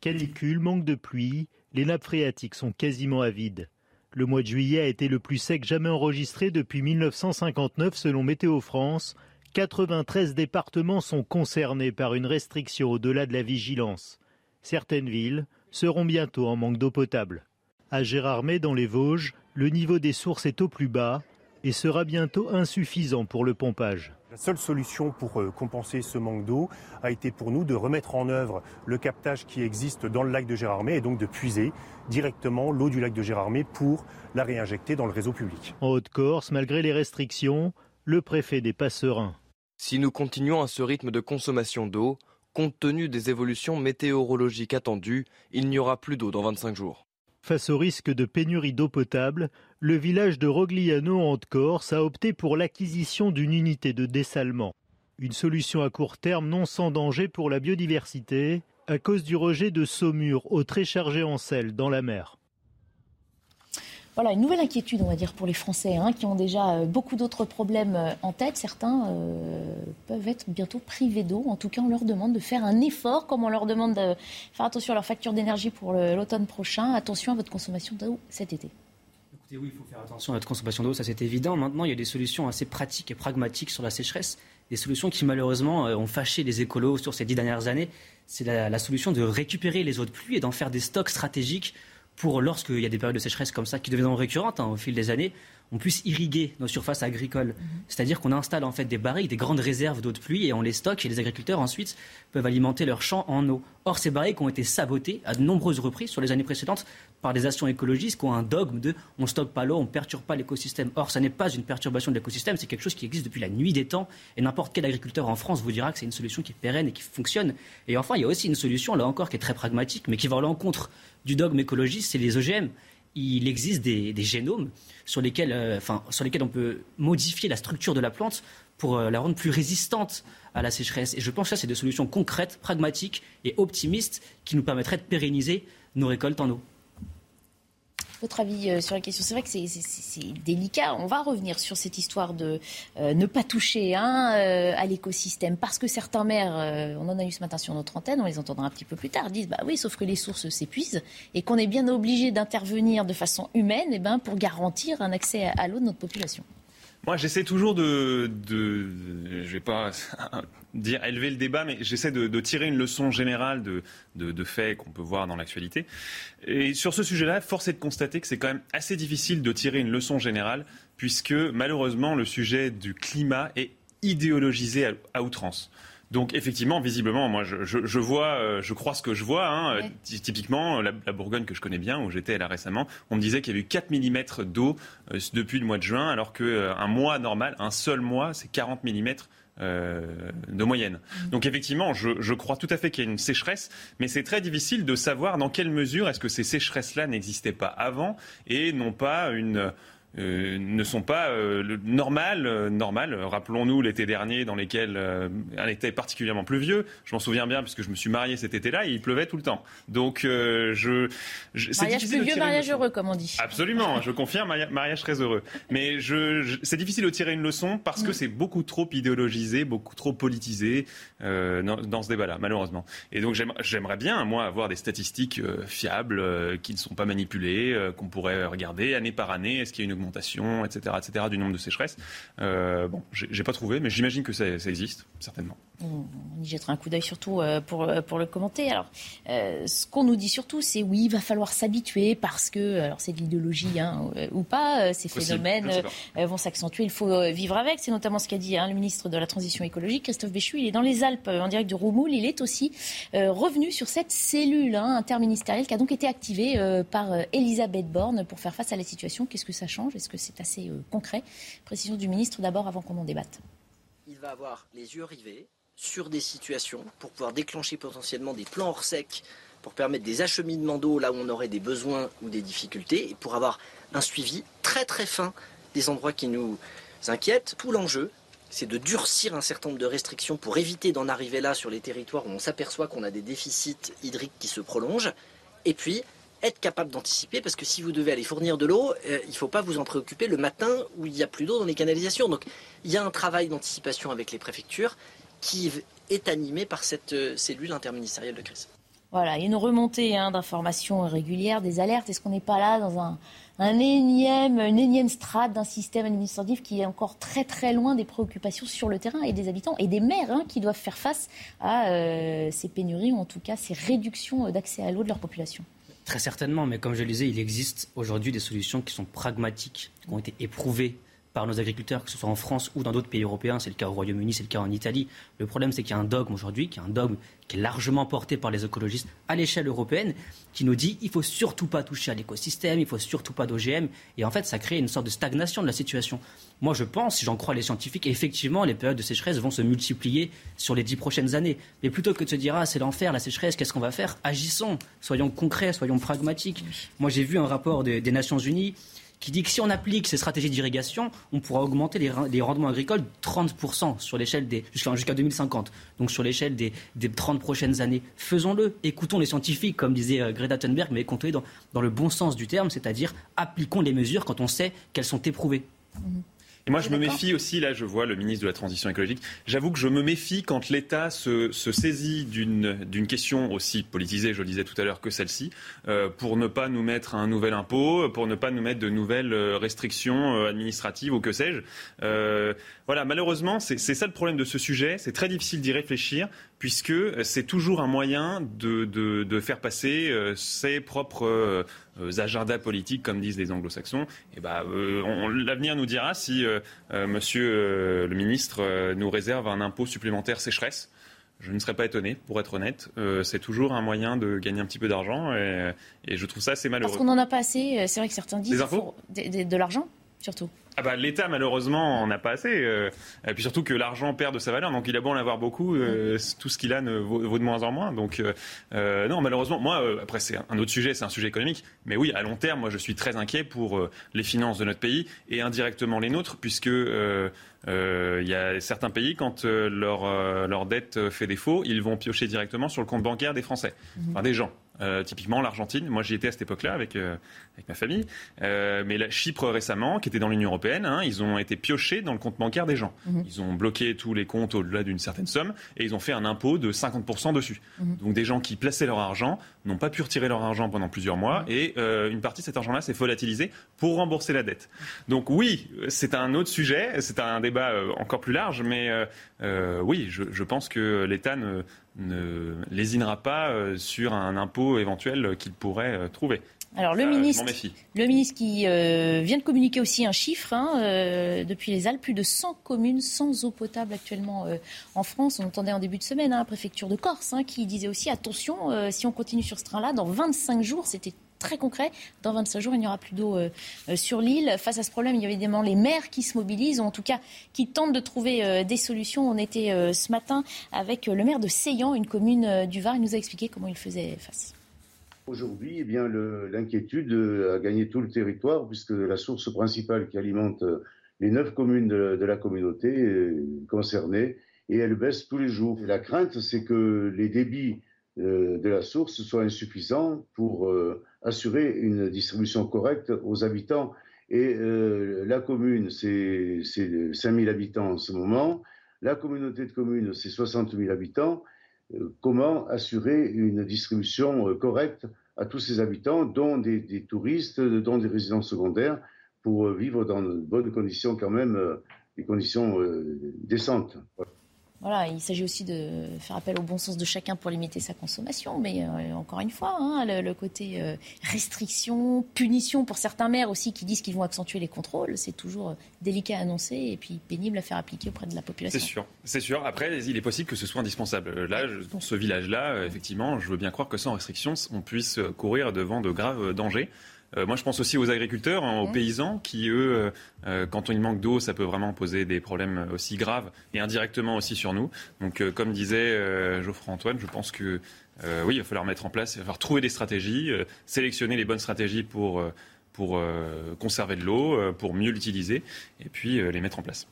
Calicule, manque de pluie, les nappes phréatiques sont quasiment à vide. Le mois de juillet a été le plus sec jamais enregistré depuis 1959 selon Météo France 93 départements sont concernés par une restriction au-delà de la vigilance. Certaines villes seront bientôt en manque d'eau potable. À Gérardmer, dans les Vosges, le niveau des sources est au plus bas et sera bientôt insuffisant pour le pompage. La seule solution pour euh, compenser ce manque d'eau a été pour nous de remettre en œuvre le captage qui existe dans le lac de Gérardmer et donc de puiser directement l'eau du lac de Gérardmer pour la réinjecter dans le réseau public. En Haute-Corse, malgré les restrictions, le préfet n'est pas serein. Si nous continuons à ce rythme de consommation d'eau, compte tenu des évolutions météorologiques attendues, il n'y aura plus d'eau dans 25 jours. Face au risque de pénurie d'eau potable, le village de Rogliano en Haute-Corse a opté pour l'acquisition d'une unité de dessalement. Une solution à court terme non sans danger pour la biodiversité à cause du rejet de saumure eau très chargée en sel dans la mer. Voilà, une nouvelle inquiétude, on va dire, pour les Français, hein, qui ont déjà euh, beaucoup d'autres problèmes euh, en tête. Certains euh, peuvent être bientôt privés d'eau. En tout cas, on leur demande de faire un effort, comme on leur demande de faire attention à leur facture d'énergie pour l'automne prochain. Attention à votre consommation d'eau cet été. Écoutez, oui, il faut faire attention à votre consommation d'eau, ça c'est évident. Maintenant, il y a des solutions assez pratiques et pragmatiques sur la sécheresse, des solutions qui malheureusement ont fâché les écolos sur ces dix dernières années. C'est la solution de récupérer les eaux de pluie et d'en faire des stocks stratégiques pour lorsqu'il y a des périodes de sécheresse comme ça qui deviennent récurrentes hein, au fil des années, on puisse irriguer nos surfaces agricoles. Mhm. C'est-à-dire qu'on installe en fait des barriques, des grandes réserves d'eau de pluie et on les stocke et les agriculteurs ensuite peuvent alimenter leurs champs en eau. Or, ces barriques ont été sabotées à de nombreuses reprises sur les années précédentes par des actions écologistes qui ont un dogme de on stocke pas l'eau, on perturbe pas l'écosystème. Or, ça n'est pas une perturbation de l'écosystème, c'est quelque chose qui existe depuis la nuit des temps et n'importe quel agriculteur en France vous dira que c'est une solution qui est pérenne et qui fonctionne. Et enfin, il y a aussi une solution là encore qui est très pragmatique mais qui va à l'encontre du dogme écologiste, c'est les OGM il existe des, génomes sur lesquels, euh, sur lesquels on peut modifier la structure de la plante pour euh, la rendre plus résistante à la sécheresse. Et je pense que c'est des solutions concrètes, pragmatiques et optimistes qui nous permettraient de pérenniser nos récoltes en eau. Votre avis euh, sur la question C'est vrai que c'est délicat. On va revenir sur cette histoire de euh, ne pas toucher euh, à l'écosystème parce que certains maires, on en a eu ce matin sur notre antenne, on les entendra un petit peu plus tard, disent bah oui, sauf que les sources s'épuisent et qu'on est bien obligé d'intervenir de façon humaine eh ben, pour garantir un accès à l'eau de notre population. Moi, j'essaie toujours de, de, je vais pas dire élever le débat, mais j'essaie de, tirer une leçon générale de, de faits qu'on peut voir dans l'actualité. Et sur ce sujet-là, force est de constater que c'est quand même assez difficile de tirer une leçon générale, puisque malheureusement, le sujet du climat est idéologisé à outrance. Donc effectivement, visiblement, moi je, vois, euh, je crois ce que je vois. Hein. Typiquement, la, Bourgogne que je connais bien, où j'étais là récemment, on me disait qu'il y avait eu 4 mm d'eau euh, depuis le mois de juin, alors qu'un euh, mois normal, un seul mois, c'est 40 mm de moyenne. Donc effectivement, je, crois tout à fait qu'il y a une sécheresse, mais c'est très difficile de savoir dans quelle mesure est-ce que ces sécheresses-là n'existaient pas avant et non pas une ne sont pas normales. Normal. Rappelons-nous l'été dernier dans lesquels un été particulièrement pluvieux. Je m'en souviens bien puisque je me suis marié cet été-là et il pleuvait tout le temps. Donc je, je mariage pluvieux, mariage heureux comme on dit. Absolument, je confirme, mariage très heureux. Mais je, c'est difficile de tirer une leçon parce que c'est beaucoup trop idéologisé, beaucoup trop politisé dans, ce débat-là, malheureusement. Et donc j'aimerais bien, moi, avoir des statistiques fiables qui ne sont pas manipulées, qu'on pourrait regarder année par année. Est-ce qu'il y a une augmentation, etc., etc., du nombre de sécheresses euh, Bon, j'ai pas trouvé, mais j'imagine que ça existe, certainement. On y jettera un coup d'œil surtout euh, pour, euh, pour le commenter. Alors, euh, ce qu'on nous dit surtout, c'est oui, il va falloir s'habituer parce que, alors c'est de l'idéologie hein, ou pas, ces phénomènes vont s'accentuer. Il faut vivre avec. C'est notamment ce qu'a dit hein, le ministre de la Transition écologique, Christophe Béchu. Il est dans les Alpes, en direct de Roumoul. Il est aussi revenu sur cette cellule hein, interministérielle qui a donc été activée par Elisabeth Borne pour faire face à la situation. Qu'est-ce que ça change? Est-ce que c'est assez concret? Précision du ministre d'abord avant qu'on en débatte. Il va avoir les yeux rivés sur des situations pour pouvoir déclencher potentiellement des plans hors sec pour permettre des acheminements d'eau là où on aurait des besoins ou des difficultés et pour avoir un suivi très très fin des endroits qui nous inquiètent. Tout l'enjeu, c'est de durcir un certain nombre de restrictions pour éviter d'en arriver là sur les territoires où on s'aperçoit qu'on a des déficits hydriques qui se prolongent. Et puis, être capable d'anticiper, parce que si vous devez aller fournir de l'eau, euh, il ne faut pas vous en préoccuper le matin où il n'y a plus d'eau dans les canalisations. Donc il y a un travail d'anticipation avec les préfectures qui est animé par cette euh, cellule interministérielle de crise. Voilà, il y a une remontée hein, d'informations régulières, des alertes. Est-ce qu'on n'est pas là dans un, énième, une énième strate d'un système administratif qui est encore très très loin des préoccupations sur le terrain et des habitants et des maires hein, qui doivent faire face à euh, ces pénuries ou en tout cas ces réductions d'accès à l'eau de leur population? Très certainement, mais comme je le disais, il existe aujourd'hui des solutions qui sont pragmatiques, qui ont été éprouvées par nos agriculteurs, que ce soit en France ou dans d'autres pays européens. C'est le cas au Royaume-Uni, c'est le cas en Italie. Le problème, c'est qu'il y a un dogme aujourd'hui, qui est un dogme qui est largement porté par les écologistes à l'échelle européenne, qui nous dit il faut surtout pas toucher à l'écosystème, il faut surtout pas d'OGM. Et en fait, ça crée une sorte de stagnation de la situation. Moi, je pense, si j'en crois les scientifiques, effectivement, les périodes de sécheresse vont se multiplier sur les dix prochaines années. Mais plutôt que de se dire ah c'est l'enfer, la sécheresse, qu'est-ce qu'on va faire? Agissons, soyons concrets, soyons pragmatiques. Moi, j'ai vu un rapport des Nations Unies qui dit que si on applique ces stratégies d'irrigation, on pourra augmenter les, rendements agricoles de 30% sur l'échelle des jusqu'à 2050. Donc sur l'échelle des, 30 prochaines années. Faisons-le. Écoutons les scientifiques, comme disait euh, Greta Thunberg, mais écoutons dans, dans le bon sens du terme, c'est-à-dire appliquons les mesures quand on sait qu'elles sont éprouvées. Mm-hmm. Et moi, je me méfie aussi, là, je vois le ministre de la Transition écologique, j'avoue que je me méfie quand l'État se, saisit d'une question aussi politisée, je le disais tout à l'heure, que celle-ci, euh, pour ne pas nous mettre un nouvel impôt, pour ne pas nous mettre de nouvelles euh, restrictions euh, administratives ou que sais-je. Voilà, malheureusement, c'est ça le problème de ce sujet. C'est très difficile d'y réfléchir puisque c'est toujours un moyen de, faire passer ses propres agendas politiques, comme disent les anglo-saxons. Et bah, l'avenir nous dira si euh, monsieur euh, le ministre euh, nous réserve un impôt supplémentaire sécheresse. Je ne serais pas étonné, pour être honnête. c'est toujours un moyen de gagner un petit peu d'argent et, je trouve ça assez malheureux. Parce qu'on n'en a pas assez. C'est vrai que certains disent. Des de l'argent, surtout. Ah bah, L'État, malheureusement, en a pas assez. Euh, et puis surtout que l'argent perd de sa valeur. Donc il a beau en avoir beaucoup, euh, tout ce qu'il a ne vaut, de moins en moins. Donc euh, non, malheureusement, moi, après c'est un autre sujet, c'est un sujet économique. Mais oui, à long terme, moi je suis très inquiet pour les finances de notre pays et indirectement les nôtres, puisque il y a certains pays, quand leur, leur dette fait défaut, ils vont piocher directement sur le compte bancaire des Français, mmh. enfin des gens. Euh, typiquement l'Argentine. Moi, j'y étais à cette époque-là avec, euh, avec ma famille. Euh, mais la Chypre récemment, qui était dans l'Union européenne, hein, ils ont été piochés dans le compte bancaire des gens. Mhm. Ils ont bloqué tous les comptes au-delà d'une certaine somme et ils ont fait un impôt de 50% dessus. Mhm. Donc des gens qui plaçaient leur argent n'ont pas pu retirer leur argent pendant plusieurs mois mhm. et une partie de cet argent-là s'est volatilisée pour rembourser la dette. Donc oui, c'est un autre sujet, c'est un débat encore plus large, mais oui, je, je pense que l'État ne ne lésinera pas euh, sur un impôt éventuel qu'il pourrait euh, trouver. Alors le ministre, le ministre qui euh, vient de communiquer aussi un chiffre hein, depuis les Alpes, plus de 100 communes sans eau potable actuellement en France. On entendait en début de semaine hein, la préfecture de Corse hein, qui disait aussi attention, si on continue sur ce train-là, dans 25 jours, c'était très concret. Dans 25 jours, il n'y aura plus d'eau euh, euh, sur l'île. Face à ce problème, il y a évidemment les maires qui se mobilisent, ou en tout cas qui tentent de trouver euh, des solutions. On était ce matin avec le maire de Seyan, une commune du Var. Il nous a expliqué comment il faisait face. Aujourd'hui, eh bien, l'inquiétude a gagné tout le territoire puisque la source principale qui alimente les neuf communes de, la communauté concernée et elle baisse tous les jours. la crainte, c'est que les débits euh, de la source soient insuffisants pour euh, assurer une distribution correcte aux habitants. Et euh, la commune, c'est 5000 habitants en ce moment. La communauté de communes, c'est 60 000 habitants. Comment assurer une distribution correcte à tous ces habitants, dont des, touristes, dont des résidents secondaires, pour vivre dans de bonnes conditions quand même, des conditions décentes. Voilà, il s'agit aussi de faire appel au bon sens de chacun pour limiter sa consommation. Mais euh, encore une fois, hein, le, côté euh, restriction, punition pour certains maires aussi qui disent qu'ils vont accentuer les contrôles, c'est toujours euh, délicat à annoncer et puis pénible à faire appliquer auprès de la population. C'est sûr, c'est sûr. Après, il est possible que ce soit indispensable. Là, dans ce village-là, effectivement, je veux bien croire que sans restriction, on puisse courir devant de graves dangers. Euh, moi, je pense aussi aux agriculteurs, hein, aux paysans, qui, eux, euh, euh, quand il manque d'eau, ça peut vraiment poser des problèmes aussi graves et indirectement aussi sur nous. Donc, comme disait Geoffroy Antoine, je pense que oui, il va falloir mettre en place, il va falloir trouver des stratégies, sélectionner les bonnes stratégies pour, pour conserver de l'eau, pour mieux l'utiliser, et puis les mettre en place.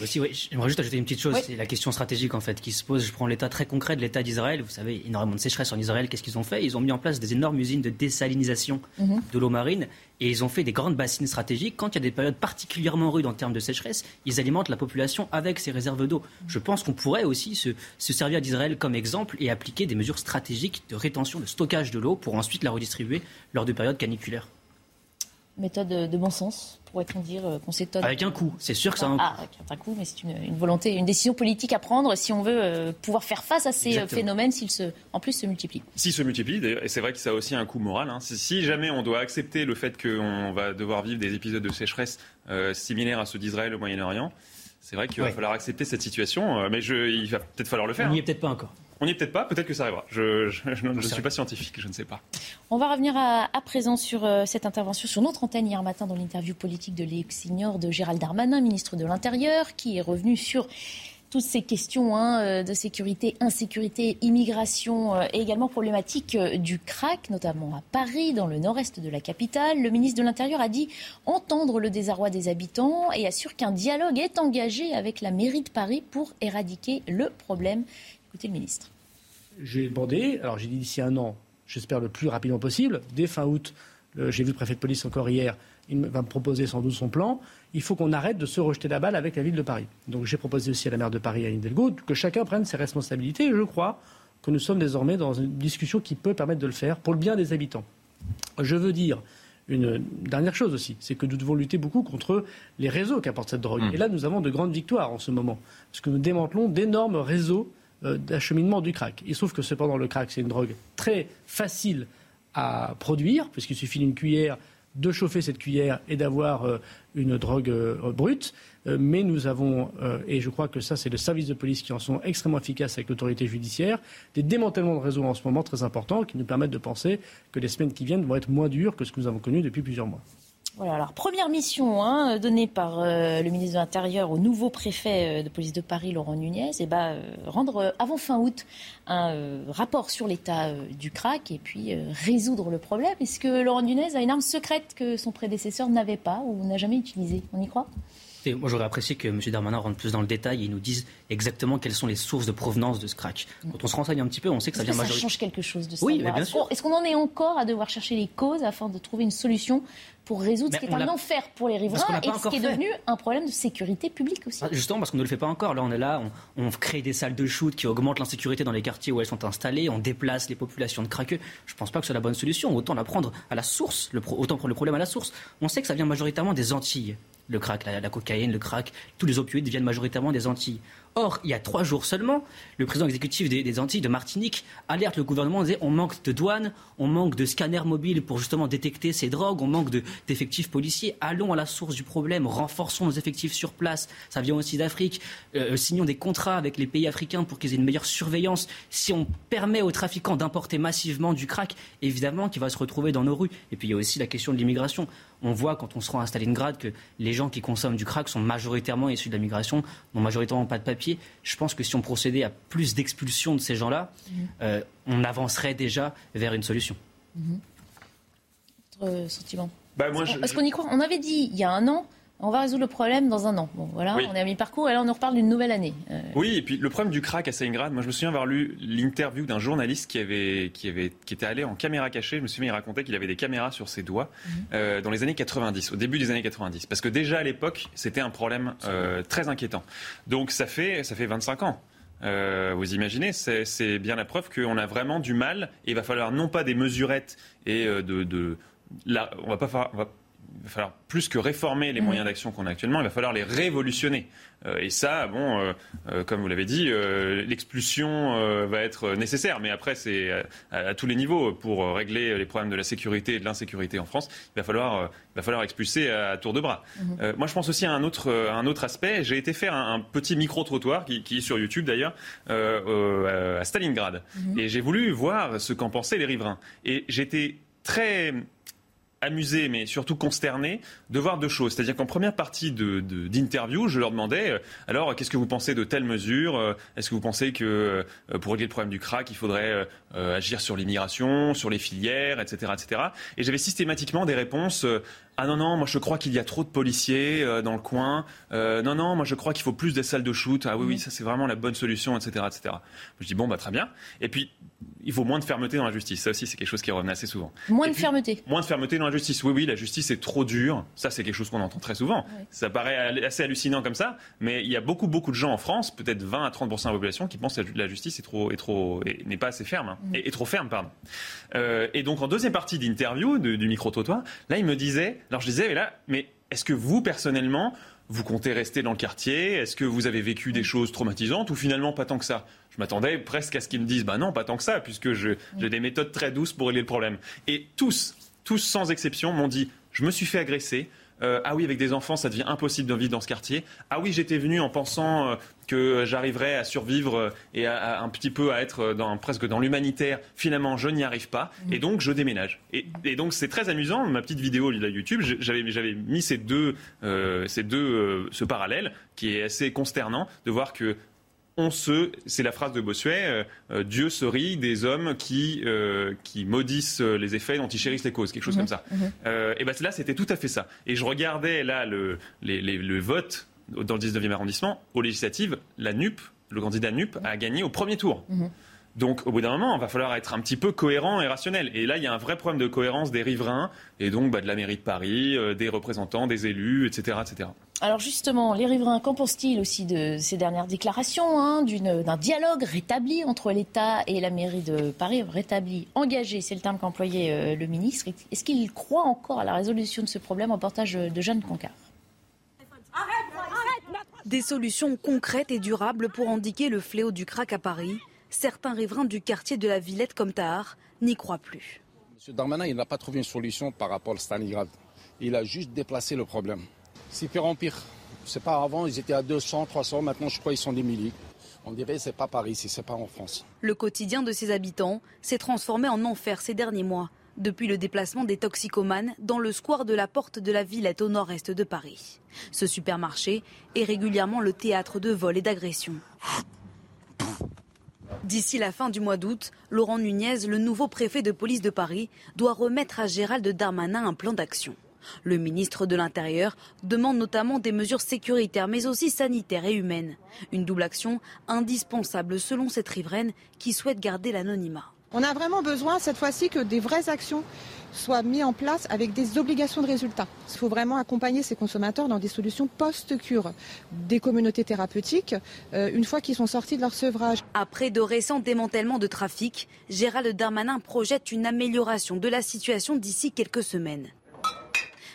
Aussi, oui, j'aimerais juste ajouter une petite chose, c'est la question stratégique en fait qui se pose. Je prends l'état très concret de l'état d'Israël. Vous savez, énormément de sécheresse en Israël. Qu'est-ce qu'ils ont fait? Ils ont mis en place des énormes usines de désalinisation mhm. de l'eau marine et ils ont fait des grandes bassines stratégiques. Quand il y a des périodes particulièrement rudes en termes de sécheresse, ils alimentent la population avec ces réserves d'eau. Je pense qu'on pourrait aussi se, se servir d'Israël comme exemple et appliquer des mesures stratégiques de rétention, de stockage de l'eau pour ensuite la redistribuer lors de périodes caniculaires méthode de bon sens, pourrait-on dire, euh, qu'on s'étonne Avec un coup, c'est sûr que ça a un ah, coup. avec un coup, mais c'est une, volonté, une décision politique à prendre si on veut euh, pouvoir faire face à ces euh, phénomènes s'ils se, en plus se multiplient. S'ils se multiplient, et c'est vrai que ça a aussi un coût moral. Hein. Si jamais on doit accepter le fait qu'on va devoir vivre des épisodes de sécheresse similaires à ceux d'Israël au Moyen-Orient, c'est vrai qu'il va falloir accepter cette situation, mais je, il va peut-être falloir le faire. On n'y est peut-être pas encore. On n'y est peut-être pas, peut-être que ça arrivera. Je, ne suis pas scientifique, je ne sais pas. On va revenir à, présent sur euh, cette intervention sur notre antenne hier matin dans l'interview politique de l'ex-signor de Gérald Darmanin, ministre de l'Intérieur, qui est revenu sur toutes ces questions hein, euh, de sécurité, insécurité, immigration euh, et également problématique du crack, notamment à Paris, dans le nord-est de la capitale. Le ministre de l'Intérieur a dit entendre le désarroi des habitants et assure qu'un dialogue est engagé avec la mairie de Paris pour éradiquer le problème. Écoutez le ministre. J'ai demandé, alors j'ai dit d'ici un an, j'espère le plus rapidement possible, dès fin août, j'ai vu le préfet de police encore hier, il va me proposer sans doute son plan. Il faut qu'on arrête de se rejeter la balle avec la ville de Paris. Donc j'ai proposé aussi à la maire de Paris, à Hidalgo, que chacun prenne ses responsabilités. Et je crois que nous sommes désormais dans une discussion qui peut permettre de le faire pour le bien des habitants. Je veux dire une dernière chose aussi, c'est que nous devons lutter beaucoup contre les réseaux qu'apporte cette drogue. Mmh. Et là, nous avons de grandes victoires en ce moment, parce que nous démantelons d'énormes réseaux d'acheminement du crack. Il se trouve que cependant le crack, c'est une drogue très facile à produire, puisqu'il suffit d'une cuillère, de chauffer cette cuillère et d'avoir euh, une drogue euh, brute. mais nous avons, et je crois que ça c'est le service de police qui en sont extrêmement efficaces avec l'autorité judiciaire, des démantèlements de réseaux en ce moment très importants qui nous permettent de penser que les semaines qui viennent vont être moins dures que ce que nous avons connu depuis plusieurs mois. Voilà, alors première mission hein, donnée par euh, le ministre de l'Intérieur au nouveau préfet euh, de police de Paris, Laurent Nunez, et eh ben, euh, rendre avant fin août un rapport sur l'état du crack et puis résoudre le problème. Est-ce que Laurent Nunez a une arme secrète que son prédécesseur n'avait pas ou n'a jamais utilisée? On y croit? Moi, j'aurais apprécié que M. Darmanin rentre plus dans le détail et nous dise exactement quelles sont les sources de provenance de ce crack. Quand on se renseigne un petit peu, on sait que ça vient majoritairement. Ça change quelque chose de ça. Oui, bien sûr. Est-ce qu'on en est encore à devoir chercher les causes afin de trouver une solution pour résoudre ce qui est un enfer pour les riverains et ce qui est devenu un problème de sécurité publique aussi. Ah, justement, parce qu'on ne le fait pas encore. Là, on est là, on, crée des salles de shoot qui augmentent l'insécurité dans les quartiers où elles sont installées, on déplace les populations de craqueux. Je ne pense pas que c'est la bonne solution. Autant la prendre à la source, le autant prendre le problème à la source. On sait que ça vient majoritairement des Antilles le crack, la, cocaïne, le crack, tous les opioïdes viennent majoritairement des Antilles. Or, il y a trois jours seulement, le président exécutif des, Antilles, de Martinique, alerte le gouvernement, disait on manque de douane, on manque de scanners mobiles pour justement détecter ces drogues, on manque d'effectifs policiers. Allons à la source du problème, renforçons nos effectifs sur place. Ça vient aussi d'Afrique. Euh, signons des contrats avec les pays africains pour qu'ils aient une meilleure surveillance. Si on permet aux trafiquants d'importer massivement du crack, évidemment qu'il va se retrouver dans nos rues. Et puis il y a aussi la question de l'immigration on voit quand on se rend à Stalingrad que les gens qui consomment du crack sont majoritairement issus de la migration, n'ont majoritairement pas de papier. Je pense que si on procédait à plus d'expulsion de ces gens-là, mhm. euh, on avancerait déjà vers une solution. Votre sentiment bah, moi, Est-ce qu'on y croit On avait dit il y a un an on va résoudre le problème dans un an. Bon, voilà, on est à mi-parcours et là, on nous reparle d'une nouvelle année. Euh, oui, et puis le problème du crack à Stalingrad, moi, je me souviens avoir lu l'interview d'un journaliste qui, avait, qui, avait, qui était allé en caméra cachée. Je me souviens, il racontait qu'il avait des caméras sur ses doigts mhm. euh, dans les années 90, au début des années 90. Parce que déjà à l'époque, c'était un problème euh, très inquiétant. Donc ça fait, ça fait 25 ans. vous imaginez, c'est bien la preuve qu'on a vraiment du mal. Et il va falloir non pas des mesurettes et de, de là, on va pas, on va il va falloir plus que réformer les moyens d'action qu'on a actuellement, il va falloir les révolutionner. Euh, et ça, bon, euh, euh, comme vous l'avez dit, l'expulsion va être nécessaire. Mais après, c'est à, tous les niveaux pour régler les problèmes de la sécurité et de l'insécurité en France. Il va falloir, il va falloir expulser à, tour de bras. Mhm. moi, je pense aussi à un autre, un autre aspect. J'ai été faire un, petit micro trottoir qui, est sur YouTube d'ailleurs à Stalingrad, mhm. et j'ai voulu voir ce qu'en pensaient les riverains. Et j'étais très amusé, mais surtout consterné, de voir deux choses. C'est-à-dire qu'en première partie d'interview, je leur demandais, euh, alors, qu'est-ce que vous pensez de telles mesures euh, Est-ce que vous pensez que euh, pour régler le problème du crack, il faudrait agir sur l'immigration, sur les filières, etc. etc. Et j'avais systématiquement des réponses ah non, non, moi je crois qu'il y a trop de policiers euh, dans le coin. Euh, non, non, moi je crois qu'il faut plus des salles de shoot. Ah oui, oui, ça c'est vraiment la bonne solution, etc. etc. Je dis bon, bah très bien. Et puis, il faut moins de fermeté dans la justice. Ça aussi, c'est quelque chose qui revenait assez souvent. Moins de fermeté Moins de fermeté dans la justice. Oui, oui, la justice est trop dure. Ça, c'est quelque chose qu'on entend très souvent. Ça paraît assez hallucinant comme ça, mais il y a beaucoup, beaucoup de gens en France, peut-être 20 à 30% de la population, qui pensent que la justice est trop, est trop, n'est pas assez ferme, hein. mm. et, trop ferme, pardon. Euh, et donc, en deuxième partie d'interview du micro-trottoir, là, il me disait, alors je disais, mais là, mais est-ce que vous, personnellement, vous comptez rester dans le quartier? Est-ce que vous avez vécu des choses traumatisantes ou finalement pas tant que ça? Je m'attendais presque à ce qu'ils me disent, bah non, pas tant que ça, puisque j'ai des méthodes très douces pour régler le problème. Et tous, tous sans exception, m'ont dit, je me suis fait agresser, euh, ah oui, avec des enfants, ça devient impossible de vivre dans ce quartier. Ah oui, j'étais venu en pensant euh, que j'arriverais à survivre euh, et à, un petit peu à être dans, presque dans l'humanitaire. Finalement, je n'y arrive pas et donc je déménage. Et, donc c'est très amusant. Ma petite vidéo de YouTube, j'avais mis ces deux, ces deux, ce parallèle qui est assez consternant de voir que on se, c'est la phrase de Bossuet, euh, euh, Dieu se rit des hommes qui, euh, qui maudissent les effets dont ils chérissent les causes, quelque chose mhm. comme ça. Mhm. et ben là, c'était tout à fait ça. Et je regardais là le, le vote dans le 19e arrondissement, aux législatives, la NUP, le candidat NUP, a gagné au premier tour. Mhm. Donc, au bout d'un moment, il va falloir être un petit peu cohérent et rationnel. Et là, il y a un vrai problème de cohérence des riverains, et donc bah, de la mairie de Paris, des représentants, des élus, etc. etc. Alors justement, les riverains, qu'en pensent-ils aussi de ces dernières déclarations, hein, d'un dialogue rétabli entre l'État et la mairie de Paris, rétabli, engagé, c'est le terme qu'employait euh, le ministre. Est-ce qu'il croit encore à la résolution de ce problème Reportage de Jeanne Concard. Des solutions concrètes et durables pour indiquer le fléau du crack à Paris. Certains riverains du quartier de la Villette comme Tahar n'y croient plus. M. Darmanin, il n'a pas trouvé une solution par rapport à Stalingrad. Il a juste déplacé le problème. C'est pire en pire. C'est pas avant, ils étaient à 200, 300, maintenant je crois qu'ils sont des milliers. On dirait c'est pas Paris, c'est pas en France. Le quotidien de ses habitants s'est transformé en enfer ces derniers mois, depuis le déplacement des toxicomanes dans le square de la Porte de la Villette au nord-est de Paris. Ce supermarché est régulièrement le théâtre de vols et d'agressions. D'ici la fin du mois d'août, Laurent Nunez, le nouveau préfet de police de Paris, doit remettre à Gérald Darmanin un plan d'action. Le ministre de l'Intérieur demande notamment des mesures sécuritaires mais aussi sanitaires et humaines. Une double action indispensable selon cette riveraine qui souhaite garder l'anonymat. On a vraiment besoin cette fois-ci que des vraies actions soient mises en place avec des obligations de résultats. Il faut vraiment accompagner ces consommateurs dans des solutions post-cure, des communautés thérapeutiques, euh, une fois qu'ils sont sortis de leur sevrage. Après de récents démantèlements de trafic, Gérald Darmanin projette une amélioration de la situation d'ici quelques semaines.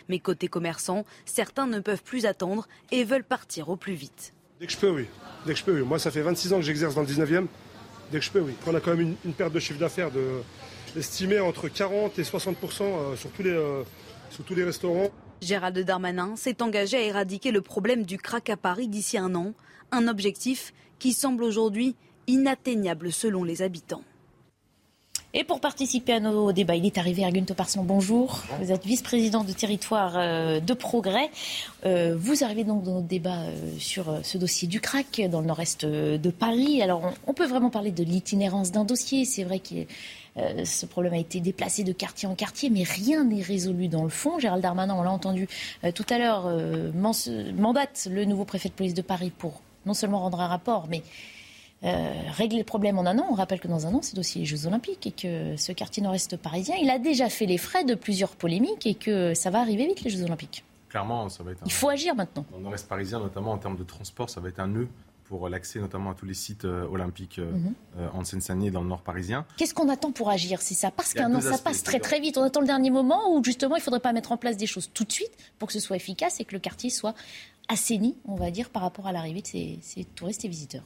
Mais côté commerçant, certains ne peuvent plus attendre et veulent partir au plus vite. Dès que je peux, oui. Dès que je peux, oui. Moi, ça fait 26 ans que j'exerce dans le 19e. Dès que je peux, oui. On a quand même une, perte de chiffre d'affaires de, estimée entre 40 et 60 euh, sur, tous les, euh, sur tous les restaurants. Gérald Darmanin s'est engagé à éradiquer le problème du crack à Paris d'ici un an. Un objectif qui semble aujourd'hui inatteignable selon les habitants. Et pour participer à nos débats, il est arrivé Ergun Toparson. Bonjour. Vous êtes vice-président de territoire euh, de progrès. Euh, vous arrivez donc dans notre débat euh, sur ce dossier du crack dans le nord-est de Paris. Alors, on, peut vraiment parler de l'itinérance d'un dossier. C'est vrai que ce problème a été déplacé de quartier en quartier, mais rien n'est résolu dans le fond. Gérald Darmanin, on l'a entendu tout à l'heure, mandate le nouveau préfet de police de Paris pour non seulement rendre un rapport, mais euh, régler le problème en un an. On rappelle que dans un an, c'est aussi les Jeux Olympiques et que ce quartier nord-est parisien, il a déjà fait les frais de plusieurs polémiques et que ça va arriver vite, les Jeux Olympiques. Clairement, ça va être. Il faut agir maintenant. Dans le nord-est parisien, notamment en termes de transport, ça va être un nœud pour l'accès notamment à tous les sites euh, olympiques euh, mhm. en Seine-Saint-Denis et dans le nord parisien. Qu'est-ce qu'on attend pour agir C'est ça Parce qu'un an, ça passe très très vite. On attend le dernier moment où justement il ne faudrait pas mettre en place des choses tout de suite pour que ce soit efficace et que le quartier soit assaini, on va dire, par rapport à l'arrivée de ces touristes et visiteurs.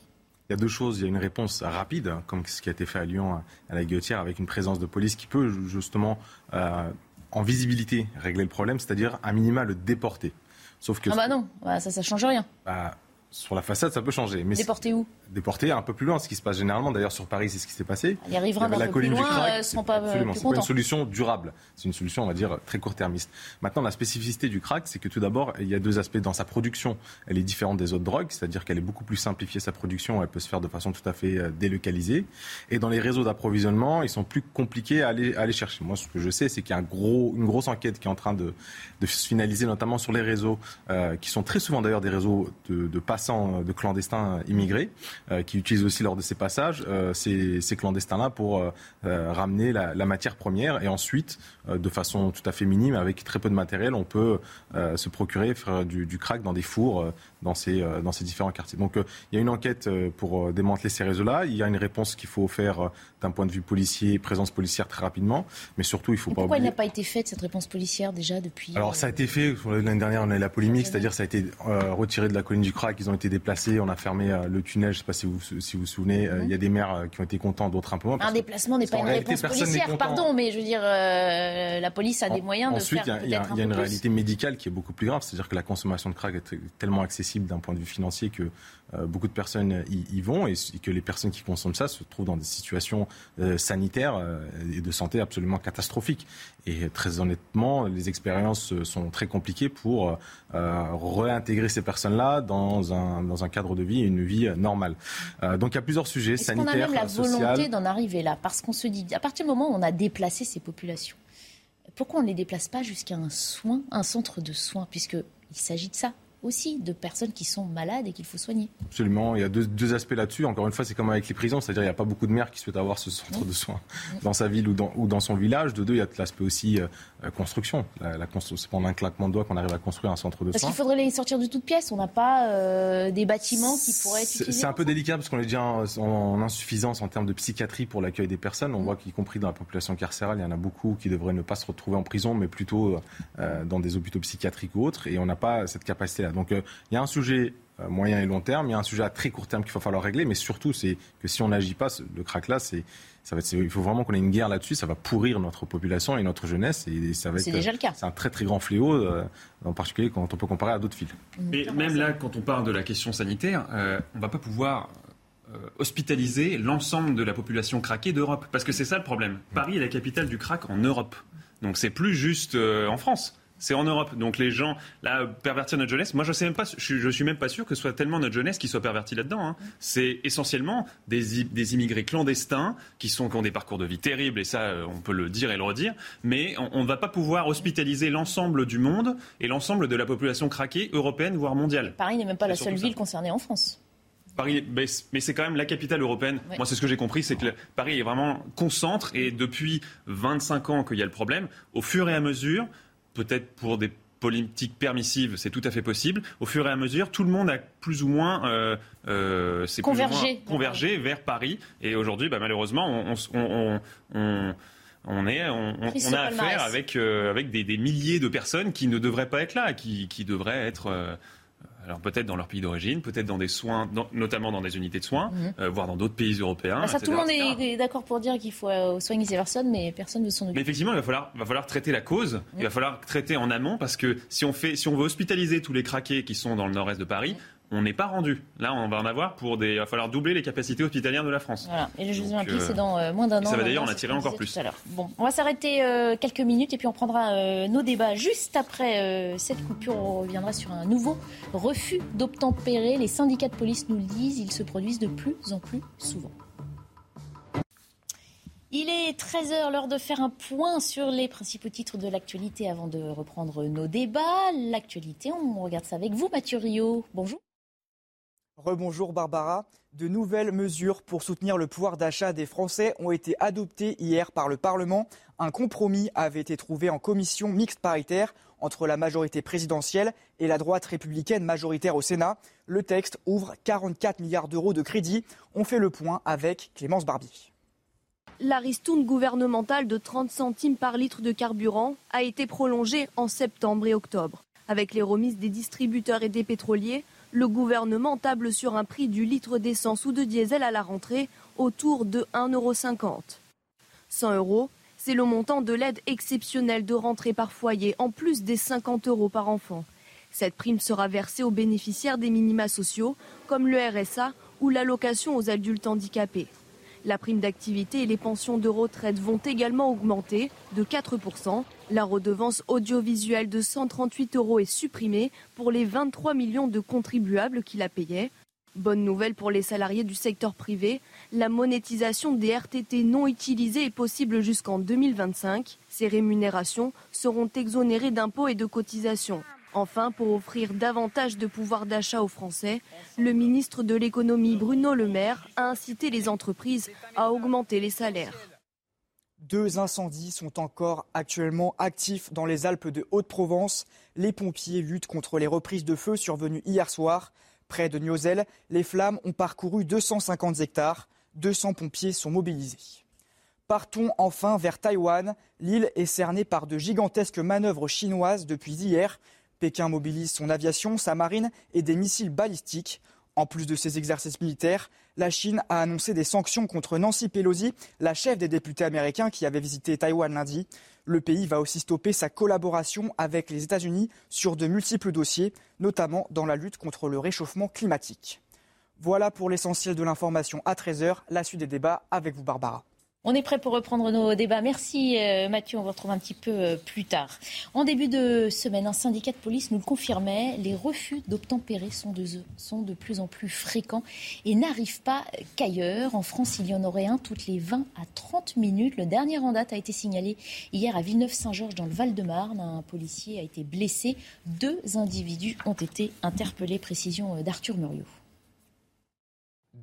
Il y a deux choses. Il y a une réponse rapide, comme ce qui a été fait à Lyon, à la Guillotière, avec une présence de police qui peut justement, euh, en visibilité, régler le problème, c'est-à-dire à minima le déporter. Sauf que. Ah bah non, bah ça, ça change rien. Bah, sur la façade, ça peut changer. Mais Déporter où? Déporter un peu plus loin, ce qui se passe généralement. D'ailleurs, sur Paris, c'est ce qui s'est passé. Il arrivera un peu plus loin, euh, seront pas euh, Absolument. Pas une solution durable. C'est une solution, on va dire, très court-termiste. Maintenant, la spécificité du crack, c'est que tout d'abord, il y a deux aspects dans sa production. Elle est différente des autres drogues, c'est-à-dire qu'elle est beaucoup plus simplifiée sa production. Elle peut se faire de façon tout à fait euh, délocalisée. Et dans les réseaux d'approvisionnement, ils sont plus compliqués à aller, aller chercher. Moi, ce que je sais, c'est qu'il y a un gros, une grosse enquête qui est en train de, de se finaliser, notamment sur les réseaux, qui sont très souvent d'ailleurs des réseaux de, de passants, de clandestins immigrés euh, qui utilisent aussi lors de ces passages euh, ces, clandestins-là pour euh, ramener la, matière première et ensuite, de façon tout à fait minime, avec très peu de matériel, on peut se procurer faire du, du, crack dans des fours dans ces, dans ces différents quartiers. Donc il y a une enquête pour démanteler ces réseaux-là. Il y a une réponse qu'il faut faire d'un point de vue policier, présence policière très rapidement, mais surtout il faut pas pourquoi il n'a pas été faite cette réponse policière déjà depuis Alors ça a été fait l'année dernière, on a eu la polémique, c'est-à-dire ça a été retiré de la colline du crack, ils ont été déplacés, on a fermé euh, le tunnel. Je ne sais pas si vous si vous, souvenez. Euh, il y a des maires euh, qui ont été contents, d'autres un peu moins. Un déplacement n'est pas une réponse policière, pardon, mais je veux dire, la police a des moyens de faire Ensuite, il y a, y a une réalité médicale qui est beaucoup plus grave. C'est-à-dire que la consommation de crack est tellement accessible d'un point de vue financier que beaucoup de personnes y, vont et, que les personnes qui consomment ça se trouvent dans des situations sanitaires et de santé absolument catastrophiques. Et très honnêtement, les expériences sont très compliquées pour réintégrer ces personnes-là dans un, dans un cadre de vie et une vie normale. Euh, donc il y a plusieurs sujets sanitaires, On a même la volonté d'en arriver là, parce qu'on se dit, à partir du moment où on a déplacé ces populations, pourquoi on ne les déplace pas jusqu'à un soin, un centre de soins, puisqu'il s'agit de ça? Aussi de personnes qui sont malades et qu'il faut soigner. Absolument. Il y a deux, aspects là-dessus. Encore une fois, c'est comme avec les prisons, c'est-à-dire il n'y a pas beaucoup de maires qui souhaitent avoir ce centre de soins dans sa ville ou dans, ou dans son village. De deux, il y a l'aspect aussi euh, euh, construction. La, la c'est pendant un claquement de doigts qu'on arrive à construire un centre de soins. Parce qu'il faudrait les sortir de toutes pièces. On n'a pas euh, des bâtiments qui pourraient être utilisés. C'est un peu délicat parce qu'on est déjà en, insuffisance en termes de psychiatrie pour l'accueil des personnes. On mm. voit qu'y compris dans la population carcérale, il y en a beaucoup qui devraient ne pas se retrouver en prison, mais plutôt dans des hôpitaux psychiatriques ou autres. Et on n'a pas cette Donc il y a un sujet euh, moyen et long terme, il y a un sujet à très court terme qu'il va falloir régler, mais surtout, c'est que si on n'agit pas, le crack là, c'est, ça va il faut vraiment qu'on ait une guerre là-dessus, ça va pourrir notre population et notre jeunesse, et ça va être, c'est déjà le cas. C'est un très très grand fléau, euh, en particulier quand on peut comparer à d'autres villes. Mais même là, quand on parle de la question sanitaire, euh, on ne va pas pouvoir hospitaliser l'ensemble de la population craquée d'Europe, parce que c'est ça le problème. Paris est la capitale du crack en Europe, donc c'est plus juste en France. C'est en Europe. Donc les gens, là, pervertir notre jeunesse, moi je sais même pas, je, suis même pas sûr que ce soit tellement notre jeunesse qui soit pervertie là-dedans. Hein. C'est essentiellement des, des, immigrés clandestins qui, sont, qui ont des parcours de vie terribles, et ça, euh, on peut le dire et le redire, mais on ne va pas pouvoir hospitaliser l'ensemble du monde et l'ensemble de la population craquée européenne, voire mondiale. Paris n'est même pas la seule ville concernée en France. Paris, mais c'est quand même la capitale européenne. Moi, c'est ce que j'ai compris, c'est que Paris est vraiment concentre et depuis 25 ans qu'il y a le problème, au fur et à mesure, peut-être pour des politiques permissives, c'est tout à fait possible. Au fur et à mesure, tout le monde a plus ou moins, euh, euh, convergé. convergé vers Paris. Et aujourd'hui, bah, malheureusement, on, on, on, on est, on, a affaire avec, euh, avec des, des, milliers de personnes qui ne devraient pas être là, qui, qui devraient être alors peut-être dans leur pays d'origine, peut-être dans des soins, notamment dans des unités de soins, mhm. euh, voire dans d'autres pays européens. Ah, ça, tout le monde est, d'accord pour dire qu'il faut euh, soigner ces personnes, mais personne ne s'en occuper. Mais effectivement, il va falloir, va falloir traiter la cause, il va falloir traiter en amont, parce que si on, fait, si on veut hospitaliser tous les craqués qui sont dans le nord-est de Paris, on n'est pas rendu. Là, on va en avoir pour des. Il va falloir doubler les capacités hospitalières de la France. Voilà. Et les Jeux Olympiques, c'est dans euh, moins d'un an. Ça va d'ailleurs en attirer encore plus. Bon, on va s'arrêter euh, quelques minutes et puis on prendra euh, nos débats juste après cette coupure. On reviendra sur un nouveau refus d'obtempérer. Les syndicats de police nous le disent, ils se produisent de plus en plus souvent. Il est 13h, l'heure de faire un point sur les principaux titres de l'actualité avant de reprendre nos débats. L'actualité, on regarde ça avec vous, Mathieu Rio. Bonjour. Rebonjour Barbara. De nouvelles mesures pour soutenir le pouvoir d'achat des Français ont été adoptées hier par le Parlement. Un compromis avait été trouvé en commission mixte paritaire entre la majorité présidentielle et la droite républicaine majoritaire au Sénat. Le texte ouvre 44 milliards d'euros de crédit. On fait le point avec Clémence Barbier. La ristourne gouvernementale de 30 centimes par litre de carburant a été prolongée en septembre et octobre. Avec les remises des distributeurs et des pétroliers, le gouvernement table sur un prix du litre d'essence ou de diesel à la rentrée autour de 1,50 euros. 100 euros, c'est le montant de l'aide exceptionnelle de rentrée par foyer, en plus des 50 euros par enfant. Cette prime sera versée aux bénéficiaires des minima sociaux, comme le RSA ou l'allocation aux adultes handicapés. La prime d'activité et les pensions de retraite vont également augmenter de 4%. La redevance audiovisuelle de 138 euros est supprimée pour les 23 millions de contribuables qui la payaient. Bonne nouvelle pour les salariés du secteur privé, la monétisation des RTT non utilisés est possible jusqu'en 2025. Ces rémunérations seront exonérées d'impôts et de cotisations. Enfin, pour offrir davantage de pouvoir d'achat aux Français, le ministre de l'économie Bruno Le Maire a incité les entreprises à augmenter les salaires. Deux incendies sont encore actuellement actifs dans les Alpes de Haute-Provence. Les pompiers luttent contre les reprises de feu survenues hier soir. Près de Niozelle, les flammes ont parcouru 250 hectares. 200 pompiers sont mobilisés. Partons enfin vers Taïwan. L'île est cernée par de gigantesques manœuvres chinoises depuis hier. Pékin mobilise son aviation, sa marine et des missiles balistiques. En plus de ces exercices militaires, la Chine a annoncé des sanctions contre Nancy Pelosi, la chef des députés américains qui avait visité Taïwan lundi. Le pays va aussi stopper sa collaboration avec les États-Unis sur de multiples dossiers, notamment dans la lutte contre le réchauffement climatique. Voilà pour l'essentiel de l'information à 13h. La suite des débats avec vous, Barbara. On est prêt pour reprendre nos débats. Merci euh, Mathieu, on vous retrouve un petit peu euh, plus tard. En début de semaine, un syndicat de police nous le confirmait, les refus d'obtempérer sont de, plus en plus fréquents et n'arrivent pas qu'ailleurs. En France, il y en aurait un toutes les 20 à 30 minutes. Le dernier en date a été signalé hier à Villeneuve-Saint-Georges dans le Val-de-Marne. Un policier a été blessé. Deux individus ont été interpellés. Précision euh, d'Arthur Muriot.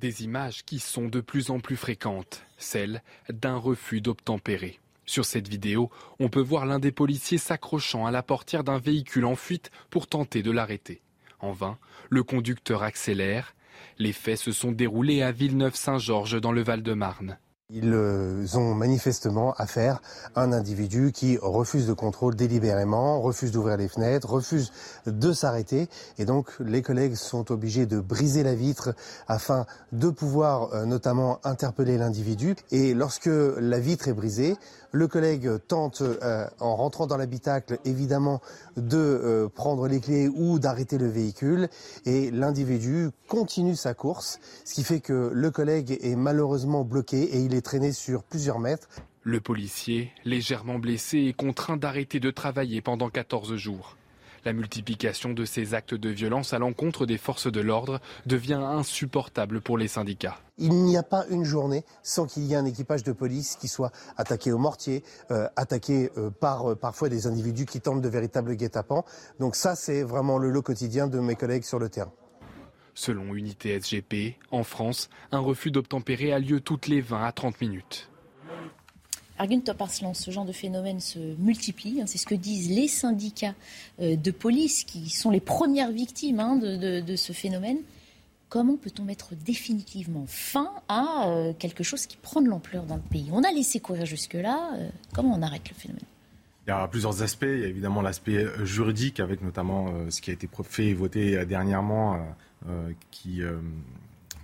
Des images qui sont de plus en plus fréquentes, celles d'un refus d'obtempérer. Sur cette vidéo, on peut voir l'un des policiers s'accrochant à la portière d'un véhicule en fuite pour tenter de l'arrêter. En vain, le conducteur accélère. Les faits se sont déroulés à Villeneuve-Saint-Georges dans le Val-de-Marne. Ils euh, ont manifestement affaire à un individu qui refuse de contrôle délibérément, refuse d'ouvrir les fenêtres, refuse de s'arrêter. Et donc les collègues sont obligés de briser la vitre afin de pouvoir euh, notamment interpeller l'individu. Et lorsque la vitre est brisée, le collègue tente, euh, en rentrant dans l'habitacle, évidemment, de euh, prendre les clés ou d'arrêter le véhicule. Et l'individu continue sa course, ce qui fait que le collègue est malheureusement bloqué et il est traîné sur plusieurs mètres. Le policier, légèrement blessé, est contraint d'arrêter de travailler pendant 14 jours. La multiplication de ces actes de violence à l'encontre des forces de l'ordre devient insupportable pour les syndicats. Il n'y a pas une journée sans qu'il y ait un équipage de police qui soit attaqué au mortier, euh, attaqué euh, par euh, parfois des individus qui tentent de véritables guet-apens. Donc ça, c'est vraiment le lot quotidien de mes collègues sur le terrain. Selon Unité SGP, en France, un refus d'obtempérer a lieu toutes les 20 à 30 minutes. Argun Toparslan, ce genre de phénomène se multiplie. Hein, c'est ce que disent les syndicats euh, de police qui sont les premières victimes hein, de, ce phénomène. Comment peut-on mettre définitivement fin à euh, quelque chose qui prend de l'ampleur dans le pays? On a laissé courir jusque-là. Euh, comment on arrête le phénomène? Il y a plusieurs aspects. Il y a évidemment l'aspect juridique avec notamment ce qui a été fait et voté dernièrement qui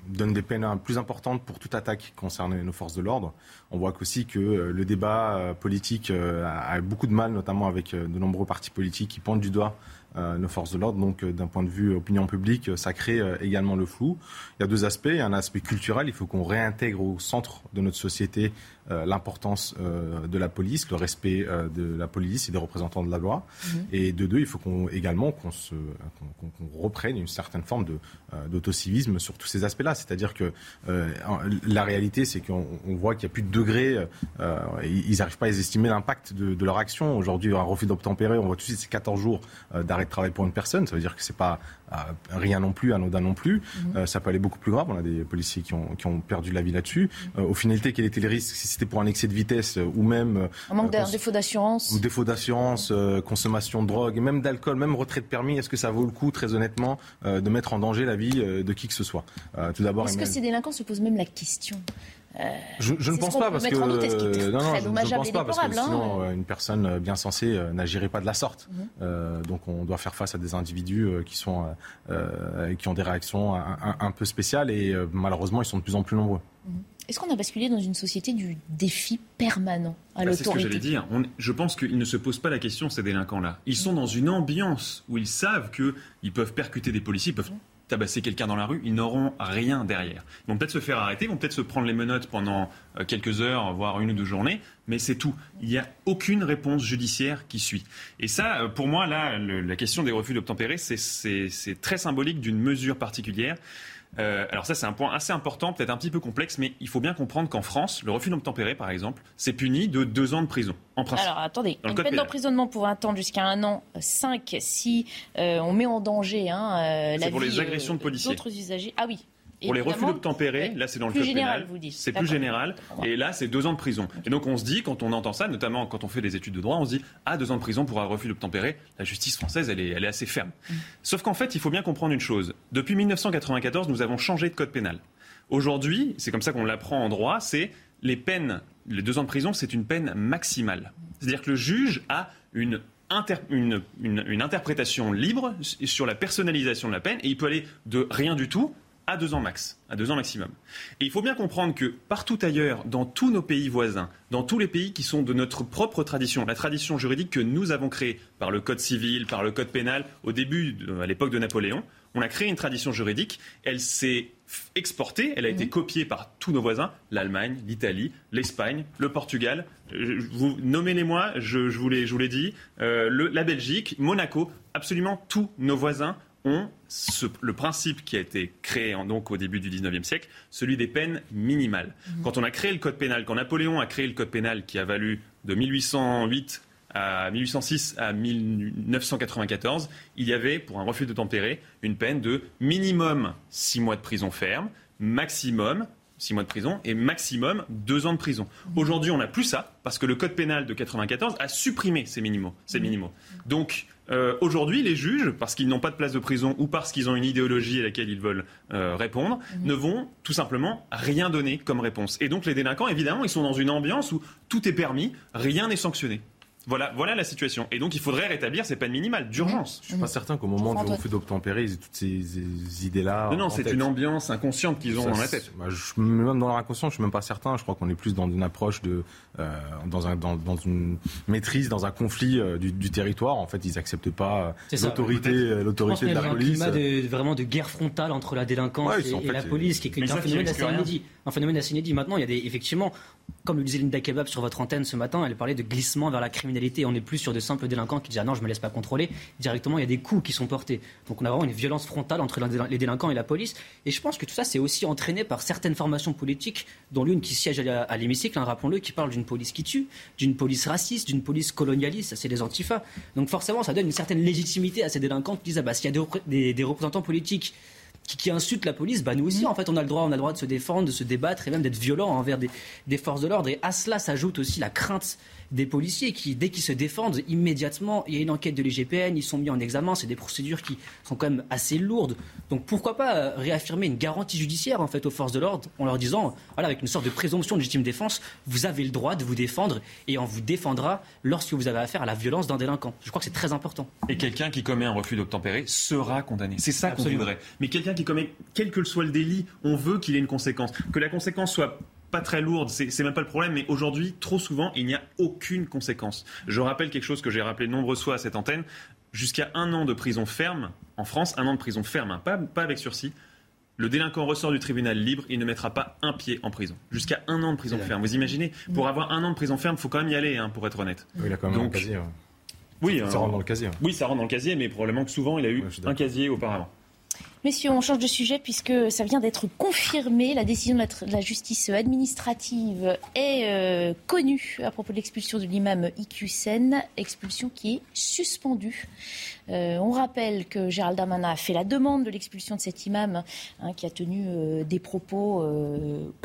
donne des peines plus importantes pour toute attaque concernant nos forces de l'ordre. On voit aussi que le débat politique a beaucoup de mal, notamment avec de nombreux partis politiques qui pointent du doigt euh, nos forces de l'ordre. Donc, euh, d'un point de vue opinion publique, ça crée euh, également le flou. Il y a deux aspects. Il y a un aspect culturel. Il faut qu'on réintègre au centre de notre société l'importance de la police, le respect de la police et des représentants de la loi. Mhm. Et de deux, il faut qu'on, également qu'on, se, qu'on, reprenne une certaine forme de, d'autocivisme sur tous ces aspects-là. C'est-à-dire que la réalité, c'est qu'on voit qu'il n'y a plus de degrés. ils n'arrivent pas à estimer l'impact de, de leur action. Aujourd'hui, un refus d'obtempérer, on voit tout de suite ces 14 jours d'arrêt de travail pour une personne. Ça veut dire que c'est pas euh, rien non plus, anodin non plus. Mhm. Euh, ça peut aller beaucoup plus grave. On a des policiers qui ont, qui ont perdu la vie là-dessus. Mhm. Euh, au finalité, quel était le risque? Si c'était pour un excès de vitesse ou même... Un manque d'un défaut d'assurance. Ou défaut d'assurance, consommation de drogue, même d'alcool, même retrait de permis, est-ce que ça vaut le coup, très honnêtement, de mettre en danger la vie de qui que ce soit? Tout d'abord... Est-ce que ces délinquants se posent même la question? Je, ne pense pas parce que non, non, je, ne pense pas parce que sinon hein. une personne bien censée n'agirait pas de la sorte. Mhm. donc on doit faire face à des individus qui sont qui ont des réactions un, peu spéciales et malheureusement ils sont de plus en plus nombreux. Mhm. Est-ce qu'on a basculé dans une société du défi permanent à l'autorité C'est ce que j'allais dire. je pense qu'ils ne se posent pas la question, ces délinquants-là. Ils sont dans une ambiance où ils savent qu'ils peuvent percuter des policiers, ils peuvent tabasser quelqu'un dans la rue, ils n'auront rien derrière. Ils vont peut-être se faire arrêter, ils vont peut-être se prendre les menottes pendant euh, quelques heures, voire une ou deux journées, mais c'est tout. Il n'y a aucune réponse judiciaire qui suit. Et ça, euh, pour moi, là, la question des refus d'obtempérer, c'est très symbolique d'une mesure particulière. Euh, alors ça, c'est un point assez important, peut-être un petit peu complexe, mais il faut bien comprendre qu'en France, le refus d'obtempérer, par exemple, c'est puni de deux ans de prison, en principe. Alors attendez, une peine d'emprisonnement pour un temps jusqu'à un an, cinq si euh, on met en danger hein, euh, la vie pour les agressions de policiers. d'autres usagers. Ah oui, pour les refus d'obtempérer, là c'est dans le code pénal. C'est plus général. Et là c'est deux ans de prison. Et donc on se dit, quand on entend ça, notamment quand on fait des études de droit, on se dit ah deux ans de prison pour un refus d'obtempérer. La justice française elle est, elle est assez ferme. Mm. Sauf qu'en fait il faut bien comprendre une chose. Depuis 1994 nous avons changé de code pénal. Aujourd'hui, c'est comme ça qu'on l'apprend en droit, c'est les peines, les deux ans de prison, c'est une peine maximale. C'est-à-dire que le juge a une une, une, interprétation libre sur la personnalisation de la peine et il peut aller de rien du tout à deux ans max, à deux ans maximum. Et il faut bien comprendre que partout ailleurs, dans tous nos pays voisins, dans tous les pays qui sont de notre propre tradition, la tradition juridique que nous avons créée par le code civil, par le code pénal, au début, à l'époque de Napoléon, on a créé une tradition juridique, elle s'est exportée, elle a été mhm. copiée par tous nos voisins, l'Allemagne, l'Italie, l'Espagne, le Portugal, vous nommez-les-moi, je, vous l'ai dit, euh, la Belgique, Monaco, absolument tous nos voisins ont le principe qui a été créé donc au début du 19e siècle, celui des peines minimales. Mhm. Quand on a créé le code pénal, quand Napoléon a créé le code pénal qui a valu de 1808 à 1806 à 1994, il y avait, pour un refus de tempérer, une peine de minimum 6 mois de prison ferme, maximum 6 mois de prison et maximum 2 ans de prison. Mhm. Aujourd'hui, on n'a plus ça parce que le code pénal de 94 a supprimé ces minimaux. Ces mhm. minimaux. Donc, euh, aujourd'hui, les juges, parce qu'ils n'ont pas de place de prison ou parce qu'ils ont une idéologie à laquelle ils veulent euh, répondre, mhm. ne vont tout simplement rien donner comme réponse. Et donc les délinquants, évidemment, ils sont dans une ambiance où tout est permis, rien n'est sanctionné. Voilà, voilà la situation. Et donc, il faudrait rétablir ces peines minimales d'urgence. Je suis pas certain qu'au moment du refus d'obtempérer, ils aient toutes ces, idées-là. Non, non, c'est une ambiance inconsciente qu'ils ont dans la tête. Bah, je, même dans leur inconscient, je suis même pas certain. Je crois qu'on est plus dans une approche de, euh, dans, un, dans, dans, une maîtrise, dans un conflit euh, du, du, territoire. En fait, ils acceptent pas l'autorité, l'autorité de la police. Il y a un climat de, vraiment de guerre frontale entre la délinquance et, la police, qui est un phénomène assez inédit. Un phénomène assez inédit. Maintenant, il y a des, effectivement, comme le disait Linda Kebab sur votre antenne ce matin, elle parlait de glissement vers la criminalité. On n'est plus sur de simples délinquants qui disent ah non, je me laisse pas contrôler. Directement, il y a des coups qui sont portés. Donc on a vraiment une violence frontale entre les délinquants et la police. Et je pense que tout ça, c'est aussi entraîné par certaines formations politiques, dont l'une qui siège à l'hémicycle, hein, rappelons-le, qui parle d'une police qui tue, d'une police raciste, d'une police colonialiste. C'est les antifas. Donc forcément, ça donne une certaine légitimité à ces délinquants qui disent ah bah s'il y a des représentants politiques qui, qui, insulte la police, bah nous aussi, en fait, on a le droit, on a le droit de se défendre, de se débattre et même d'être violent envers des forces de l'ordre. Et à cela s'ajoute aussi la crainte des policiers qui, dès qu'ils se défendent, immédiatement, il y a une enquête de l'IGPN, ils sont mis en examen, c'est des procédures qui sont quand même assez lourdes. Donc pourquoi pas euh, réaffirmer une garantie judiciaire en fait aux forces de l'ordre en leur disant, voilà, avec une sorte de présomption de légitime défense, vous avez le droit de vous défendre et on vous défendra lorsque vous avez affaire à la violence d'un délinquant. Je crois que c'est très important. Et quelqu'un qui commet un refus d'obtempérer sera condamné. C'est ça qu'on voudrait. Mais quelqu'un qui commet, quel que soit le délit, on veut qu'il ait une conséquence. Que la conséquence soit pas très lourde, c'est même pas le problème, mais aujourd'hui, trop souvent, il n'y a aucune conséquence. Je rappelle quelque chose que j'ai rappelé nombreuses fois à cette antenne, jusqu'à un an de prison ferme, en France, un an de prison ferme, hein, pas, pas avec sursis, le délinquant ressort du tribunal libre, il ne mettra pas un pied en prison. Jusqu'à un an de prison ferme. Vous imaginez Pour avoir un an de prison ferme, il faut quand même y aller, hein, pour être honnête. Oui, il a quand même un casier. Oui, ça, rentre dans le casier. Oui, ça rentre dans le casier, mais probablement que souvent, il a eu un casier auparavant. Messieurs, on change de sujet puisque ça vient d'être confirmé. La décision de la, justice administrative est euh, connue à propos de l'expulsion de l'imam Iqiyoussen, expulsion qui est suspendue. Euh, on rappelle que Gérald Darmanin a fait la demande de l'expulsion de cet imam hein, qui a tenu euh, des propos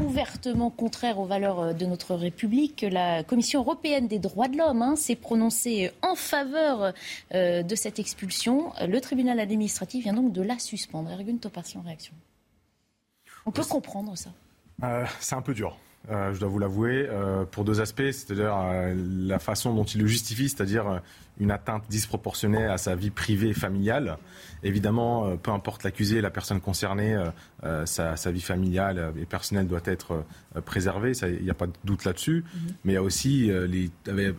ouvertement contraires aux valeurs de notre République. La Commission européenne des droits de l'homme hein, s'est prononcée en faveur de cette expulsion. Le tribunal administratif vient donc de la suspendre. Ergun Topassion, réaction. On peut comprendre ça. Euh, c'est un peu dur. Euh, je dois vous l'avouer, euh, pour deux aspects, c'est-à-dire la façon dont il le justifie, c'est-à-dire une atteinte disproportionnée à sa vie privée et familiale. Évidemment, peu importe l'accusé, la personne concernée, sa, vie familiale et personnelle doit être préservée, il n'y a pas de doute là-dessus. Mm-hmm. Mais il y a aussi,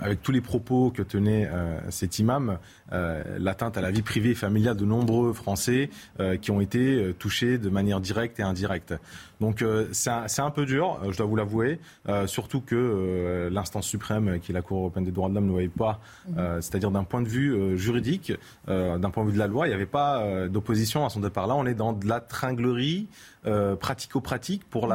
avec, tous les propos que tenait cet imam, l'atteinte à la vie privée et familiale de nombreux Français qui ont été touchés de manière directe et indirecte. Donc c'est un, peu dur, je dois vous l'avouer, surtout que l'instance suprême, qui est la Cour européenne des droits de l'homme, ne voyait pas, mm-hmm. D'un point de vue juridique, d'un point de vue de la loi, il n'y avait pas d'opposition à son départ. Là, on est dans de la tringlerie pratico-pratique pour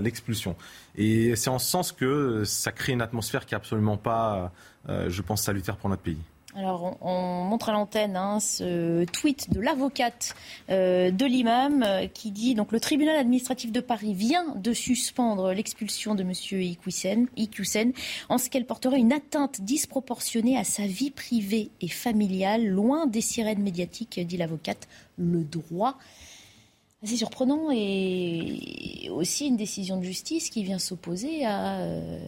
l'expulsion. Et c'est en ce sens que ça crée une atmosphère qui n'est absolument pas, je pense, salutaire pour notre pays. Alors, on, montre à l'antenne hein, ce tweet de l'avocate euh, de l'imam euh, qui dit donc le tribunal administratif de Paris vient de suspendre l'expulsion de M. Iqiyoussen en ce qu'elle porterait une atteinte disproportionnée à sa vie privée et familiale, loin des sirènes médiatiques, dit l'avocate. Le droit assez surprenant et aussi une décision de justice qui vient s'opposer à euh,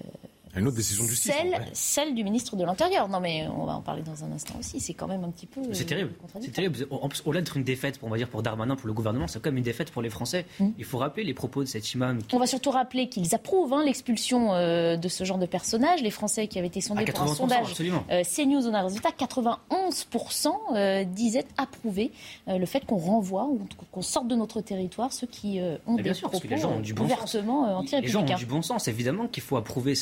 une autre décision justice. Celle, celle du ministre de l'Intérieur. Non, mais on va en parler dans un instant aussi. C'est quand même un petit peu. C'est terrible. C'est terrible. Au-delà d'être une défaite, pour, on va dire, pour Darmanin, pour le gouvernement, c'est quand même une défaite pour les Français. Mm. Il faut rappeler les propos de cet imam. On va surtout rappeler qu'ils approuvent hein, l'expulsion euh, de ce genre de personnage. Les Français qui avaient été sondés pour un sondage euh, CNews, on a un résultat 91% euh, disaient approuver le fait qu'on renvoie ou qu'on sorte de notre territoire ceux qui ont des propos ouvertement anti-républicains. Les gens ont du bon sens. Évidemment qu'il faut approuver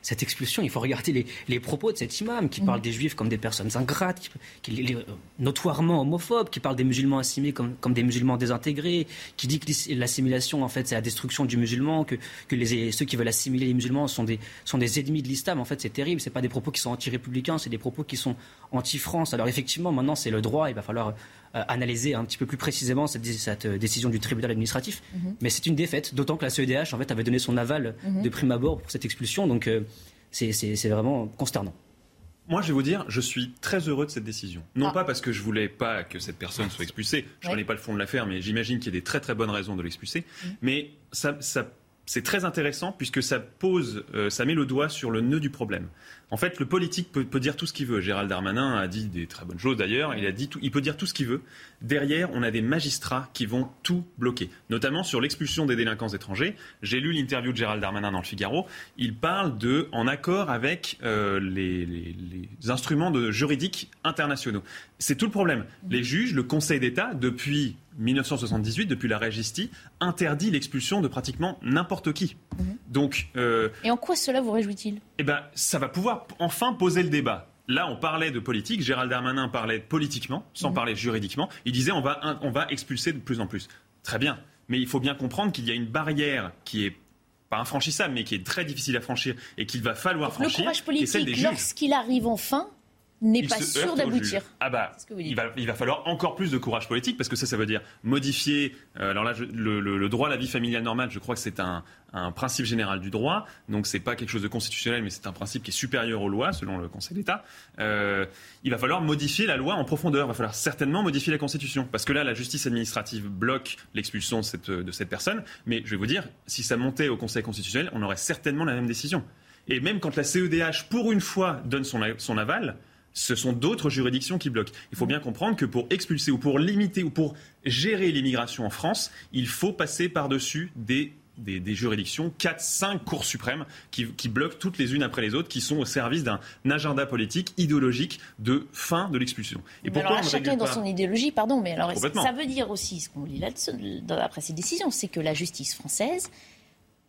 cette expulsion. Il faut regarder les, propos de cet imam qui parle mm. des juifs comme des personnes ingrates, qui, est notoirement homophobe, qui parle des musulmans assimilés comme, comme des musulmans désintégrés, qui dit que l'assimilation, en fait, c'est la destruction du musulman, que, que les, ceux qui veulent assimiler les musulmans sont des, sont des ennemis de l'islam. En fait, c'est terrible. C'est pas des propos qui sont anti-républicains, c'est des propos qui sont anti-France. Alors effectivement, maintenant, c'est le droit. Il va falloir euh, analyser un petit peu plus précisément cette, cette euh, décision du tribunal administratif. Mm-hmm. Mais c'est une défaite, d'autant que la CEDH en fait avait donné son aval mm-hmm. de prime abord pour cette expulsion. Donc euh, c'est vraiment consternant. Moi, je vais vous dire, je suis très heureux de cette décision. Non ah. pas parce que je voulais pas que cette personne soit expulsée, je ne connais pas le fond de l'affaire, mais j'imagine qu'il y a des très très bonnes raisons de l'expulser. Mm. Mais ça, c'est très intéressant puisque ça pose, euh, ça met le doigt sur le nœud du problème. En fait, le politique peut, dire tout ce qu'il veut. Gérald Darmanin a dit des très bonnes choses d'ailleurs. Il peut dire tout ce qu'il veut. Derrière, on a des magistrats qui vont tout bloquer, notamment sur l'expulsion des délinquants étrangers. J'ai lu l'interview de Gérald Darmanin dans le Figaro. Il parle de en accord avec euh, les, instruments juridiques internationaux. C'est tout le problème. Les juges, le Conseil d'État, depuis 1978, depuis la Régistie, interdit l'expulsion de pratiquement n'importe qui. Mhm. Donc, euh, Et en quoi cela vous réjouit-il? Eh ben, ça va pouvoir enfin poser le débat. Là, on parlait de politique. Gérald Darmanin parlait politiquement, sans mhm. parler juridiquement. Il disait on va, on va expulser de plus en plus. Très bien. Mais il faut bien comprendre qu'il y a une barrière qui est pas infranchissable, mais qui est très difficile à franchir et qu'il va falloir franchir. Le courage politique, lorsqu'il arrive enfin, n'est pas sûr d'aboutir. Ah bah, il va, il va falloir encore plus de courage politique parce que ça, ça veut dire modifier. Euh, alors là, le, droit à la vie familiale normale, je crois que c'est un, principe général du droit. Donc c'est pas quelque chose de constitutionnel, mais c'est un principe qui est supérieur aux lois, selon le Conseil d'État. Euh, il va falloir modifier la loi en profondeur. Il va falloir certainement modifier la Constitution parce que là, la justice administrative bloque l'expulsion de cette, de cette personne. Mais je vais vous dire, si ça montait au Conseil constitutionnel, on aurait certainement la même décision. Et même quand la CEDH, pour une fois, donne son, son aval, ce sont d'autres juridictions qui bloquent. Il faut bien comprendre que pour expulser ou pour limiter ou pour gérer l'immigration en France, il faut passer par-dessus des des, juridictions, 4, 5 cours suprêmes qui, bloquent toutes les unes après les autres, qui sont au service d'un agenda politique, idéologique de fin de l'expulsion. Et pourquoi alors chacun dans son idéologie, pardon, mais alors ça veut dire aussi, ce qu'on lit là après ces décisions, c'est que la justice française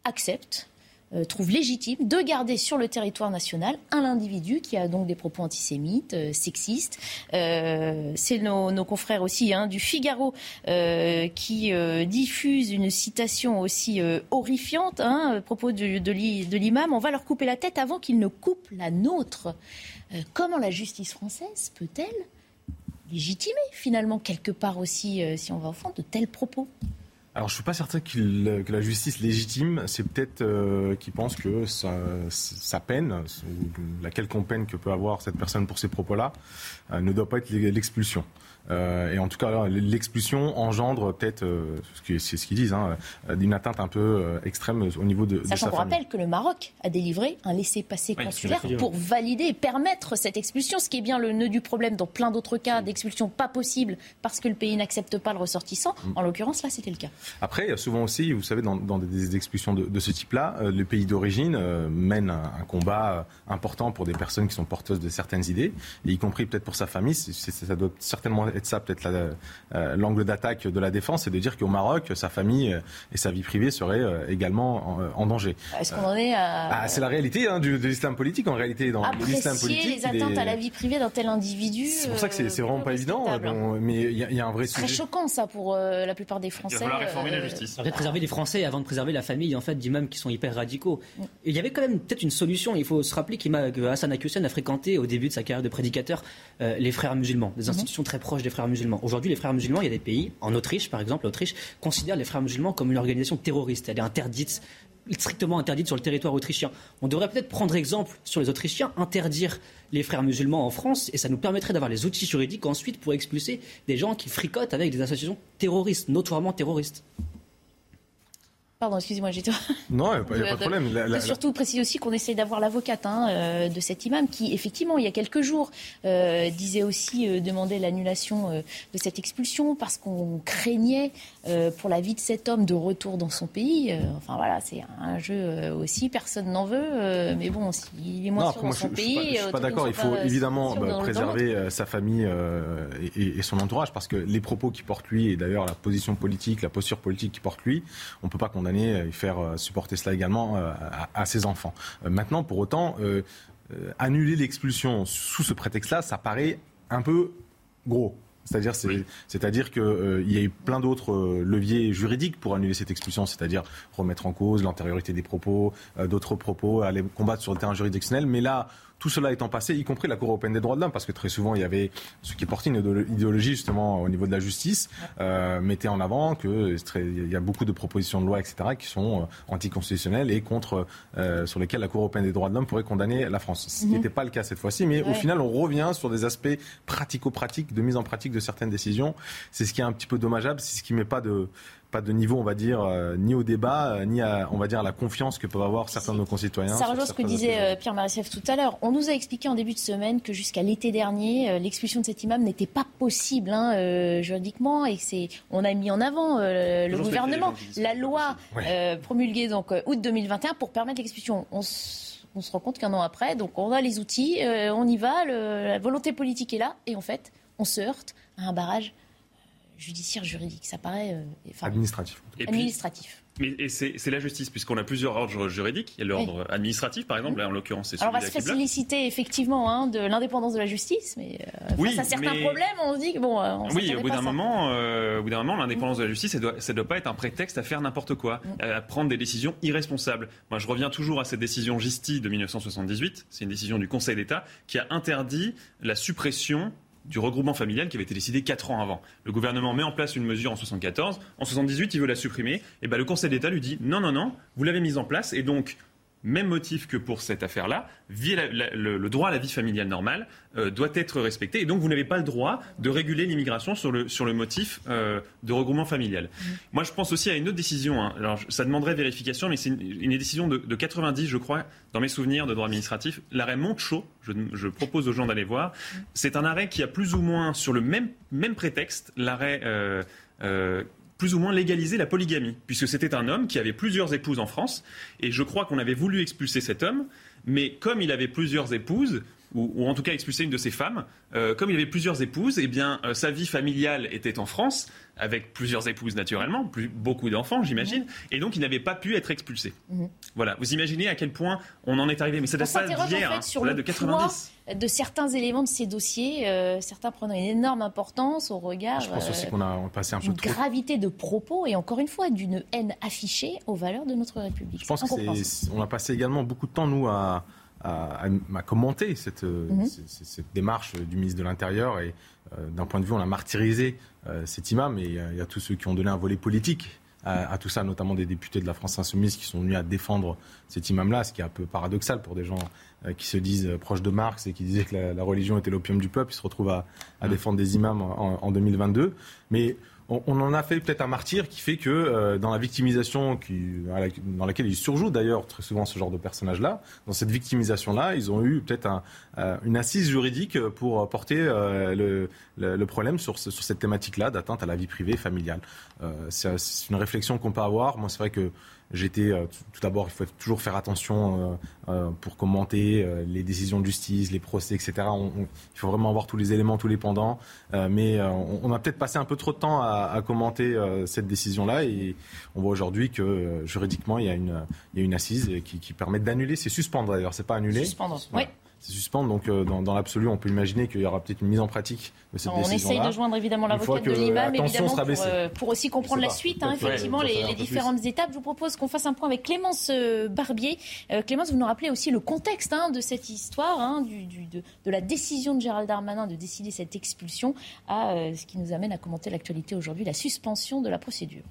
accepte euh, trouve légitime de garder sur le territoire national un individu qui a donc des propos antisémites, euh, sexistes. Euh, c'est nos, confrères aussi hein, du Figaro qui diffusent une citation aussi horrifiante hein, à propos de, de l'imam. On va leur couper la tête avant qu'ils ne coupent la nôtre. comment la justice française peut-elle légitimer finalement quelque part aussi, si on va au fond, de tels propos? Alors je suis pas certain que la justice légitime, c'est peut-être euh, qu'il pense que sa, peine, ou la quelconque peine que peut avoir cette personne pour ces propos-là, euh, ne doit pas être l'expulsion. Euh, et en tout cas, l'expulsion engendre peut-être, euh, c'est ce qu'ils disent, hein, euh, une atteinte un peu extrême au niveau de, Sachant qu'on rappelle que le Maroc a délivré un laissez-passer consulaire pour valider et permettre cette expulsion, ce qui est bien le nœud du problème dans plein d'autres cas d'expulsion pas possible parce que le pays n'accepte pas le ressortissant. Mm. En l'occurrence, là, c'était le cas. Après, il y a souvent aussi, vous savez, dans, des expulsions de, ce type-là, le pays d'origine mène un, combat important pour des personnes qui sont porteuses de certaines idées, et y compris peut-être pour sa famille. ça doit certainement être ça peut-être euh, l'angle d'attaque de la défense, c'est de dire qu'au Maroc, sa famille et sa vie privée seraient euh, également en, danger. Est-ce qu'on en est à... Ah, c'est la réalité hein, de l'islam politique en réalité. Dans l'islam politique, les atteintes à la vie privée d'un tel individu. C'est pour ça que c'est vraiment pas évident. mais il y, a un vrai sujet. Très choquant ça pour euh, la plupart des Français. Il va réformer la justice. Il préserver les Français avant de préserver la famille en fait d'imams qui sont hyper radicaux. Mm. il y avait quand même peut-être une solution. Il faut se rappeler que Hassan Akhoussen a fréquenté au début de sa carrière de prédicateur les frères musulmans, des mm-hmm. institutions très proches des frères musulmans. Aujourd'hui, les frères musulmans, il y a des pays, en Autriche par exemple, l'Autriche considère les frères musulmans comme une organisation terroriste. Elle est interdite strictement interdite sur le territoire autrichien. On devrait peut-être prendre exemple sur les Autrichiens, interdire les frères musulmans en France, et ça nous permettrait d'avoir les outils juridiques ensuite pour expulser des gens qui fricotent avec des associations terroristes, notoirement terroristes. Pardon, excusez-moi, j'ai Non, il n'y a, pas de problème. Surtout préciser aussi qu'on essaye d'avoir l'avocate hein, euh, de cet imam qui, effectivement, il y a quelques jours, euh, disait aussi euh, demander l'annulation de cette expulsion parce qu'on craignait pour la vie de cet homme de retour dans son pays. enfin voilà, c'est un jeu aussi, personne n'en veut. mais bon, s'il est moins sûr dans son pays. Je ne suis pas, d'accord. Il faut évidemment bah, préserver sa famille et, et, son entourage parce que les propos qui portent lui et d'ailleurs la position politique, la posture politique qui porte lui, on ne peut pas condamner et faire euh, supporter cela également euh, à, ses enfants. Euh, maintenant, pour autant, annuler l'expulsion sous ce prétexte-là, ça paraît un peu gros. C'est-à-dire, c'est-à-dire qu'il y a eu plein d'autres leviers juridiques pour annuler cette expulsion, c'est-à-dire remettre en cause l'antériorité des propos, d'autres propos, aller combattre sur le terrain juridictionnel. Mais là, tout cela étant passé, y compris la Cour européenne des droits de l'homme, parce que très souvent, il y avait ce qui portait une idéologie justement au niveau de la justice, euh, mettait en avant qu'il y a beaucoup de propositions de loi, etc., qui sont euh, anticonstitutionnelles et contre, euh, sur lesquelles la Cour européenne des droits de l'homme pourrait condamner la France. Ce qui mhm. n'était pas le cas cette fois-ci, mais au final, on revient sur des aspects pratico-pratiques, de mise en pratique de certaines décisions. C'est ce qui est un petit peu dommageable, c'est ce qui ne met pas de pas de niveau, on va dire, euh, ni au débat, euh, ni à, on va dire, la confiance que peuvent avoir certains de nos concitoyens. Ça rejoint ce que disait euh, Pierre Marisseff tout à l'heure. On nous a expliqué en début de semaine que jusqu'à l'été dernier, l'expulsion de cet imam n'était pas possible hein, juridiquement et c'est, on a mis en avant le gouvernement la loi promulguée donc août 2021 pour permettre l'expulsion. On, on se rend compte qu'un an après, donc on a les outils, on y va, la volonté politique est là et en fait, on se heurte à un barrage judiciaire juridique. Ça paraît administratif. administratif. Mais et c'est la justice, puisqu'on a plusieurs ordres juridiques. Il y a l'ordre administratif, par exemple, là, en l'occurrence, c'est celui Alors, on va se féliciter effectivement hein, de l'indépendance de la justice, mais euh, face à certains problèmes, on se dit que bon. Euh, on oui, au bout d'un moment, euh, au bout d'un moment, l'indépendance de la justice, ça doit, ça doit pas être un prétexte à faire n'importe quoi, mm. à prendre des décisions irresponsables. Moi, je reviens toujours à cette décision Gisti de 1978. C'est une décision du Conseil d'État qui a interdit la suppression du regroupement familial qui avait été décidé 4 ans avant. Le gouvernement met en place une mesure en 74, en 78 il veut la supprimer, et ben le Conseil d'État lui dit non non non, vous l'avez mise en place. Et donc même motif que pour cette affaire-là, le, droit à la vie familiale normale euh, doit être respecté. Et donc, vous n'avez pas le droit de réguler l'immigration sur le, sur le motif euh, de regroupement familial. Mmh. Moi, je pense aussi à une autre décision. Hein. Alors, ça demanderait vérification, mais c'est une, décision de, 90, je crois, dans mes souvenirs de droit administratif. L'arrêt Montechaud, je, je propose aux gens d'aller voir. Mmh. C'est un arrêt qui a plus ou moins, sur le même, même prétexte, l'arrêt... Euh, plus ou moins légaliser la polygamie, puisque c'était un homme qui avait plusieurs épouses en France, et je crois qu'on avait voulu expulser cet homme, mais comme il avait plusieurs épouses, ou, en tout cas expulser une de ses femmes, euh, comme il avait plusieurs épouses, eh bien euh, sa vie familiale était en France, avec plusieurs épouses naturellement, plus, beaucoup d'enfants j'imagine, mhm. et donc il n'avait pas pu être expulsé. Mhm. Voilà, vous imaginez à quel point on en est arrivé, mais ça date pas d'hier, en fait, sur le de 90. De certains éléments de ces dossiers, euh, certains prennent une énorme importance au regard. Je pense aussi qu'on a passé un peu trop. gravité de propos et encore une fois d'une haine affichée aux valeurs de notre République. Je pense qu'on a passé également beaucoup de temps nous à à, commenter cette, mhm. cette, démarche du ministre de l'Intérieur et euh, d'un point de vue, on a martyrisé euh, cet imam et il y a tous ceux qui ont donné un volet politique à, tout ça, notamment des députés de la France Insoumise qui sont venus à défendre cet imam-là, ce qui est un peu paradoxal pour des gens euh, qui se disent proches de Marx et qui disaient que la, religion était l'opium du peuple. Ils se retrouvent à, à mhm. défendre des imams en, en 2022. Mais on, en a fait peut-être un martyr qui fait que euh, dans la victimisation dans laquelle ils surjouent d'ailleurs très souvent ce genre de personnage-là, dans cette victimisation-là, ils ont eu peut-être euh, une assise juridique pour porter euh, le, problème sur, sur cette thématique-là d'atteinte à la vie privée familiale. c'est une réflexion qu'on peut avoir. Moi, c'est vrai que J'étais euh, tout d'abord, il faut toujours faire attention euh, euh, pour commenter les décisions de justice, les procès, etc. il faut vraiment avoir tous les éléments, tous les pendants. mais on, a peut-être passé un peu trop de temps à, commenter cette décision-là et on voit aujourd'hui que juridiquement il y a une, il y a une assise qui, qui permet d'annuler, c'est suspendre d'ailleurs, c'est pas annuler. Suspendre, oui c'est suspendre. Donc, euh, dans, l'absolu, on peut imaginer qu'il y aura peut-être une mise en pratique de cette décision. On essaye de joindre évidemment l'avocat de l'imam, évidemment, pour, euh, pour, aussi comprendre la suite, hein, effectivement, les, différentes étapes. Je vous propose qu'on fasse un point avec Clémence euh, Barbier. Clémence, vous nous rappelez aussi le contexte hein, de cette histoire, hein, du, de, de, la décision de Gérald Darmanin de décider cette expulsion, à ce qui nous amène à commenter l'actualité aujourd'hui, la suspension de la procédure.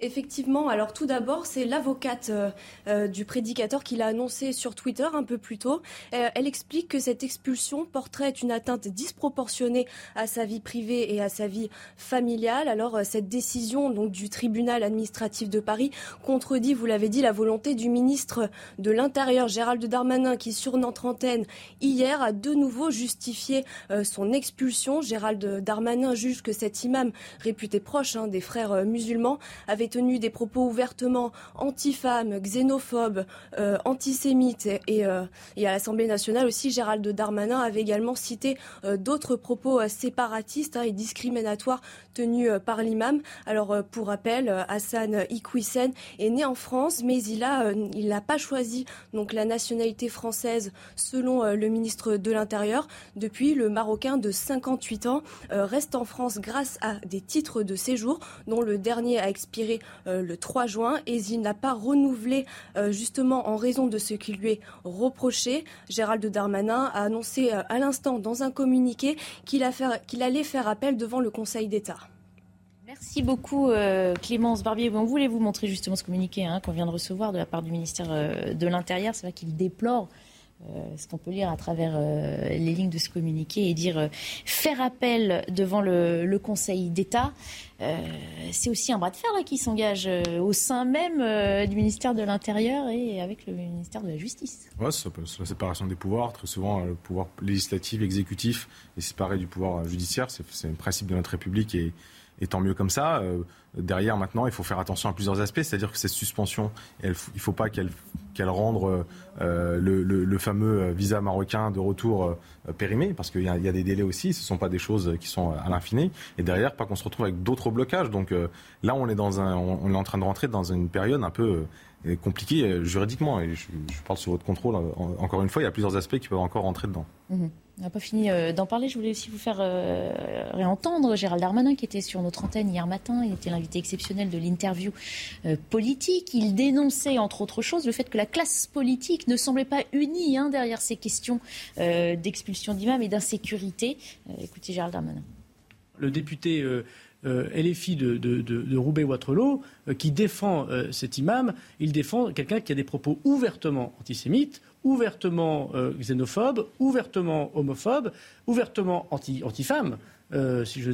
Effectivement, alors tout d'abord, c'est l'avocate euh, euh, du prédicateur qui l'a annoncé sur Twitter un peu plus tôt. Euh, elle explique que cette expulsion porterait une atteinte disproportionnée à sa vie privée et à sa vie familiale. Alors cette décision du tribunal administratif de Paris contredit, vous l'avez dit, la volonté du ministre de l'Intérieur Gérald Darmanin qui sur notre hier a de nouveau justifié son expulsion. Gérald Darmanin juge que cet imam réputé proche hein, des frères musulmans avait tenu des propos ouvertement anti-femmes, xénophobes, euh, antisémites et, euh, et à l'Assemblée nationale aussi, Gérald Darmanin avait également cité euh, d'autres propos séparatistes hein, et discriminatoires tenus par l'imam. Alors pour rappel, Hassan Iquissen est né en France, mais il n'a pas choisi donc la nationalité française selon le ministre de l'Intérieur. Depuis, le Marocain de 58 ans reste en France grâce à des titres de séjour dont le dernier a expiré euh, le 3 juin et il n'a pas renouvelé euh, justement en raison de ce qui lui est reproché. Gérald Darmanin a annoncé euh, à l'instant dans un communiqué qu'il allait faire appel devant le Conseil d'État. Merci beaucoup Clémence Barbier. On voulait vous montrer justement ce communiqué hein, qu'on vient de recevoir de la part du ministère de l'Intérieur. C'est vrai qu'il déplore ce qu'on peut lire à travers les lignes de ce communiqué et dire faire appel devant le Conseil d'État. Euh, c'est aussi un bras de fer qui s'engage euh, au sein même euh, du ministère de l'Intérieur et avec le ministère de la Justice. Oui, la séparation des pouvoirs. Très souvent, le pouvoir législatif, exécutif est séparé du pouvoir judiciaire. C'est le principe de notre République et, et tant mieux comme ça. derrière, maintenant, il faut faire attention à plusieurs aspects, c'est-à-dire que cette suspension, il ne faut pas qu'elle qu'elle rende le, fameux visa marocain de retour périmé, parce qu'il y, a des délais aussi, ce ne sont pas des choses qui sont à l'infini. Et derrière, pas qu'on se retrouve avec d'autres blocages. Donc là, on est, dans un, on est en train de rentrer dans une période un peu compliqué euh, juridiquement. Et je, parle sur votre contrôle. Euh, encore une fois, il y a plusieurs aspects qui peuvent encore rentrer dedans. Mhm. On n'a pas fini euh, d'en parler. Je voulais aussi vous faire réentendre Gérald Darmanin, qui était sur notre antenne hier matin. Il était l'invité exceptionnel de l'interview politique. Il dénonçait, entre autres choses, le fait que la classe politique ne semblait pas unie hein, derrière ces questions d'expulsion d'imams et d'insécurité. écoutez Gérald Darmanin. Le député euh, LFI de, Roubaix-Waterloo, euh, qui défend euh, cet imam, il défend quelqu'un qui a des propos ouvertement antisémites, ouvertement xénophobes, ouvertement homophobes, ouvertement anti, anti-femmes. si je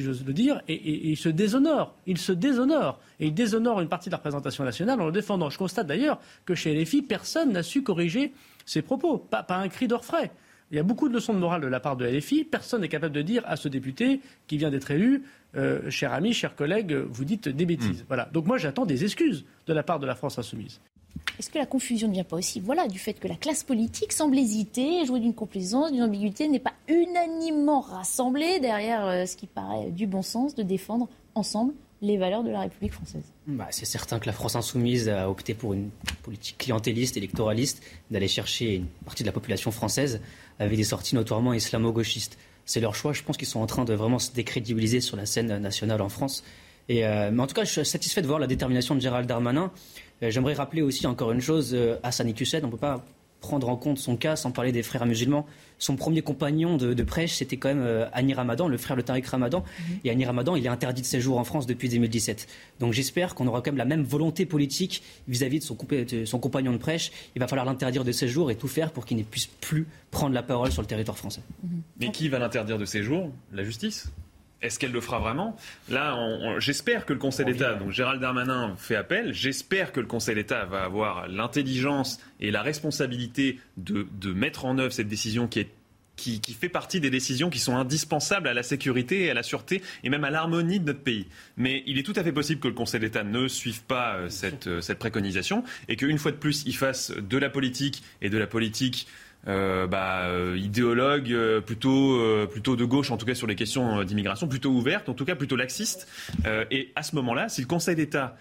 j'ose le dire, et, il se déshonore. Il se déshonore. Et il déshonore une partie de la représentation nationale en le défendant. Je constate d'ailleurs que chez LFI, personne n'a su corriger ses propos. Pas, pas un cri d'orfraie. Il y a beaucoup de leçons de morale de la part de LFI. Personne n'est capable de dire à ce député qui vient d'être élu euh, cher ami, cher collègue, vous dites des bêtises. Hmm. Voilà. Donc moi, j'attends des excuses de la part de la France insoumise. Est-ce que la confusion ne vient pas aussi voilà, du fait que la classe politique semble hésiter, jouer d'une complaisance, d'une ambiguïté, n'est pas unanimement rassemblée derrière euh, ce qui paraît du bon sens de défendre ensemble les valeurs de la République française? Bah, C'est certain que la France insoumise a opté pour une politique clientéliste, électoraliste, d'aller chercher une partie de la population française avec des sorties notoirement islamo-gauchistes c'est leur choix. Je pense qu'ils sont en train de vraiment se décrédibiliser sur la scène nationale en France. Euh, mais en tout cas, je suis satisfait de voir la détermination de Gérald Darmanin. Euh, j'aimerais rappeler aussi encore une chose, euh, Hassan Iqiyoussen, on ne peut pas prendre en compte son cas sans parler des frères musulmans. Son premier compagnon de, prêche, c'était quand même euh, Ani Ramadan, le frère de Tariq Ramadan. Mhm. Et Ani Ramadan, il est interdit de séjour en France depuis 2017. Donc j'espère qu'on aura quand même la même volonté politique vis-à-vis de, son, son, compagnon de prêche. Il va falloir l'interdire de séjour et tout faire pour qu'il ne puisse plus prendre la parole sur le territoire français. Mais qui va l'interdire de séjour? La justice? Est-ce qu'elle le fera vraiment? Là, j'espère que le Conseil d'État, donc Gérald Darmanin fait appel, j'espère que le Conseil d'État va avoir l'intelligence et la responsabilité de, mettre en œuvre cette décision qui est qui, fait partie des décisions qui sont indispensables à la sécurité et à la sûreté et même à l'harmonie de notre pays. Mais il est tout à fait possible que le Conseil d'État ne suive pas euh, cette, euh, cette préconisation et qu'une fois de plus, il fasse de la politique et de la politique euh, bah, euh, idéologue euh, plutôt, plutôt de gauche, en tout cas sur les questions d'immigration, plutôt ouverte, en tout cas plutôt laxiste. et à ce moment-là, si le Conseil d'État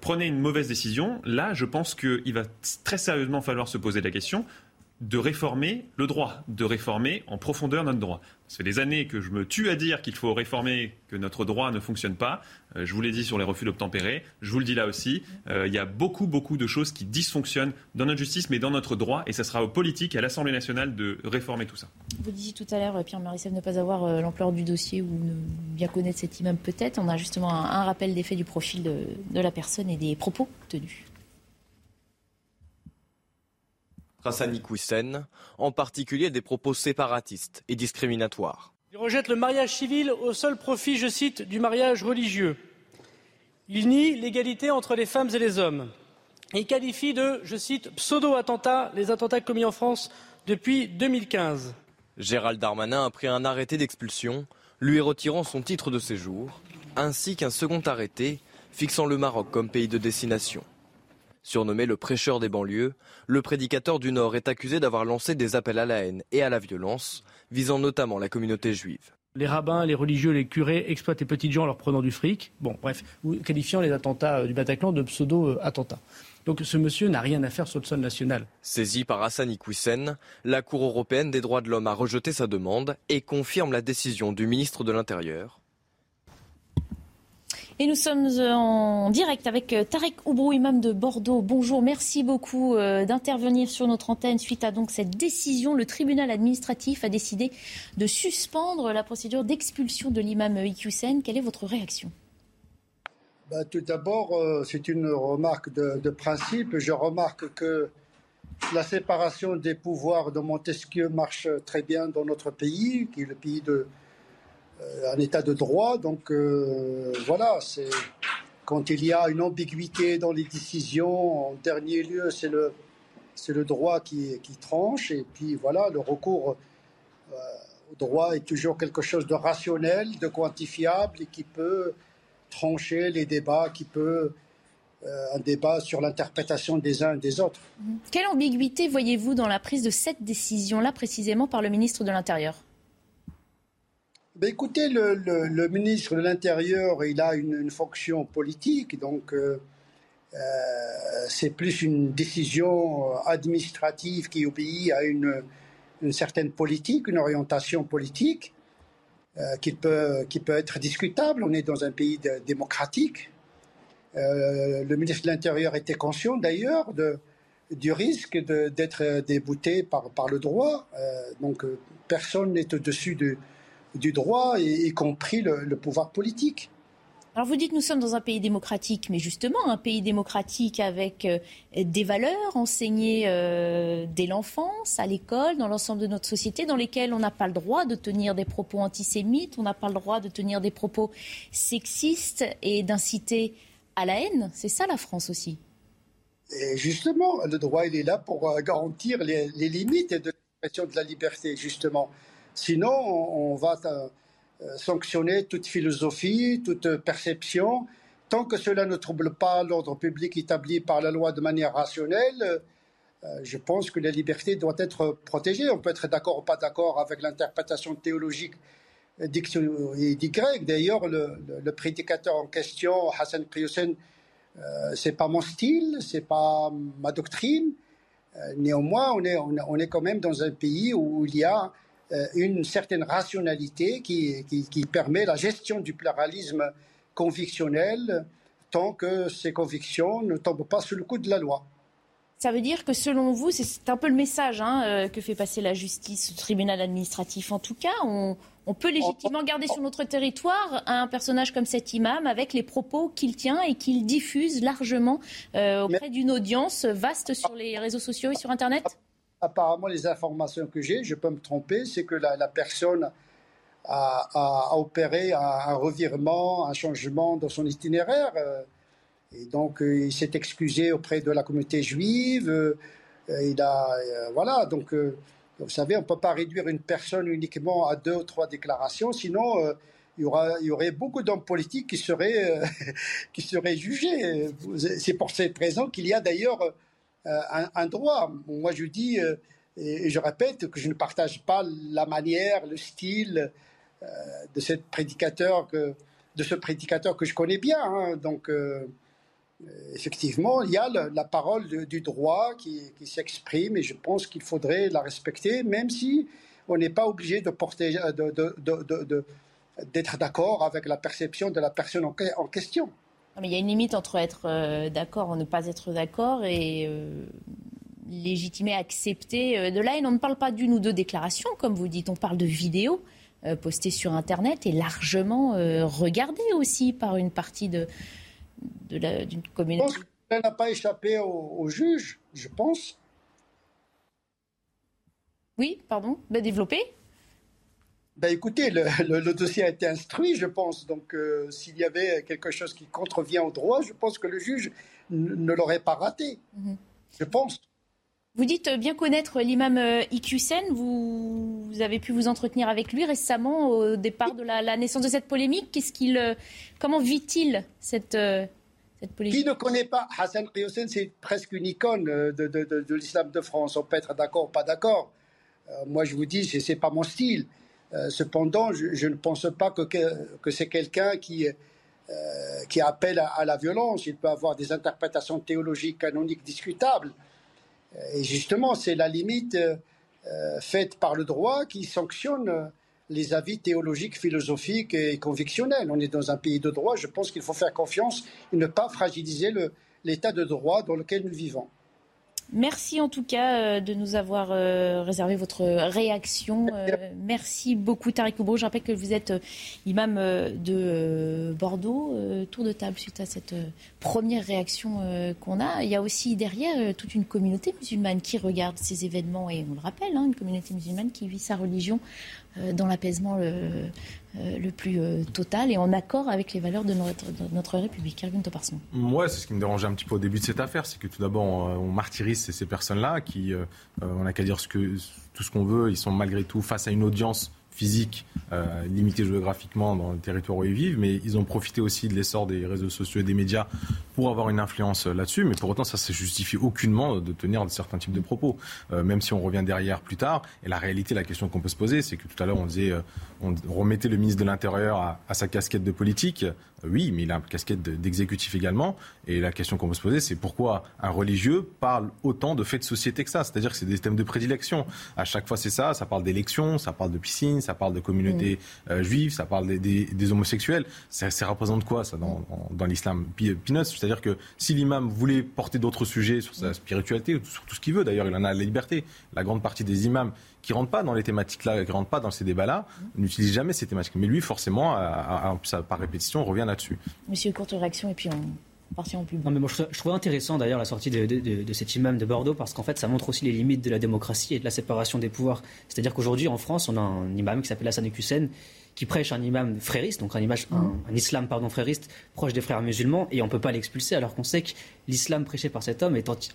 prenait une mauvaise décision, là, je pense qu'il va très sérieusement falloir se poser la question de réformer le droit, de réformer en profondeur notre droit. Ça fait des années que je me tue à dire qu'il faut réformer, que notre droit ne fonctionne pas. Euh, je vous l'ai dit sur les refus d'obtempérer, je vous le dis là aussi. Euh, il y a beaucoup, beaucoup de choses qui dysfonctionnent dans notre justice, mais dans notre droit, et ça sera aux politiques, à l'Assemblée nationale de réformer tout ça. Vous disiez tout à l'heure, Pierre Marissel, ne pas avoir euh, l'ampleur du dossier ou ne bien connaître cet immeuble peut-être. On a justement un, rappel des faits du profil de la personne et des propos tenus. Hassani Koussen, en particulier des propos séparatistes et discriminatoires. Il rejette le mariage civil au seul profit, je cite, du mariage religieux. Il nie l'égalité entre les femmes et les hommes. Il qualifie de, je cite, pseudo-attentats les attentats commis en France depuis 2015. Gérald Darmanin a pris un arrêté d'expulsion, lui retirant son titre de séjour, ainsi qu'un second arrêté fixant le Maroc comme pays de destination. Surnommé le prêcheur des banlieues, le prédicateur du Nord est accusé d'avoir lancé des appels à la haine et à la violence, visant notamment la communauté juive. Les rabbins, les religieux, les curés exploitent les petites gens en leur prenant du fric. Bon, bref, qualifiant les attentats euh, du Bataclan de pseudo-attentats. Donc ce monsieur n'a rien à faire sur le sol national. Saisi par Hassan Iqiyoussen, la Cour européenne des droits de l'homme a rejeté sa demande et confirme la décision du ministre de l'Intérieur. Et nous sommes euh, en direct avec euh, Tarek Oubrou, imam de Bordeaux. Bonjour, merci beaucoup euh, d'intervenir sur notre antenne suite à donc cette décision. Le tribunal administratif a décidé de suspendre la procédure d'expulsion de l'imam Iqiyoussen. Quelle est votre réaction? Bah, Tout d'abord, c'est une remarque de, de, principe. Je remarque que la séparation des pouvoirs de Montesquieu marche très bien dans notre pays, qui est le pays de, un état de droit. Donc euh, voilà, c'est quand il y a une ambiguïté dans les décisions, en dernier lieu, c'est le, c'est le droit qui, tranche. Et puis voilà, le recours euh, le droit est toujours quelque chose de rationnel, de quantifiable et qui peut trancher les débats, qui peut euh, un débat sur l'interprétation des uns et des autres. Quelle ambiguïté voyez-vous dans la prise de cette décision-là précisément par le ministre de l'Intérieur? Ben écoutez, le, ministre de l'Intérieur, il a une, fonction politique, donc euh, euh, c'est plus une décision administrative qui obéit à une, certaine politique, une orientation politique euh, qui, peut, être discutable. On est dans un pays démocratique. Euh, le ministre de l'Intérieur était conscient d'ailleurs de, du risque d'être débouté par, par le droit. Euh, donc personne n'est au-dessus du, du droit, y, y compris le pouvoir politique. Alors vous dites nous sommes dans un pays démocratique, mais justement un pays démocratique avec euh, des valeurs enseignées euh, dès l'enfance, à l'école, dans l'ensemble de notre société, dans lesquelles on n'a pas le droit de tenir des propos antisémites, on n'a pas le droit de tenir des propos sexistes et d'inciter à la haine. C'est ça la France aussi. Et justement, le droit, il est là pour euh, garantir les, limites de l'expression de la liberté, justement. Sinon, on, va euh, sanctionner toute philosophie, toute perception. Tant que cela ne trouble pas l'ordre public établi par la loi de manière rationnelle, euh, je pense que la liberté doit être protégée. On peut être d'accord ou pas d'accord avec l'interprétation théologique d'Y. D'ailleurs, le, prédicateur en question, Hassan Priusen, euh, c'est pas mon style, c'est pas ma doctrine. néanmoins, on est, quand même dans un pays où il y a euh, une certaine rationalité qui, qui, permet la gestion du pluralisme convictionnel tant que ces convictions ne tombent pas sous le coup de la loi. Ça veut dire que selon vous, c'est un peu le message hein, euh, que fait passer la justice, au tribunal administratif en tout cas, on, peut légitimement garder sur notre territoire un personnage comme cet imam avec les propos qu'il tient et qu'il diffuse largement euh, auprès d'une audience vaste sur les réseaux sociaux et sur Internet? Apparemment, les informations que j'ai, je peux me tromper, c'est que la, personne a, opéré un, revirement, un changement dans son itinéraire. Euh, et donc, euh, il s'est excusé auprès de la communauté juive. Euh, il a, voilà, donc, vous savez, on ne peut pas réduire une personne uniquement à deux ou trois déclarations, sinon il y, aura, il y aurait beaucoup d'hommes politiques qui seraient, [LAUGHS] qui seraient jugés. C'est pour cette raison qu'il y a d'ailleurs euh, un, droit. Moi, je dis, euh, et, je répète, que je ne partage pas la manière, le style euh, de, prédicateur que, de ce prédicateur que je connais bien. Hein. Donc, effectivement, il y a la, parole du droit qui, s'exprime et je pense qu'il faudrait la respecter, même si on n'est pas obligé de porter, d'être d'accord avec la perception de la personne en question mais il y a une limite entre être euh, d'accord ou ne pas être d'accord et euh, légitimer, accepter euh, de la haine. On ne parle pas d'une ou deux déclarations, comme vous dites, on parle de vidéos postées sur Internet et largement regardées aussi par une partie de, d'une communauté. Je pense qu'elle n'a pas échappé au, juge, je pense. Oui, pardon, bah, développer ben écoutez, [LAUGHS] le, dossier a été instruit, je pense. Donc, euh, s'il y avait quelque chose qui contrevient au droit, je pense que le juge ne l'aurait pas raté. Mhm. Je pense. Vous dites bien connaître l'imam euh, Iqiyoussen. Vous, avez pu vous entretenir avec lui récemment au départ de la, naissance de cette polémique. Qu'est-ce qu'il, euh, comment vit-il cette, cette polémique? Qui ne connaît pas Hassan Iqiyoussen C'est presque une icône de, de, de, l'islam de France. On peut être d'accord ou pas d'accord. moi, je vous dis, ce n'est pas mon style. Euh, cependant, je, ne pense pas que, c'est quelqu'un qui, euh, qui appelle à, la violence. Il peut avoir des interprétations théologiques canoniques discutables. Et justement, c'est la limite euh, faite par le droit qui sanctionne les avis théologiques, philosophiques et convictionnels. On est dans un pays de droit. Je pense qu'il faut faire confiance et ne pas fragiliser l'état de droit dans lequel nous vivons. Merci en tout cas euh, de nous avoir euh, réservé votre réaction. Euh, merci beaucoup Tariq Oubro. Je rappelle que vous êtes imam de Bordeaux. Tour de table suite à cette première réaction qu'on a. Il y a aussi derrière toute une communauté musulmane qui regarde ces événements et on le rappelle, hein, une communauté musulmane qui vit sa religion dans l'apaisement euh, le plus euh, total et en accord avec les valeurs de notre, notre République. Erwin Toparsman. Moi, c'est ce qui me dérangeait un petit peu au début de cette affaire, c'est que tout d'abord, on, martyrise ces, personnes-là qui, euh, on n'a qu'à dire ce que, tout ce qu'on veut, ils sont malgré tout face à une audience physique, euh, limité géographiquement dans le territoire où ils vivent, mais ils ont profité aussi de l'essor des réseaux sociaux et des médias pour avoir une influence là-dessus. Mais pour autant, ça ne se justifie aucunement de tenir certains types de propos, euh, même si on revient derrière plus tard. Et la réalité, la question qu'on peut se poser, c'est que tout à l'heure, on disait, euh, on remettait le ministre de l'Intérieur à, à, sa casquette de politique. Oui, mais il a une casquette d'exécutif également. Et la question qu'on peut se poser, c'est pourquoi un religieux parle autant de faits de société que ça? C'est-à-dire que c'est des thèmes de prédilection. À chaque fois, c'est ça. Ça parle d'élections, ça parle de piscine, ça parle de communautés euh, juives, ça parle des, des, des homosexuels. Ça, ça, représente quoi, ça, dans l'islam Peanuts C'est-à-dire que si l'imam voulait porter d'autres sujets sur sa spiritualité, ou sur tout ce qu'il veut, d'ailleurs, il en a la liberté. La grande partie des imams qui rentrent pas dans les thématiques-là, qui rentrent pas dans ces débats-là, n'utilisent jamais ces thématiques. Mais lui, forcément, à, à, par répétition, revient là-dessus. Monsieur, courte réaction, et puis on partir en plus. Non, mais moi, je, je trouve intéressant d'ailleurs la sortie de, de, de, de, cet imam de Bordeaux parce qu'en fait, ça montre aussi les limites de la démocratie et de la séparation des pouvoirs. C'est-à-dire qu'aujourd'hui, en France, on a un imam qui s'appelle Hassan Hussein qui prêche un imam frériste, donc un, image, un, un, islam pardon, frériste proche des frères musulmans, et on ne peut pas l'expulser alors qu'on sait que l'islam prêché par cet homme est anti,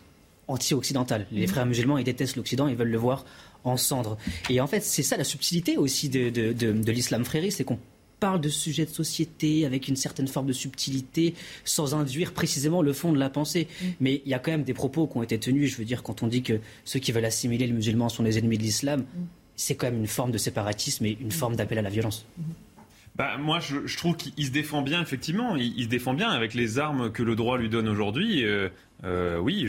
anti-occidental. Les frères musulmans, ils détestent l'Occident, ils veulent le voir en cendres. Et en fait, c'est ça la subtilité aussi de, de, de, de l'islam frériste, c'est qu'on parle de sujets de société avec une certaine forme de subtilité sans induire précisément le fond de la pensée. Mmh. Mais il y a quand même des propos qui ont été tenus. Je veux dire, quand on dit que ceux qui veulent assimiler les musulmans sont les ennemis de l'islam, mmh. C'est quand même une forme de séparatisme et une forme d'appel à la violence. Bah, moi, je, trouve qu'il se défend bien, effectivement. Il, il, se défend bien avec les armes que le droit lui donne aujourd'hui. Euh, euh, oui,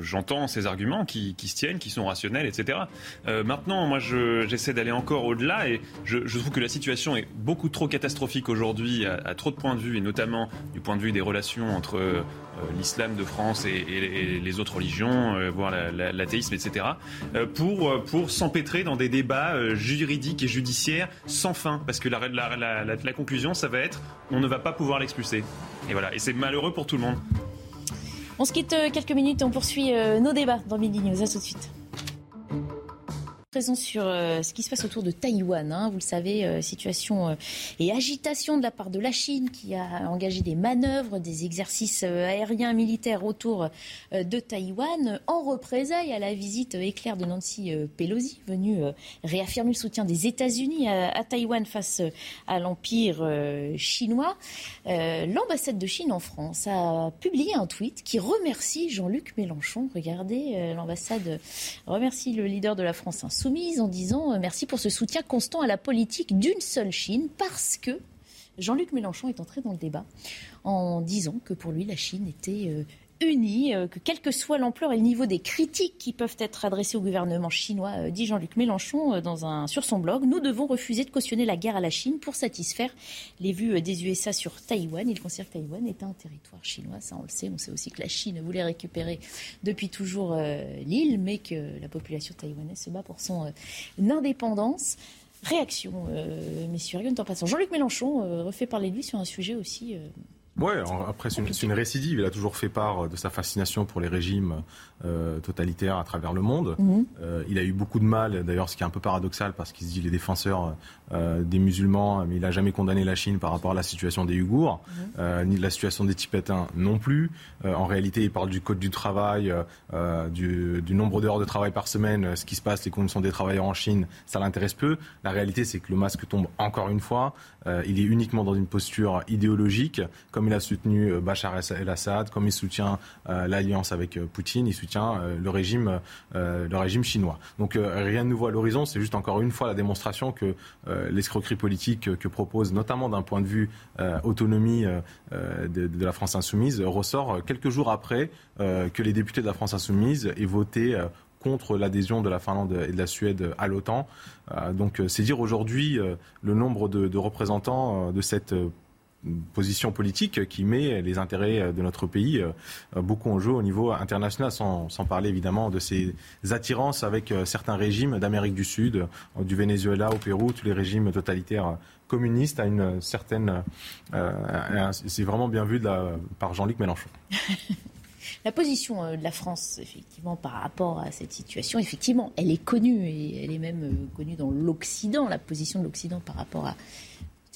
j'entends je, je, ces arguments qui, se tiennent, qui sont rationnels, etc. Euh, maintenant, moi, j'essaie d'aller encore au-delà et je, trouve que la situation est beaucoup trop catastrophique aujourd'hui à, trop de points de vue et notamment du point de vue des relations entre euh, l'islam de France et, les autres religions, voire l'athéisme, la, etc. Pour, s'empêtrer dans des débats juridiques et judiciaires sans fin, parce que la conclusion, ça va être on ne va pas pouvoir l'expulser. Et voilà, et c'est malheureux pour tout le monde. On se quitte quelques minutes et on poursuit nos débats dans Midi News. À tout de suite présent sur euh, ce qui se passe autour de Taïwan. Hein. Vous le savez, euh, situation euh, et agitation de la part de la Chine qui a engagé des manœuvres, des exercices aériens militaires autour de Taïwan en représailles à la visite éclair de Nancy Pelosi, venue réaffirmer le soutien des États-Unis à, à, Taïwan face à l'empire chinois. L'ambassade de Chine en France a publié un tweet qui remercie Jean-Luc Mélenchon. Regardez, l'ambassade remercie le leader de la France insoumise en disant euh, merci pour ce soutien constant à la politique d'une seule Chine parce que Jean-Luc Mélenchon est entré dans le débat en disant que pour lui la Chine était unis, euh, que quelle que soit l'ampleur et le niveau des critiques qui peuvent être adressées au gouvernement chinois, euh, dit Jean-Luc Mélenchon euh, dans un, sur son blog, nous devons refuser de cautionner la guerre à la Chine pour satisfaire les vues des USA sur Taïwan. Il considère que Taïwan est un territoire chinois, ça on le sait. On sait aussi que la Chine voulait récupérer depuis toujours l'île, mais que la population taïwanaise se bat pour son indépendance. Réaction, euh, messieurs, en passant. Jean-Luc Mélenchon refait parler de lui sur un sujet aussi Ouais, après c'est une, une, récidive. Il a toujours fait part de sa fascination pour les régimes euh, totalitaires à travers le monde. Mmh. Euh, il a eu beaucoup de mal, d'ailleurs, ce qui est un peu paradoxal parce qu'il se dit les défenseurs euh, des musulmans, mais il a jamais condamné la Chine par rapport à la situation des Ouïghours, mmh. ni de la situation des Tibétains non plus. Euh, en réalité, il parle du code du travail, euh, du, du, nombre d'heures de travail par semaine, ce qui se passe, les conditions des travailleurs en Chine, ça l'intéresse peu. La réalité, c'est que le masque tombe encore une fois. il est uniquement dans une posture idéologique, comme il a soutenu euh, Bachar el-Assad, comme il soutient euh, l'alliance avec euh, Poutine, il soutient le régime, le régime chinois. Donc rien de nouveau à l'horizon, c'est juste encore une fois la démonstration que l'escroquerie politique que propose, notamment d'un point de vue autonomie de, la France insoumise, ressort quelques jours après que les députés de la France insoumise aient voté contre l'adhésion de la Finlande et de la Suède à l'OTAN. donc c'est dire aujourd'hui le nombre de représentants de cette position politique qui met les intérêts de notre pays euh, beaucoup en jeu au niveau international, sans, sans parler évidemment de ces attirances avec euh, certains régimes d'Amérique du Sud, euh, du Venezuela au Pérou, tous les régimes totalitaires communistes à une certaine... Euh, c'est vraiment bien vu par Jean-Luc Mélenchon. [LAUGHS] La position de la France, effectivement, par rapport à cette situation, effectivement, elle est connue et elle est même connue dans l'Occident, la position de l'Occident par rapport à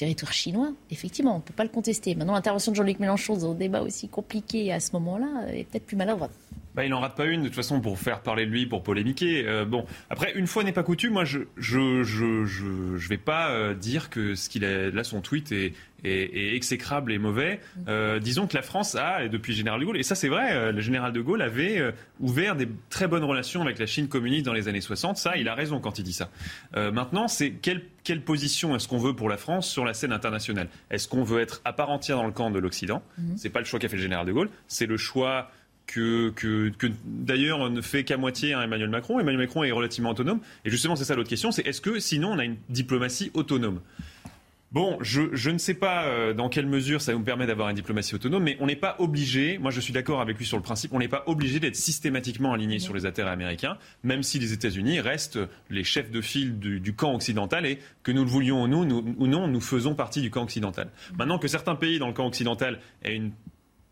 territoire chinois, effectivement, on ne peut pas le contester. Maintenant, l'intervention de Jean-Luc Mélenchon dans un débat aussi compliqué à ce moment-là est peut-être plus maladroite. Bah, il n'en rate pas une de toute façon pour faire parler de lui, pour polémiquer. Euh, bon, après, une fois n'est pas coutume, moi je je, je, je, je vais pas euh, dire que ce qu'il a là son tweet est, est, exécrable et mauvais. Euh, disons que la France a, depuis le général de Gaulle, et ça c'est vrai, le général de Gaulle avait ouvert des très bonnes relations avec la Chine communiste dans les années 60. Ça, il a raison quand il dit ça. maintenant, c'est quelle, quelle position est-ce qu'on veut pour la France sur la scène internationale? Est-ce qu'on veut être à part entière dans le camp de l'Occident? Mmh. C'est pas le choix qu'a fait le général de Gaulle, c'est le choix que, que, que d'ailleurs ne fait qu'à moitié hein, Emmanuel Macron. Emmanuel Macron est relativement autonome. Et justement, c'est ça l'autre question, c'est est-ce que sinon on a une diplomatie autonome? Bon, je, je, ne sais pas euh, dans quelle mesure ça nous permet d'avoir une diplomatie autonome, mais on n'est pas obligé, moi je suis d'accord avec lui sur le principe, on n'est pas obligé d'être systématiquement aligné sur les intérêts américains, même si les États-Unis restent les chefs de file du, camp occidental et que nous le voulions ou, ou non, nous faisons partie du camp occidental. Maintenant que certains pays dans le camp occidental aient une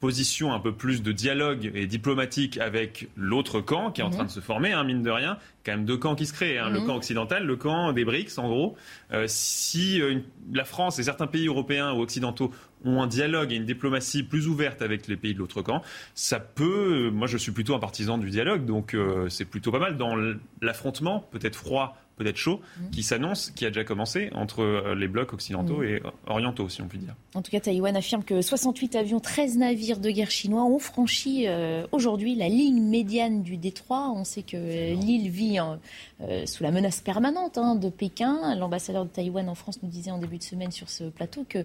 position un peu plus de dialogue et diplomatique avec l'autre camp qui est en train de se former, hein, mine de rien, quand même deux camps qui se créent, hein, le mhm. camp occidental, le camp des BRICS en gros. Euh, si euh, la France et certains pays européens ou occidentaux ont un dialogue et une diplomatie plus ouverte avec les pays de l'autre camp, ça peut. Moi, je suis plutôt un partisan du dialogue, donc euh, c'est plutôt pas mal dans l'affrontement, peut-être froid peut-être chaud, mm. qui s'annonce, qui a déjà commencé entre euh, les blocs occidentaux mm. et orientaux, si on peut dire. En tout cas, Taïwan affirme que 68 avions, 13 navires de guerre chinois ont franchi euh, aujourd'hui la ligne médiane du détroit. On sait que l'île vit euh, sous la menace permanente hein, de Pékin. L'ambassadeur de Taïwan en France nous disait en début de semaine sur ce plateau que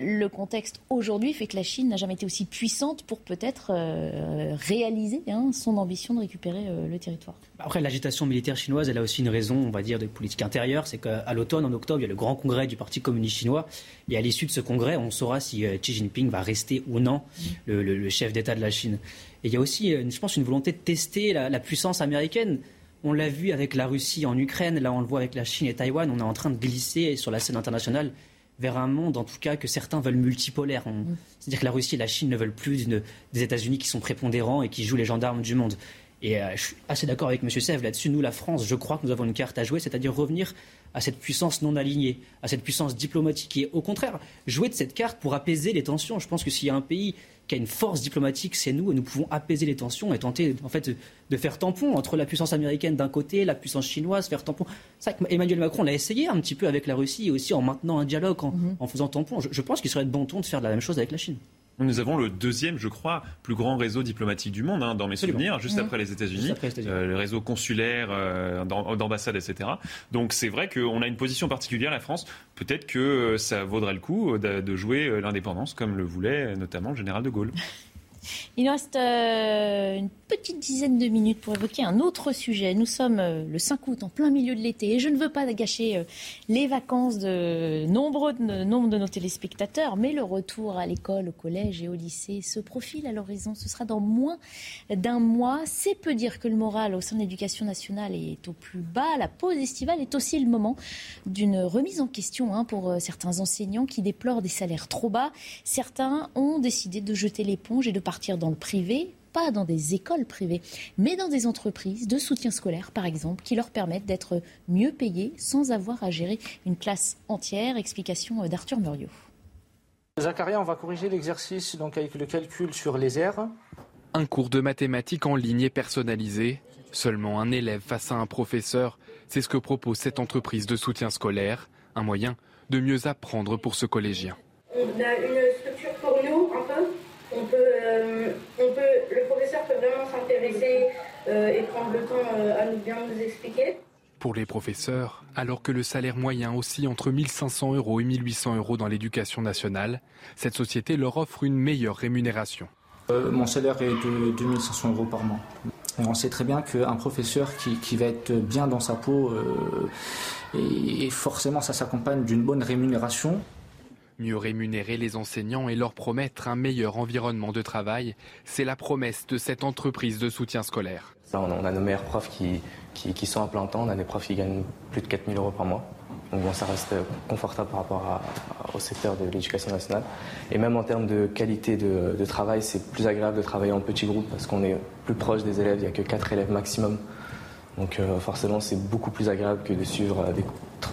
le contexte aujourd'hui fait que la Chine n'a jamais été aussi puissante pour peut-être euh, réaliser hein, son ambition de récupérer euh, le territoire. Après, l'agitation militaire chinoise, elle a aussi une raison, on va dire, de politique intérieure. C'est qu'à l'automne, en octobre, il y a le grand congrès du Parti communiste chinois. Et à l'issue de ce congrès, on saura si euh, Xi Jinping va rester ou non le, chef d'État de la Chine. Et il y a aussi, je pense, une volonté de tester la puissance américaine. On l'a vu avec la Russie en Ukraine, là on le voit avec la Chine et Taïwan. On est en train de glisser sur la scène internationale vers un monde, en tout cas, que certains veulent multipolaire. Mm. C'est-à-dire que la Russie et la Chine ne veulent plus des États-Unis qui sont prépondérants et qui jouent les gendarmes du monde. Et euh, je suis assez d'accord avec M. Sèvres là-dessus. Nous, la France, je crois que nous avons une carte à jouer, c'est-à-dire revenir à cette puissance non alignée, à cette puissance diplomatique et au contraire jouer de cette carte pour apaiser les tensions. Je pense que s'il y a un pays qui a une force diplomatique, c'est nous, et nous pouvons apaiser les tensions et tenter en fait de faire tampon entre la puissance américaine d'un côté, la puissance chinoise, faire tampon. C'est vrai Emmanuel Macron l'a essayé un petit peu avec la Russie et aussi en maintenant un dialogue, en, mm-hmm. faisant tampon. Je, je pense qu'il serait de bon ton de faire la même chose avec la Chine. Nous avons le deuxième, je crois, plus grand réseau diplomatique du monde, hein, dans mes souvenirs, juste après les États-Unis, euh, le réseau consulaire, euh, d'ambassades, etc. Donc c'est vrai qu'on a une position particulière, la France. Peut-être que euh, ça vaudrait le coup de jouer l'indépendance, comme le voulait notamment le général de Gaulle. [LAUGHS] Il nous reste euh, une petite dizaine de minutes pour évoquer un autre sujet. Nous sommes euh, le 5 août, en plein milieu de l'été, et je ne veux pas gâcher euh, les vacances de nombreux de, de nos téléspectateurs, mais le retour à l'école, au collège et au lycée se profile à l'horizon. Ce sera dans moins d'un mois. C'est peu dire que le moral au sein de l'éducation nationale est au plus bas. La pause estivale est aussi le moment d'une remise en question hein, pour certains enseignants qui déplorent des salaires trop bas. Certains ont décidé de jeter l'éponge et de partir partir dans le privé, pas dans des écoles privées, mais dans des entreprises de soutien scolaire, par exemple, qui leur permettent d'être mieux payés sans avoir à gérer une classe entière. Explication d'Arthur Muriot. Zacharia, on va corriger l'exercice donc avec le calcul sur les airs. Un cours de mathématiques en ligne et personnalisé. Seulement un élève face à un professeur, c'est ce que propose cette entreprise de soutien scolaire, un moyen de mieux apprendre pour ce collégien. On a une structure pour nous un peu on peut, euh, on peut, le professeur peut vraiment s'intéresser euh, et prendre le temps euh, à nous bien nous expliquer. Pour les professeurs, alors que le salaire moyen oscille entre 1500 euros et 1800 euros dans l'éducation nationale, cette société leur offre une meilleure rémunération. mon salaire est de 2500 euros par mois. Et on sait très bien qu'un professeur qui, qui, va être bien dans sa peau, et forcément ça s'accompagne d'une bonne rémunération. Mieux rémunérer les enseignants et leur promettre un meilleur environnement de travail, c'est la promesse de cette entreprise de soutien scolaire. on a nos meilleurs profs qui, sont à plein temps, on a des profs qui gagnent plus de 4000 euros par mois. Donc bon, ça reste confortable par rapport au secteur de l'éducation nationale. Et même en termes de qualité de, travail, c'est plus agréable de travailler en petits groupes parce qu'on est plus proche des élèves, il n'y a que 4 élèves maximum. Donc euh, forcément, c'est beaucoup plus agréable que de suivre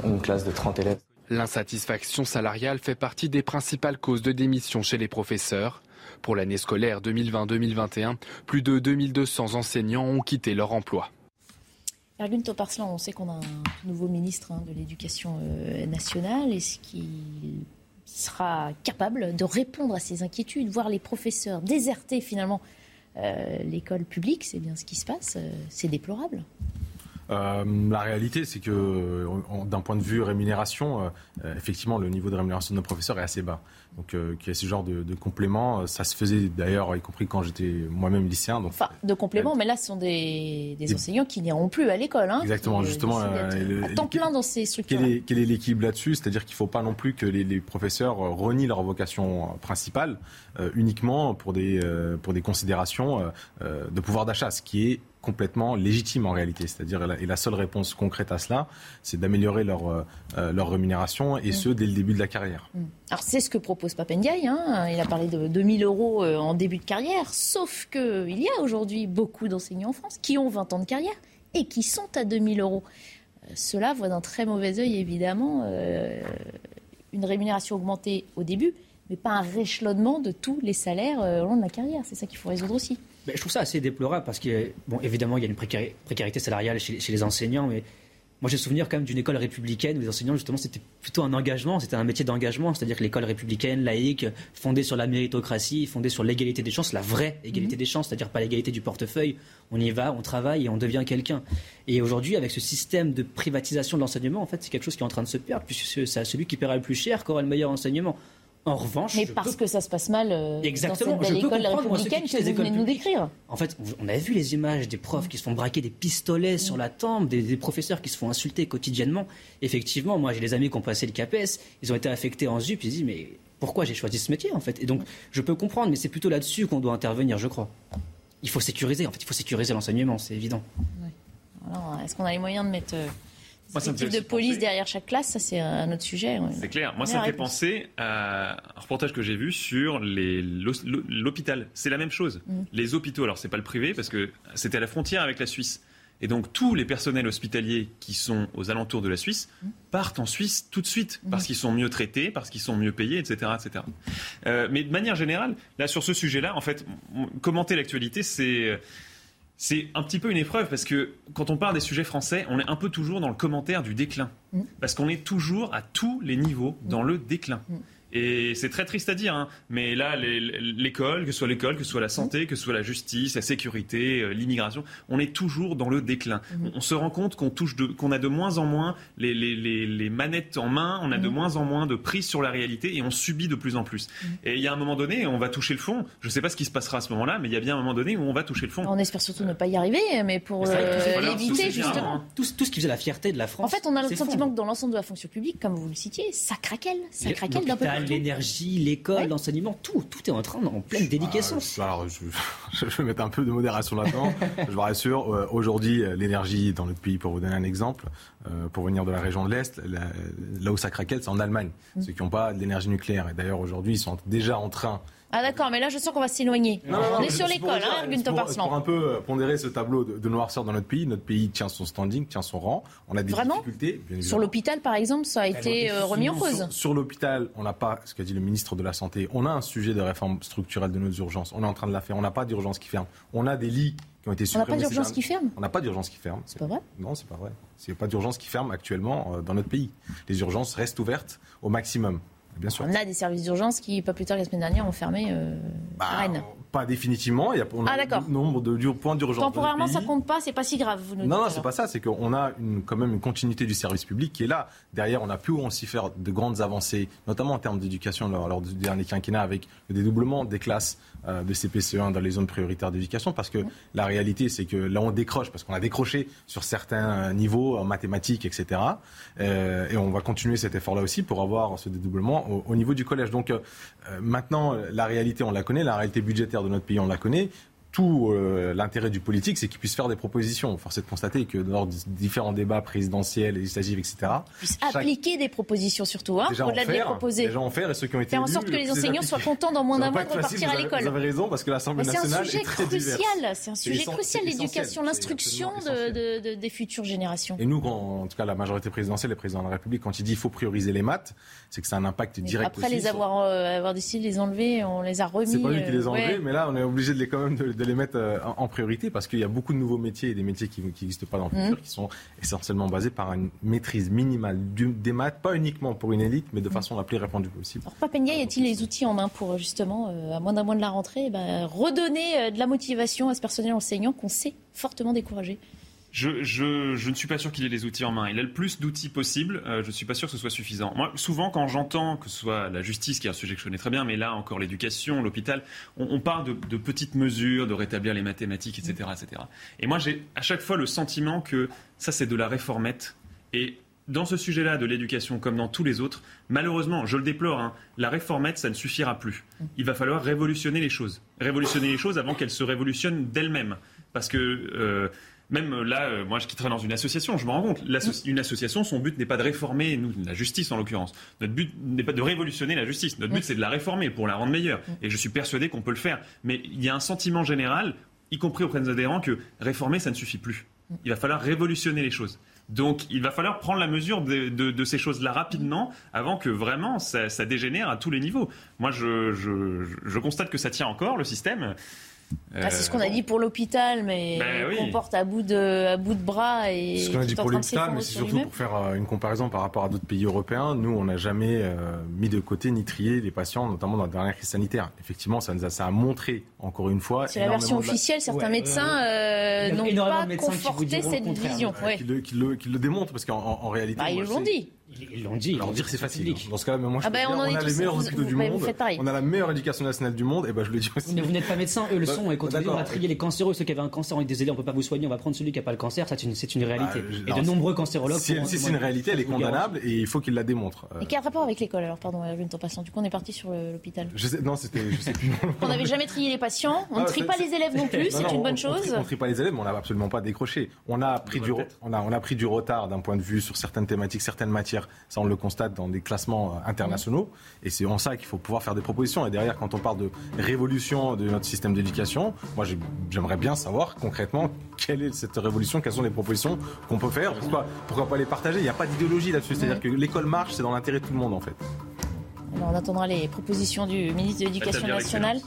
une classe de 30 élèves. L'insatisfaction salariale fait partie des principales causes de démission chez les professeurs. Pour l'année scolaire 2020-2021, plus de 2200 enseignants ont quitté leur emploi. Ergun Toparslan, on sait qu'on a un nouveau ministre hein, de l'Éducation euh, nationale. Est-ce qu'il sera capable de répondre à ces inquiétudes, voir les professeurs déserter finalement euh, l'école publique? C'est bien ce qui se passe. Euh, c'est déplorable. Euh, la réalité, c'est que euh, d'un point de vue rémunération, euh, effectivement, le niveau de rémunération de nos professeurs est assez bas. Donc, qu'il y a ce genre de, de compléments, ça se faisait d'ailleurs, y compris quand j'étais moi-même lycéen. Donc, enfin, de compléments, mais là, ce sont des, des enseignants qui n'iront plus à l'école. Hein, Exactement, justement. à temps plein dans ces structures. Quel est, l'équilibre là-dessus? C'est-à-dire qu'il ne faut pas non plus que les, les, professeurs renient leur vocation principale uniquement pour des, pour des considérations de pouvoir d'achat, ce qui est complètement légitime en réalité. C'est-à-dire, et la seule réponse concrète à cela, c'est d'améliorer leur, euh, leur rémunération et ce, dès le début de la carrière. Mm. Alors, c'est ce que propose Papendiaï. Hein. Il a parlé de 2000 euros euh, en début de carrière. Sauf qu'il y a aujourd'hui beaucoup d'enseignants en France qui ont 20 ans de carrière et qui sont à 2000 euros. Euh, cela voit d'un très mauvais œil, évidemment, une rémunération augmentée au début, mais pas un réchelonnement de tous les salaires au long de la carrière. C'est ça qu'il faut résoudre aussi je trouve ça assez déplorable parce que, bon, évidemment, il y a une précarité salariale chez, les enseignants, mais moi j'ai souvenir quand même d'une école républicaine où les enseignants, justement, c'était plutôt un engagement, c'était un métier d'engagement, c'est-à-dire que l'école républicaine, laïque, fondée sur la méritocratie, fondée sur l'égalité des chances, la vraie égalité mhm. des chances, c'est-à-dire pas l'égalité du portefeuille, on y va, on travaille et on devient quelqu'un. Et aujourd'hui, avec ce système de privatisation de l'enseignement, en fait, c'est quelque chose qui est en train de se perdre, puisque c'est celui qui paiera le plus cher qui aura le meilleur enseignement. En revanche, mais parce que ça se passe mal euh, Exactement. dans cette école républicaine que vous venez nous décrire. En fait, on a vu les images des profs qui se font braquer des pistolets sur la tempe, des, professeurs qui se font insulter quotidiennement. Effectivement, moi j'ai des amis qui ont passé le CAPES, ils ont été affectés en ZUP, ils se disent mais pourquoi j'ai choisi ce métier en fait? Et donc je peux comprendre, mais c'est plutôt là-dessus qu'on doit intervenir, je crois. Il faut sécuriser, en fait, il faut sécuriser l'enseignement, c'est évident. Alors, est-ce qu'on a les moyens de mettre euh, moi, ça de police derrière chaque classe, ça c'est un autre sujet. C'est clair. Moi, ça me fait penser à un reportage que j'ai vu sur l'hôpital. C'est la même chose. Mm. Les hôpitaux, alors c'est pas le privé parce que c'était à la frontière avec la Suisse. Et donc tous les personnels hospitaliers qui sont aux alentours de la Suisse mm. partent en Suisse tout de suite mm. parce qu'ils sont mieux traités, parce qu'ils sont mieux payés, etc., etc. Euh, mais de manière générale, là sur ce sujet-là, en fait, commenter l'actualité, c'est c'est un petit peu une épreuve parce que quand on parle des sujets français, on est un peu toujours dans le commentaire du déclin. Mm. Parce qu'on est toujours à tous les niveaux dans le déclin. Et c'est très triste à dire, hein, mais là, l'école, que ce soit l'école, que ce soit la santé, que ce soit la justice, la sécurité, euh, l'immigration, on est toujours dans le déclin. Mhm. On, se rend compte qu'on touche, qu'on a de moins en moins les, les, les, manettes en main, on a de mhm. moins en moins de prise sur la réalité et on subit de plus en plus. Et il y a un moment donné, on va toucher le fond. Je ne sais pas ce qui se passera à ce moment-là, mais il y a bien un moment donné où on va toucher le fond. On espère surtout ne pas y arriver, mais pour euh, l'éviter justement. Tout, tout, ce qui faisait la fierté de la France. En fait, on a le sentiment que dans l'ensemble de la fonction publique, comme vous le citiez, ça craquelle, ça craquelle d'un peu L'énergie, l'école, l'enseignement, tout, tout est en train en pleine déliquescence. Ah, alors, je, vais mettre un peu de modération là-dedans. [LAUGHS] je vous rassure, euh, aujourd'hui, euh, l'énergie dans notre pays, pour vous donner un exemple, euh, pour venir de la région de l'Est, là où ça craquelle, c'est en Allemagne, mm. ceux qui n'ont pas d'énergie nucléaire. Et d'ailleurs, aujourd'hui, ils sont déjà en train ah d'accord, mais là je sens qu'on va s'éloigner. On est sur l'école, hein, Pour, pour un peu pondérer ce tableau de, noirceur dans notre pays, notre pays tient son standing, tient son rang. On a des difficultés. sur l'hôpital, par exemple, ça a été remis en cause. Sur, l'hôpital, on n'a pas, ce qu'a dit le ministre de la Santé, on a un sujet de réforme structurelle de nos urgences. On est en train de la faire. On n'a pas d'urgence qui ferme. On a des lits qui ont été supprimés. On n'a pas d'urgence qui ferme On n'a pas d'urgence qui ferme. C'est pas vrai? Non, c'est pas vrai. Il n'y a pas d'urgence qui ferme actuellement dans notre pays. Les urgences restent ouvertes au maximum. On a des services d'urgence qui, pas plus tard que la semaine dernière, ont fermé euh, bah, Rennes. Pas définitivement. Il y a, on ah, nombre de points d'urgence. Temporairement, ça compte pas, c'est pas si grave. Vous nous non, non, c'est pas ça. C'est qu'on a une, quand même une continuité du service public qui est là. Derrière, on a pu aussi faire de grandes avancées, notamment en termes d'éducation lors, du dernier quinquennat avec le dédoublement des classes euh, de CPCE1 dans les zones prioritaires d'éducation. Parce que la réalité, c'est que là, on décroche, parce qu'on a décroché sur certains niveaux en mathématiques, etc. Euh, et on va continuer cet effort-là aussi pour avoir ce dédoublement au, au niveau du collège. Donc euh, maintenant, la réalité, on la connaît. La réalité budgétaire de notre pays, on la connaît. Tout euh, l'intérêt du politique, c'est qu'il puisse faire des propositions. Force est de constater que lors des différents débats présidentiels, législatifs, etc., puisse appliquer des propositions surtout, hein, au-delà de les proposer. Déjà en faire et ceux qui ont été Faire en sorte que les enseignants soient contents dans moins d'un mois de repartir à l'école. Vous avez raison parce que l'Assemblée nationale est, très crucial. C'est un sujet crucial, l'éducation, l'instruction de, de, des futures générations. Et nous, quand, en tout cas la majorité présidentielle, le président de la République, quand il dit qu'il faut prioriser les maths, c'est que c'est un impact direct. Après les avoir, euh, avoir décidé de les enlever, on les a remis. C'est pas lui qui les a euh, enlevés, mais là on est obligé de les quand même de, de les mettre euh, en priorité parce qu'il y a beaucoup de nouveaux métiers et des métiers qui n'existent pas dans le futur, mmh. qui sont essentiellement basés par une maîtrise minimale des maths, pas uniquement pour une élite, mais de mmh. façon la plus répandue possible. Alors, Papenia, y a-t-il les outils en main pour justement, à moins d'un mois de la rentrée, eh ben, redonner de la motivation à ce personnel enseignant qu'on sait fortement découragé? Je, ne suis pas sûr qu'il ait les outils en main. Il a le plus d'outils possible. Euh, je ne suis pas sûr que ce soit suffisant. Moi, souvent, quand j'entends que ce soit la justice, qui est un sujet que je connais très bien, mais là encore l'éducation, l'hôpital, on, parle de, de, petites mesures, de rétablir les mathématiques, etc., etc. Et moi, j'ai à chaque fois le sentiment que ça, c'est de la réformette. Et dans ce sujet-là de l'éducation, comme dans tous les autres, malheureusement, je le déplore, hein, la réformette, ça ne suffira plus. Il va falloir révolutionner les choses. Révolutionner les choses avant qu'elles se révolutionnent d'elles-mêmes. Parce que euh, même euh, là, euh, moi, je quitterai dans une association, je me rends compte. une association, son but n'est pas de réformer, nous, la justice en l'occurrence. Notre but n'est pas de révolutionner la justice. Notre but, c'est de la réformer pour la rendre meilleure. Et je suis persuadé qu'on peut le faire. Mais il y a un sentiment général, y compris auprès de nos adhérents, que réformer, ça ne suffit plus. Il va falloir révolutionner les choses. Donc il va falloir prendre la mesure de, ces choses-là rapidement avant que vraiment ça, dégénère à tous les niveaux. Moi, je constate que ça tient encore, le système. Ah, c'est ce qu'on a dit pour l'hôpital, mais ben qu'on porte à bout, de, à bout de bras. Et ce qu'on a dit pour l'hôpital, mais c'est surtout pour faire euh, une comparaison par rapport à d'autres pays européens. Nous, on n'a jamais euh, mis de côté ni trié les patients, notamment dans la dernière crise sanitaire. Effectivement, ça, nous a, ça a montré, encore une fois. C'est la version officielle. Certains médecins euh, n'ont pas conforté cette vision. Qui, le, qui, le, qui, le, démontrent, parce qu'en réalité. Bah, ils l'ont dit. Ils l'ont dit. Alors dire c'est facile. Dans ce cas-là, moi je ah ben, on, on, a les meilleurs hôpitaux du monde. On a la meilleure éducation nationale du monde. Et ben je le dis aussi. Mais vous n'êtes pas médecin, eux le bah, sont. Et quand on va trier les cancéreux, ceux qui avaient un cancer, on est désolé, on peut pas vous soigner, on va prendre celui qui n'a pas le cancer. C'est une, c'est une réalité. Bah, et de nombreux cancérologues. Si, c'est une réalité, elle est condamnable et il faut qu'il la démontre. Et quel rapport avec l'école alors Pardon, Erwin, ton passant. Du coup, on est parti sur l'hôpital. Non, c'était. [LAUGHS] On n'avait jamais trié les patients. On ne trie pas les élèves non plus. C'est une bonne chose. On ne trie pas les élèves, mais on n'a absolument pas décroché. On a pris du, a, on a pris du retard d'un point de vue sur certaines thématiques, certaines matières. Ça, on le constate dans des classements euh, internationaux. Et c'est en ça qu'il faut pouvoir faire des propositions. Et derrière, quand on parle de révolution de notre système d'éducation, moi j'aimerais bien savoir concrètement quelle est cette révolution, quelles sont les propositions qu'on peut faire. Pourquoi, pourquoi pas les partager? Il n'y a pas d'idéologie là-dessus. C'est-à-dire que l'école marche, c'est dans l'intérêt de tout le monde en fait. on attendra les propositions du ministre de l'Éducation nationale.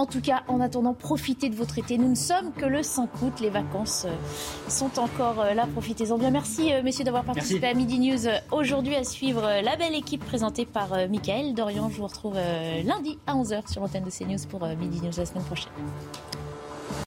En tout cas, en attendant, profitez de votre été. Nous ne sommes que le 5 août. Les vacances euh, sont encore euh, là. Profitez-en bien. Merci, euh, messieurs, d'avoir participé à Midi News aujourd'hui à suivre la belle équipe présentée par Michael Dorian. Je vous retrouve lundi à 11h sur l'antenne de CNews pour Midi News la semaine prochaine.